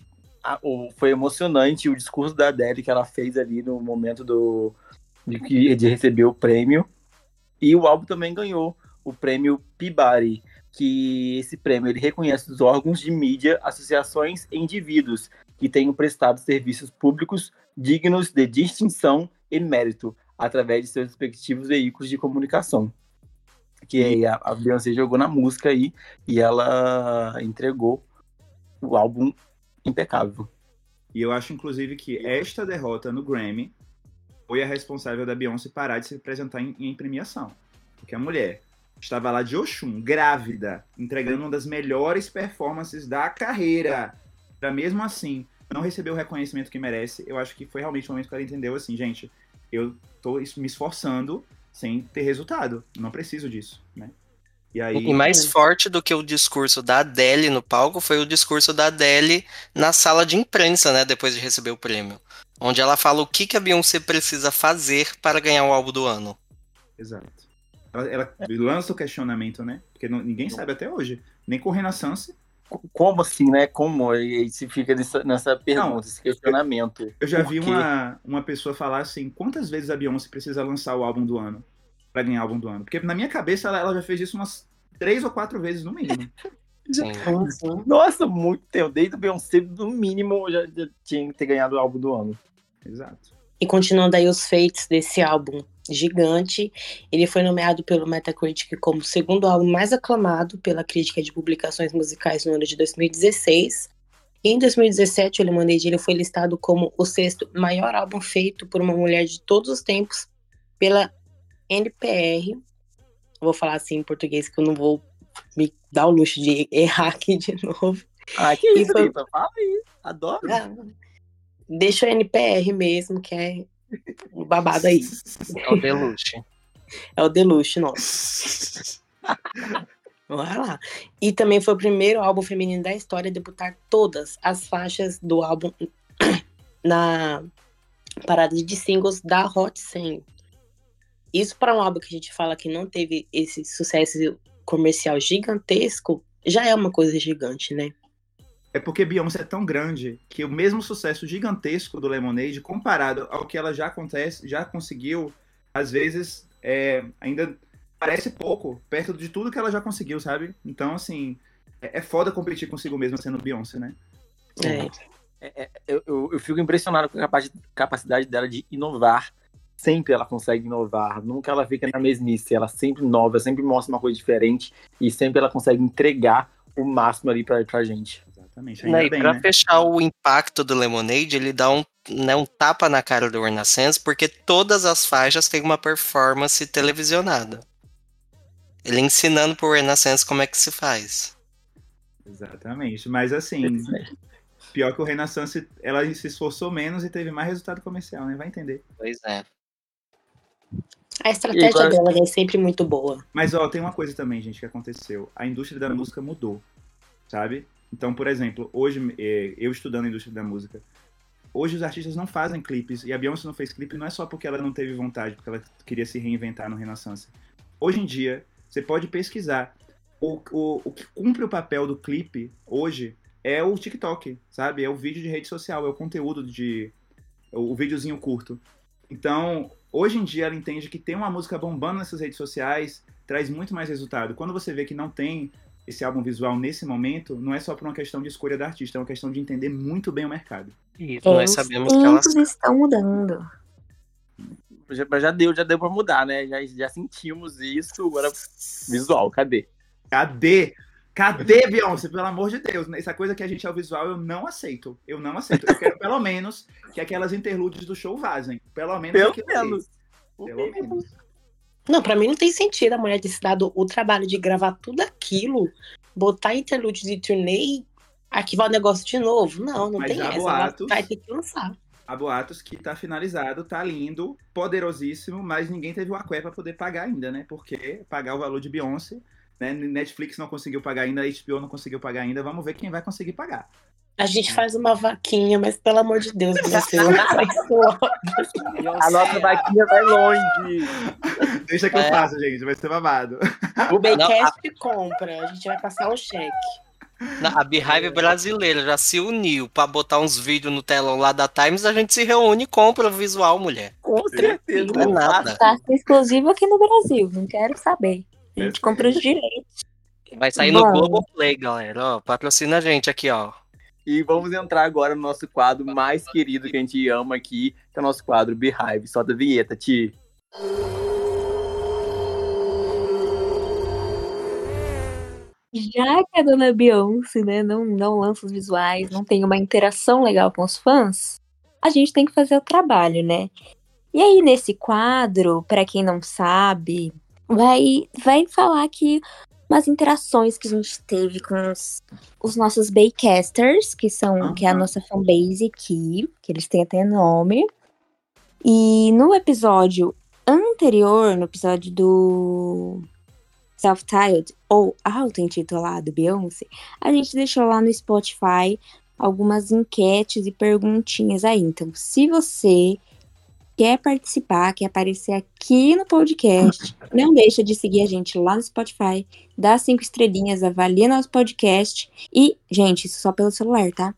foi emocionante o discurso da Adele que ela fez ali no momento do, de, de receber o prêmio. E o álbum também ganhou o prêmio Peabody, que esse prêmio ele reconhece os órgãos de mídia, associações e indivíduos que tenham prestado serviços públicos dignos de distinção e mérito através de seus respectivos veículos de comunicação que a, a Beyoncé jogou na música aí e ela entregou o álbum impecável. E eu acho, inclusive, que esta derrota no Grammy foi a responsável da Beyoncé parar de se apresentar em, em premiação. Porque a mulher estava lá de Oxum, grávida, entregando uma das melhores performances da carreira. Para mesmo assim não receber o reconhecimento que merece, eu acho que foi realmente o momento que ela entendeu assim, gente, eu tô me esforçando sem ter resultado. Não preciso disso, né? E, aí... e mais forte do que o discurso da Adele no palco foi o discurso da Adele na sala de imprensa, né, depois de receber o prêmio. Onde ela fala o que, que a Beyoncé precisa fazer para ganhar o álbum do ano. Exato. Ela, ela lança o questionamento, né? Porque não, ninguém sabe até hoje. Nem com Renaissance, como assim, né? Como? E se fica nessa, nessa pergunta, Não, esse questionamento. Eu, eu já vi uma, uma pessoa falar assim: quantas vezes a Beyoncé precisa lançar o álbum do ano para ganhar o álbum do ano? Porque na minha cabeça ela, ela já fez isso umas três ou quatro vezes no mínimo. (laughs) Sim. Nossa, muito tempo. Desde o Beyoncé, no mínimo, eu já, já tinha que ter ganhado o álbum do ano. Exato. E continuando aí os feitos desse álbum gigante, ele foi nomeado pelo Metacritic como o segundo álbum mais aclamado pela crítica de publicações musicais no ano de 2016. E em 2017, o Lemonade ele foi listado como o sexto maior álbum feito por uma mulher de todos os tempos pela NPR. Vou falar assim em português que eu não vou me dar o luxo de errar aqui de novo. Ah, que isso, foi-? Fala aí. Adoro. Ah, Deixa o NPR mesmo, que é o babado aí. É o Deluxe. (laughs) É o Deluxe nosso. Vai (laughs) lá. E também foi o primeiro álbum feminino da história a debutar todas as faixas do álbum (clears throat) na parada de singles da Hot 100. Isso para um álbum que a gente fala que não teve esse sucesso comercial gigantesco, já é uma coisa gigante, né? É porque Beyoncé é tão grande que o mesmo sucesso gigantesco do Lemonade, comparado ao que ela já acontece, já conseguiu, às vezes é, ainda parece pouco, perto de tudo que ela já conseguiu, sabe? Então, assim, é, é foda competir consigo mesma sendo Beyoncé, né? É. Eu, eu, eu fico impressionado com a capaci- capacidade dela de inovar. Sempre ela consegue inovar. Nunca ela fica na mesmice. Ela sempre inova, sempre mostra uma coisa diferente. E sempre ela consegue entregar o máximo ali pra, pra gente. Exatamente. Ainda Né, e bem, pra né? fechar o impacto do Lemonade, ele dá um, né, um tapa na cara do Renaissance, porque todas as faixas têm uma performance televisionada. Ele ensinando pro Renaissance como é que se faz. Exatamente. Mas assim, pior que o Renaissance, ela se esforçou menos e teve mais resultado comercial, né? Vai entender. Pois é. A estratégia agora- dela é sempre muito boa. Mas ó, tem uma coisa também, gente, que aconteceu. A indústria da música mudou, sabe? Então, por exemplo, hoje, eh, eu estudando a indústria da música, hoje os artistas não fazem clipes, e a Beyoncé não fez clipe não é só porque ela não teve vontade, porque ela queria se reinventar no Renaissance. Hoje em dia, você pode pesquisar. O, o, o que cumpre o papel do clipe hoje é o TikTok, sabe? É o vídeo de rede social, é o conteúdo de. o, o videozinho curto. Então, hoje em dia ela entende que ter uma música bombando nessas redes sociais traz muito mais resultado. Quando você vê que não tem esse álbum visual nesse momento, não é só por uma questão de escolha da artista, é uma questão de entender muito bem o mercado. Isso, nós Os sabemos que ela tempos estão mudando. Já, mas já deu, já deu pra mudar, né? Já, já sentimos isso. Agora, visual, cadê? Cadê? Cadê, Beyoncé? Pelo amor de Deus. Essa coisa que a gente é o visual, eu não aceito. Eu não aceito. Eu quero pelo menos que aquelas interludes do show vazem. Pelo menos Pelo menos. Pelo menos. Não, pra mim não tem sentido a mulher ter se dado o trabalho de gravar tudo aquilo, botar interlude de turnê e arquivar o negócio de novo. Não, não Mas tem essa. boatos. Vai ter que lançar. Há boatos que tá finalizado, tá lindo, poderosíssimo, mas ninguém teve o aqué pra poder pagar ainda, né? Porque pagar o valor de Beyoncé, né? Netflix não conseguiu pagar ainda, HBO não conseguiu pagar ainda, vamos ver quem vai conseguir pagar. A gente faz uma vaquinha, mas pelo amor de Deus, (laughs) logo. A nossa vaquinha vai longe. Deixa que eu É. faço, gente, vai ser babado. O Baycast compra, a gente vai passar um cheque. Na- A Beehive brasileira já se uniu pra botar uns vídeos no telão lá da Times, a gente se reúne e compra o visual, mulher. Com certeza. Não é nada. Tá exclusivo aqui no Brasil, não quero saber. A gente compra os direitos. Vai sair no Mano. Globoplay, galera. Ó, patrocina a gente aqui, ó. E vamos entrar agora no nosso quadro mais querido que a gente ama aqui, que é o nosso quadro Beehive. Só da vinheta, Ti. Já que a dona Beyoncé, né, não, não lança os visuais, não tem uma interação legal com os fãs, a gente tem que fazer o trabalho, né? E aí, nesse quadro, pra quem não sabe, vai, vai falar aqui umas interações que a gente teve com os, os nossos Baycasters, que são que é a nossa fanbase aqui, que eles têm até nome. E no episódio anterior, no episódio do Self-Titled ou auto-intitulado Beyoncé, a gente deixou lá no Spotify algumas enquetes e perguntinhas aí. Então, se você quer participar, quer aparecer aqui no podcast, não deixa de seguir a gente lá no Spotify, dá cinco estrelinhas, avalia nosso podcast e, gente, isso só pelo celular, tá?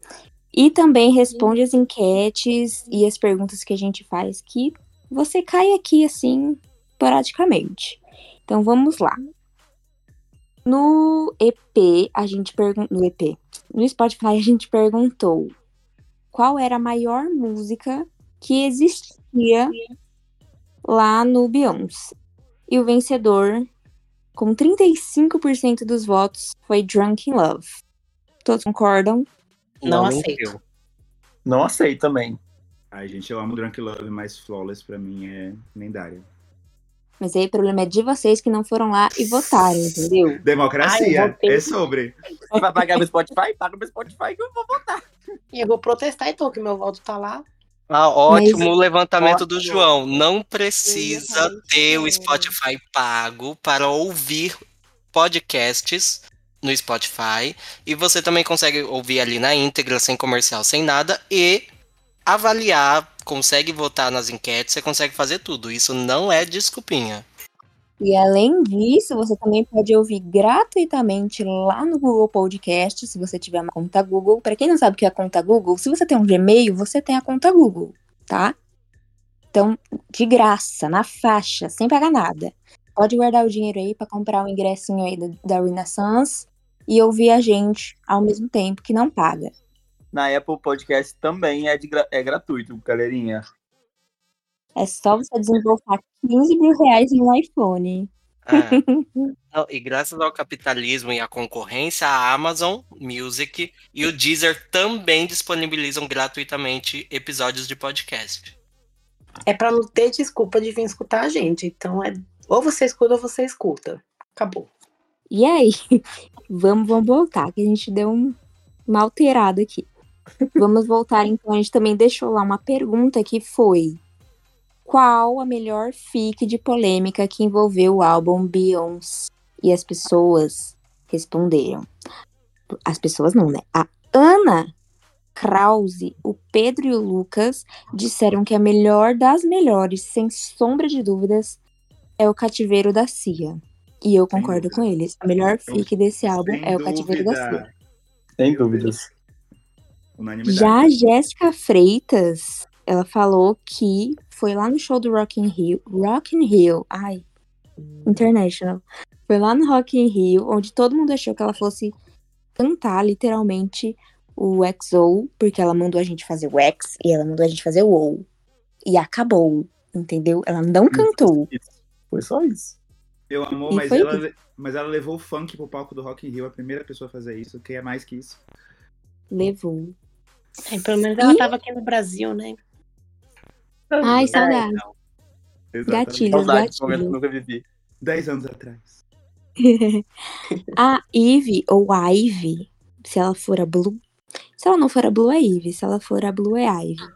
E também responde as enquetes e as perguntas que a gente faz que você cai aqui assim, esporadicamente. Então vamos lá. No EP, a gente perguntou. No EP. No Spotify, a gente perguntou qual era a maior música que existia lá no Beyoncé. E o vencedor, com 35% dos votos, foi Drunk in Love. Todos concordam? Não, mentiu. aceito. Não aceito também. Ai, gente, eu amo Drunk Love, mas Flawless pra mim é lendário. Mas aí o problema é de vocês que não foram lá e votaram, entendeu? Ai, Democracia, votei. é sobre. Você vai pagar meu Spotify? Paga meu Spotify que eu vou votar. E eu vou protestar então, que meu voto tá lá. Ah, ótimo Mas- levantamento do Ótimo. João. Não precisa ter o. Spotify pago para ouvir podcasts no Spotify. E você também consegue ouvir ali na íntegra, sem comercial, sem nada. E avaliar, consegue votar nas enquetes, você consegue fazer tudo. Isso não é desculpinha. E além disso, você também pode ouvir gratuitamente lá no Google Podcast, se você tiver uma conta Google. Para quem não sabe o que é a conta Google, se você tem um Gmail, você tem a conta Google, tá? Então, de graça, na faixa, sem pagar nada. Pode guardar o dinheiro aí para comprar o ingressinho aí da, da Renaissance e ouvir a gente ao mesmo tempo que não paga. Na Apple Podcast também é, de é gratuito, galerinha. É só você desembolsar 15 mil reais em um iPhone. (laughs) Não, e graças ao capitalismo e à concorrência, a Amazon Music e o Deezer também disponibilizam gratuitamente episódios de podcast. É pra não ter desculpa de vir escutar a gente. Então é ou você escuta ou você escuta. Acabou. E aí, (laughs) vamos, vamos voltar, que a gente deu um, uma alterada aqui. Vamos voltar, então. A gente também deixou lá uma pergunta que foi: Qual a melhor fic de polêmica que envolveu o álbum Beyoncé? E as pessoas responderam. As pessoas não, né? A Ana Krause, o Pedro e o Lucas disseram que a melhor das melhores, sem sombra de dúvidas, é o Cativeiro da Cia. E eu concordo dúvida. com eles. A melhor fic desse álbum Sem é o Cativeiro da Cia. dúvida. Sem dúvidas. Já a Jéssica Freitas, ela falou que foi lá no show do Rock in Rio. Rock in Rio, ai, International. Foi lá no Rock in Rio, onde todo mundo achou que ela fosse cantar, literalmente, o XO, porque ela mandou a gente fazer o X e ela mandou a gente fazer o O. E acabou, entendeu? Ela não cantou. Foi só isso. Eu amo, mas ela, mas ela levou o funk pro palco do Rock in Rio, a primeira pessoa a fazer isso. Quem é mais que isso? Levou. É, pelo menos ela E- tava aqui no Brasil, né? Ai, saudade. Exatamente. Gatilhos, Saudade gatilhos. nunca vivi. Dez anos atrás. (laughs) A Eve, ou a Ivy, se ela for a Blue. Se ela não for a Blue, é Ivy. Se ela for a Blue, é a Ivy.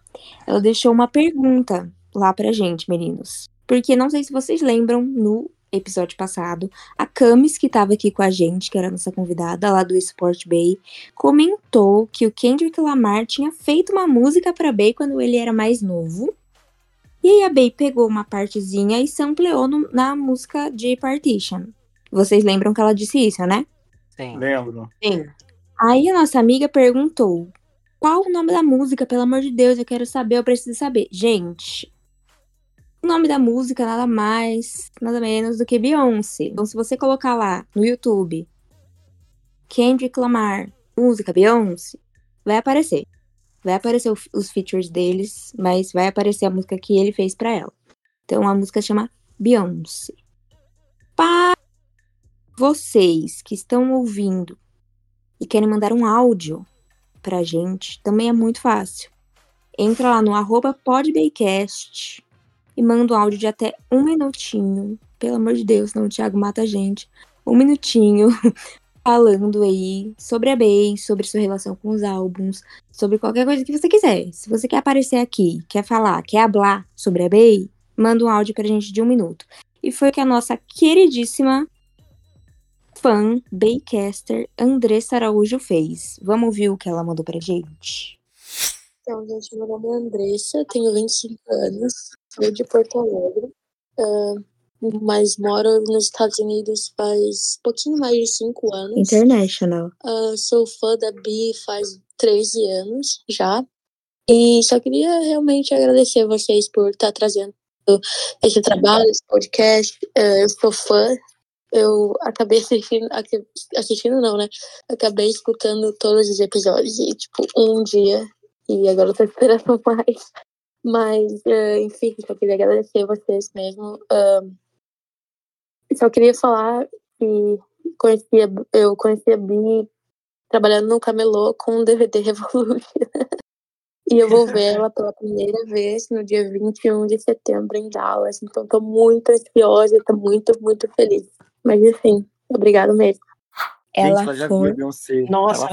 Ela deixou uma pergunta lá pra gente, meninos. Porque não sei se vocês lembram, no episódio passado, a Camis, que tava aqui com a gente, que era a nossa convidada lá do Sport Bay, comentou que o Kendrick Lamar tinha feito uma música pra Bay quando ele era mais novo. E aí a Bay pegou uma partezinha e sampleou no- na música de Partition. Vocês lembram que ela disse isso, né? Sim. Lembro. Sim. Aí a nossa amiga perguntou: qual o nome da música? Pelo amor de Deus, eu quero saber, eu preciso saber. Gente, o nome da música nada mais, nada menos do que Beyoncé. Então, se você colocar lá no YouTube Kendrick Lamar, música Beyoncé, vai aparecer. Vai aparecer os features deles, mas vai aparecer a música que ele fez pra ela. Então a música chama Beyoncé. Para vocês que estão ouvindo e querem mandar um áudio pra gente, também é muito fácil. Entra lá no arroba podbaycast e manda um áudio de até um minutinho. Pelo amor de Deus, não o Thiago mata a gente. Um minutinho (laughs) falando aí sobre a Bey, sobre sua relação com os álbuns, sobre qualquer coisa que você quiser. Se você quer aparecer aqui, quer falar, quer hablar sobre a Bey, manda um áudio pra gente de um minuto. E foi que a nossa queridíssima fã Baycaster Andressa Araújo fez. Vamos ouvir o que ela mandou pra gente? Então, gente, meu nome é Andressa, tenho 25 anos, sou de Porto Alegre, ah, mas moro nos Estados Unidos faz pouquinho mais de 5 anos. International. Ah, sou fã da Bi faz 13 anos já. E só queria realmente agradecer vocês por estar trazendo esse trabalho, esse podcast. Ah, eu sou fã eu acabei assistindo, assistindo não, né? Acabei escutando todos os episódios e, tipo, um dia, e agora eu tô esperando (laughs) mais. Mas, uh, enfim, só queria agradecer vocês mesmo. Uh, só queria falar que conhecia, eu conhecia a Bi trabalhando no Camelô com o DVD (laughs) Revolution. e eu vou ver ela pela primeira vez no dia 21 de setembro em Dallas. Então tô muito ansiosa, tô muito, muito feliz. Mas enfim, obrigado mesmo. Ela, Gente, já foi. Nossa,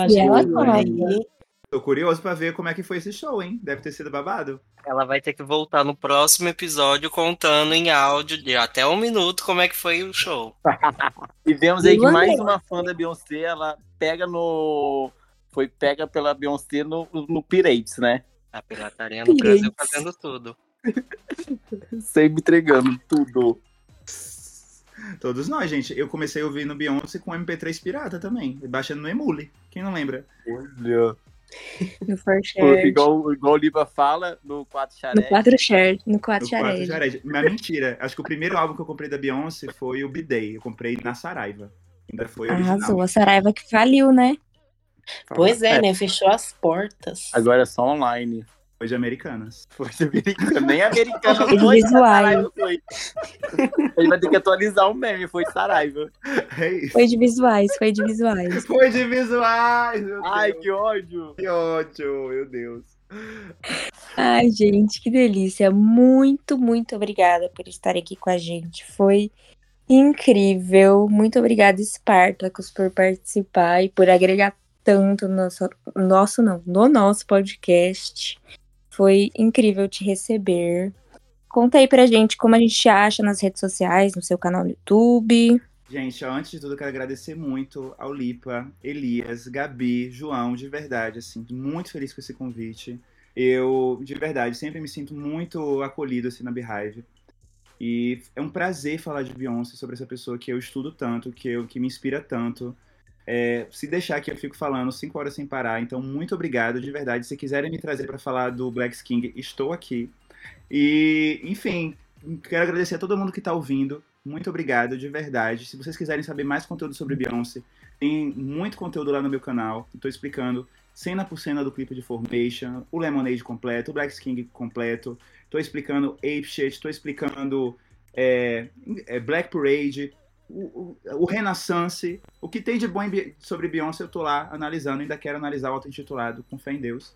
ela ela foi. Tô curioso pra ver como é que foi esse show, hein? Deve ter sido babado. Ela vai ter que voltar no próximo episódio contando em áudio de até um minuto como é que foi o show. (laughs) E vemos aí que mais uma fã da Beyoncé, ela pega no. Foi pega pela Beyoncé no, no Pirates, né? A pirataria no Brasil Pirates. fazendo tudo. (laughs) Sempre entregando tudo. Todos nós, gente. Eu comecei a ouvir no Beyoncé com MP3 pirata também. Baixando no Emule. Quem não lembra? Olha. No For Foi Shared. Igual, igual o Liba fala no 4 No Charé. 4 Shared. No 4 No quarto Shared. Mas mentira. Acho que o primeiro álbum que eu comprei da Beyoncé foi o B-Day. Eu comprei na Saraiva. Ainda foi original. Arrasou. A Saraiva que faliu, né? Pois é, né? Fechou as portas. Agora é só online. Foi de Americanas. (laughs) Foi de americana. Nem americana Foi de. Saraiva foi. Ele vai ter que atualizar o meme. Foi de Saraiva. É isso. Foi de visuais, foi de visuais. Foi de visuais, meu Ai, que ódio. Que ódio, meu Deus. Ai, gente, que delícia. Muito, muito obrigada por estarem aqui com a gente. Foi incrível. Muito obrigada, Spartacus, por participar e por agregar tanto no nosso, nosso não, no nosso podcast. Foi incrível te receber. Conta aí pra gente como a gente te acha nas redes sociais, no seu canal no YouTube. Gente, antes de tudo, quero agradecer muito ao Lipa, Elias, Gabi, João, de verdade, assim, muito feliz com esse convite. Eu, de verdade, sempre me sinto muito acolhido, assim, na Beehive. E é um prazer falar de Beyoncé, sobre essa pessoa que eu estudo tanto, que, eu, que me inspira tanto. É, se deixar aqui, eu fico falando cinco horas sem parar. Então, muito obrigado, de verdade. Se quiserem me trazer para falar do Black King, estou aqui. E, enfim, quero agradecer a todo mundo que está ouvindo. Muito obrigado, de verdade. Se vocês quiserem saber mais conteúdo sobre Beyoncé, tem muito conteúdo lá no meu canal. Estou explicando cena por cena do clipe de Formation, o Lemonade completo, o Black King completo. Estou explicando Ape Shit, estou explicando é, é, Black Parade, o, o, o Renaissance. O que tem de bom em sobre Beyoncé, eu tô lá analisando. Ainda quero analisar o auto-intitulado, com fé em Deus.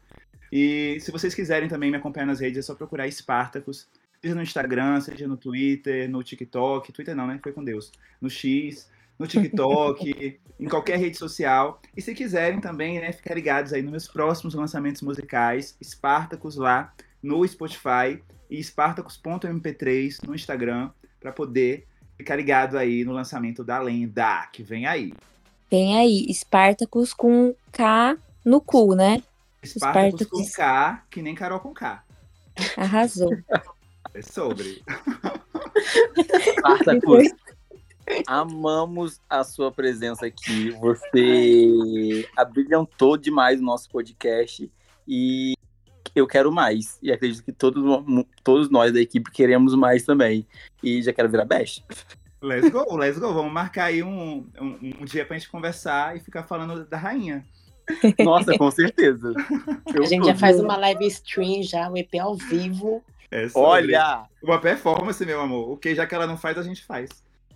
E se vocês quiserem também me acompanhar nas redes, é só procurar Spartacus. Seja no Instagram, seja no Twitter, no TikTok. Twitter não, né? Foi com Deus. No X, no TikTok, (laughs) em qualquer rede social. E se quiserem também, né, ficar ligados aí nos meus próximos lançamentos musicais, Spartacus lá no Spotify e Spartacus.mp3 no Instagram, para poder ficar ligado aí no lançamento da lenda que vem aí. Vem aí, Spartacus com K no cu, né? Spartacus com. K, que nem Carol com K. (laughs) Arrasou. É sobre. Spartacus, amamos a sua presença aqui. Você abrilhantou demais o nosso podcast e eu quero mais. E acredito que todos, todos nós da equipe queremos mais também. E já quero virar best. Let's go, let's go. Vamos marcar aí um, um, um dia pra gente conversar e ficar falando da rainha. (laughs) Nossa, com certeza. Eu A gente já faz uma live stream já, o EP ao vivo. É. Olha! Uma performance, meu amor. O que já que ela não faz, a gente faz.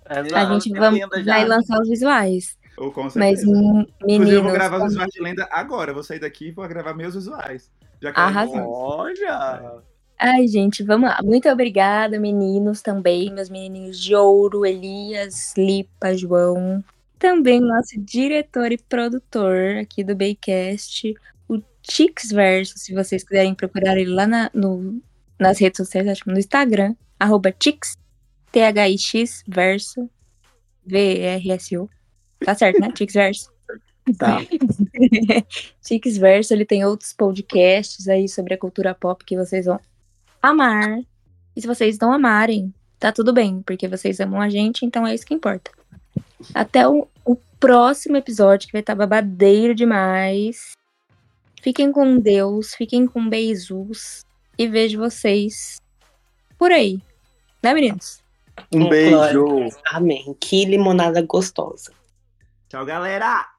A Exato, gente é vai, lenda já. vai lançar os visuais. Ou com Mas, certeza. hum, Inclusive, eu vou meninos, gravar os visuais de lenda agora. Vou sair daqui e vou gravar meus visuais. Já ela não Arrasou. Olha! Ai, gente, vamos lá. Muito obrigada, meninos também, meus menininhos de ouro, Elias, Lipa, João. Também nosso diretor e produtor aqui do Baycast, o Tix Verso, se vocês quiserem procurar ele lá na- no- nas redes sociais, acho que no Instagram, arroba Tix, T-H-I-X, Verso, V-R-S-O. Tá certo, né? Tix Verso. Tá. (laughs) Tix Verso, ele tem outros podcasts aí sobre a cultura pop que vocês vão amar. E se vocês não amarem, tá tudo bem, porque vocês amam a gente, então é isso que importa. Até o, o próximo episódio, que vai estar babadeiro demais. Fiquem com Deus, fiquem com beijos e vejo vocês por aí. Né, meninos? Um beijo. Amém. Que limonada gostosa. Tchau, galera!